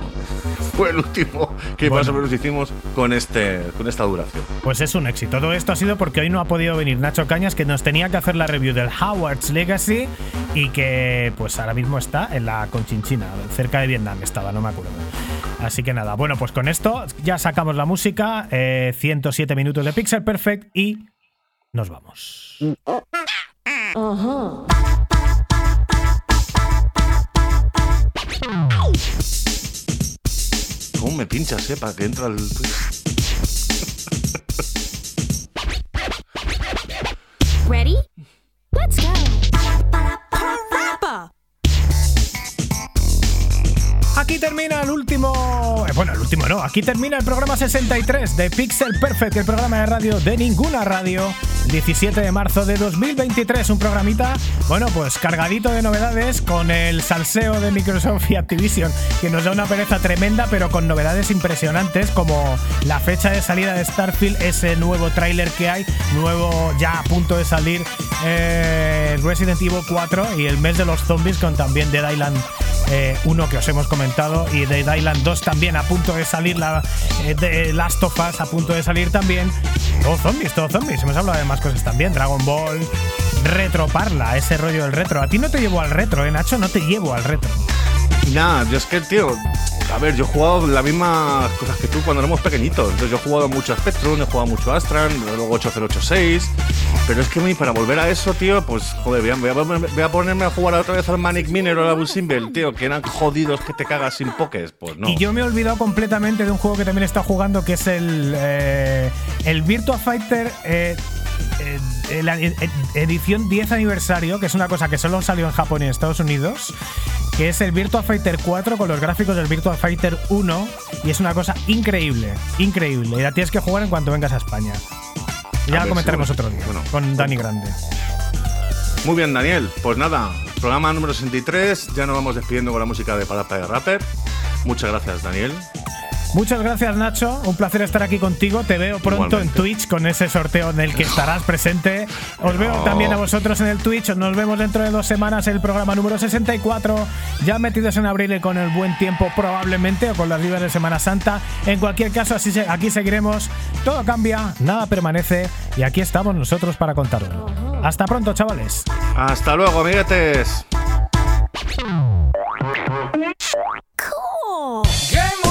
Fue el último que Bueno. más o menos hicimos con, este, con esta duración. Pues es un éxito. Todo esto ha sido porque hoy no ha podido venir Nacho Cañas, que nos tenía que hacer la review del Howard's Legacy y que pues ahora mismo está en la Conchinchina, cerca de Vietnam estaba, no me acuerdo. Así que nada, bueno, pues con esto ya sacamos la música, eh, 107 minutos de Pixel Perfect y nos vamos. ¿Cómo me pinchas, eh? Para que entra el. Ready? Let's go. Aquí termina el último. eh, Bueno, el último no. Aquí termina el programa 63 de Pixel Perfect, el programa de radio de ninguna radio. 17 de marzo de 2023. Un programita, bueno, pues cargadito de novedades con el salseo de Microsoft y Activision, que nos da una pereza tremenda, pero con novedades impresionantes como la fecha de salida de Starfield, ese nuevo tráiler que hay, nuevo ya a punto de salir eh, Resident Evil 4 y el mes de los zombies con también Dead Island eh, uno que os hemos comentado y Dead Island 2 también a punto de salir la eh, de Last of Us a punto de salir también. Todo zombies todo zombies. Hemos hablado de más cosas también. Dragon Ball Retro Parla ese rollo del retro. A ti no te llevo al retro eh Nacho no te llevo al retro Nada, yo es que, tío, a ver, yo he jugado las mismas cosas que tú cuando éramos pequeñitos. Entonces, yo he jugado mucho a Spectrum, he jugado mucho a Astran, luego 8086. Pero es que para volver a eso, tío, pues, joder, voy voy a ponerme- a jugar otra vez al Manic Miner o al Simbel, tío, que eran jodidos que te cagas sin pokés. Pues no. Y yo me he olvidado completamente de un juego que también está jugando, que es el, eh, el Virtua Fighter eh, eh, la ed- ed- edición 10 aniversario, que es una cosa que solo salió en Japón y en Estados Unidos, que es el Virtua Fighter 4 con los gráficos del Virtua Fighter 1, y es una cosa increíble, increíble. Y la tienes que jugar en cuanto vengas a España. Ya A la comentaremos sí, otro día, bueno. con Dani Grande. Muy bien, Daniel. Pues nada, programa número 63. Ya nos vamos despidiendo con la música de Palapa de Rapper. Muchas gracias, Daniel. Muchas gracias, Nacho. Un placer estar aquí contigo. Te veo pronto en Twitch con ese sorteo en el que estarás presente. Os veo también a vosotros en el Twitch. Nos vemos dentro de dos semanas en el programa número 64. Ya metidos en abril y con el buen tiempo, probablemente, o con las libres de Semana Santa. En cualquier caso, así se, aquí seguiremos. Todo cambia, nada permanece. Y aquí estamos nosotros para contarlo. Hasta pronto, chavales. Hasta luego, amiguetes. Cool.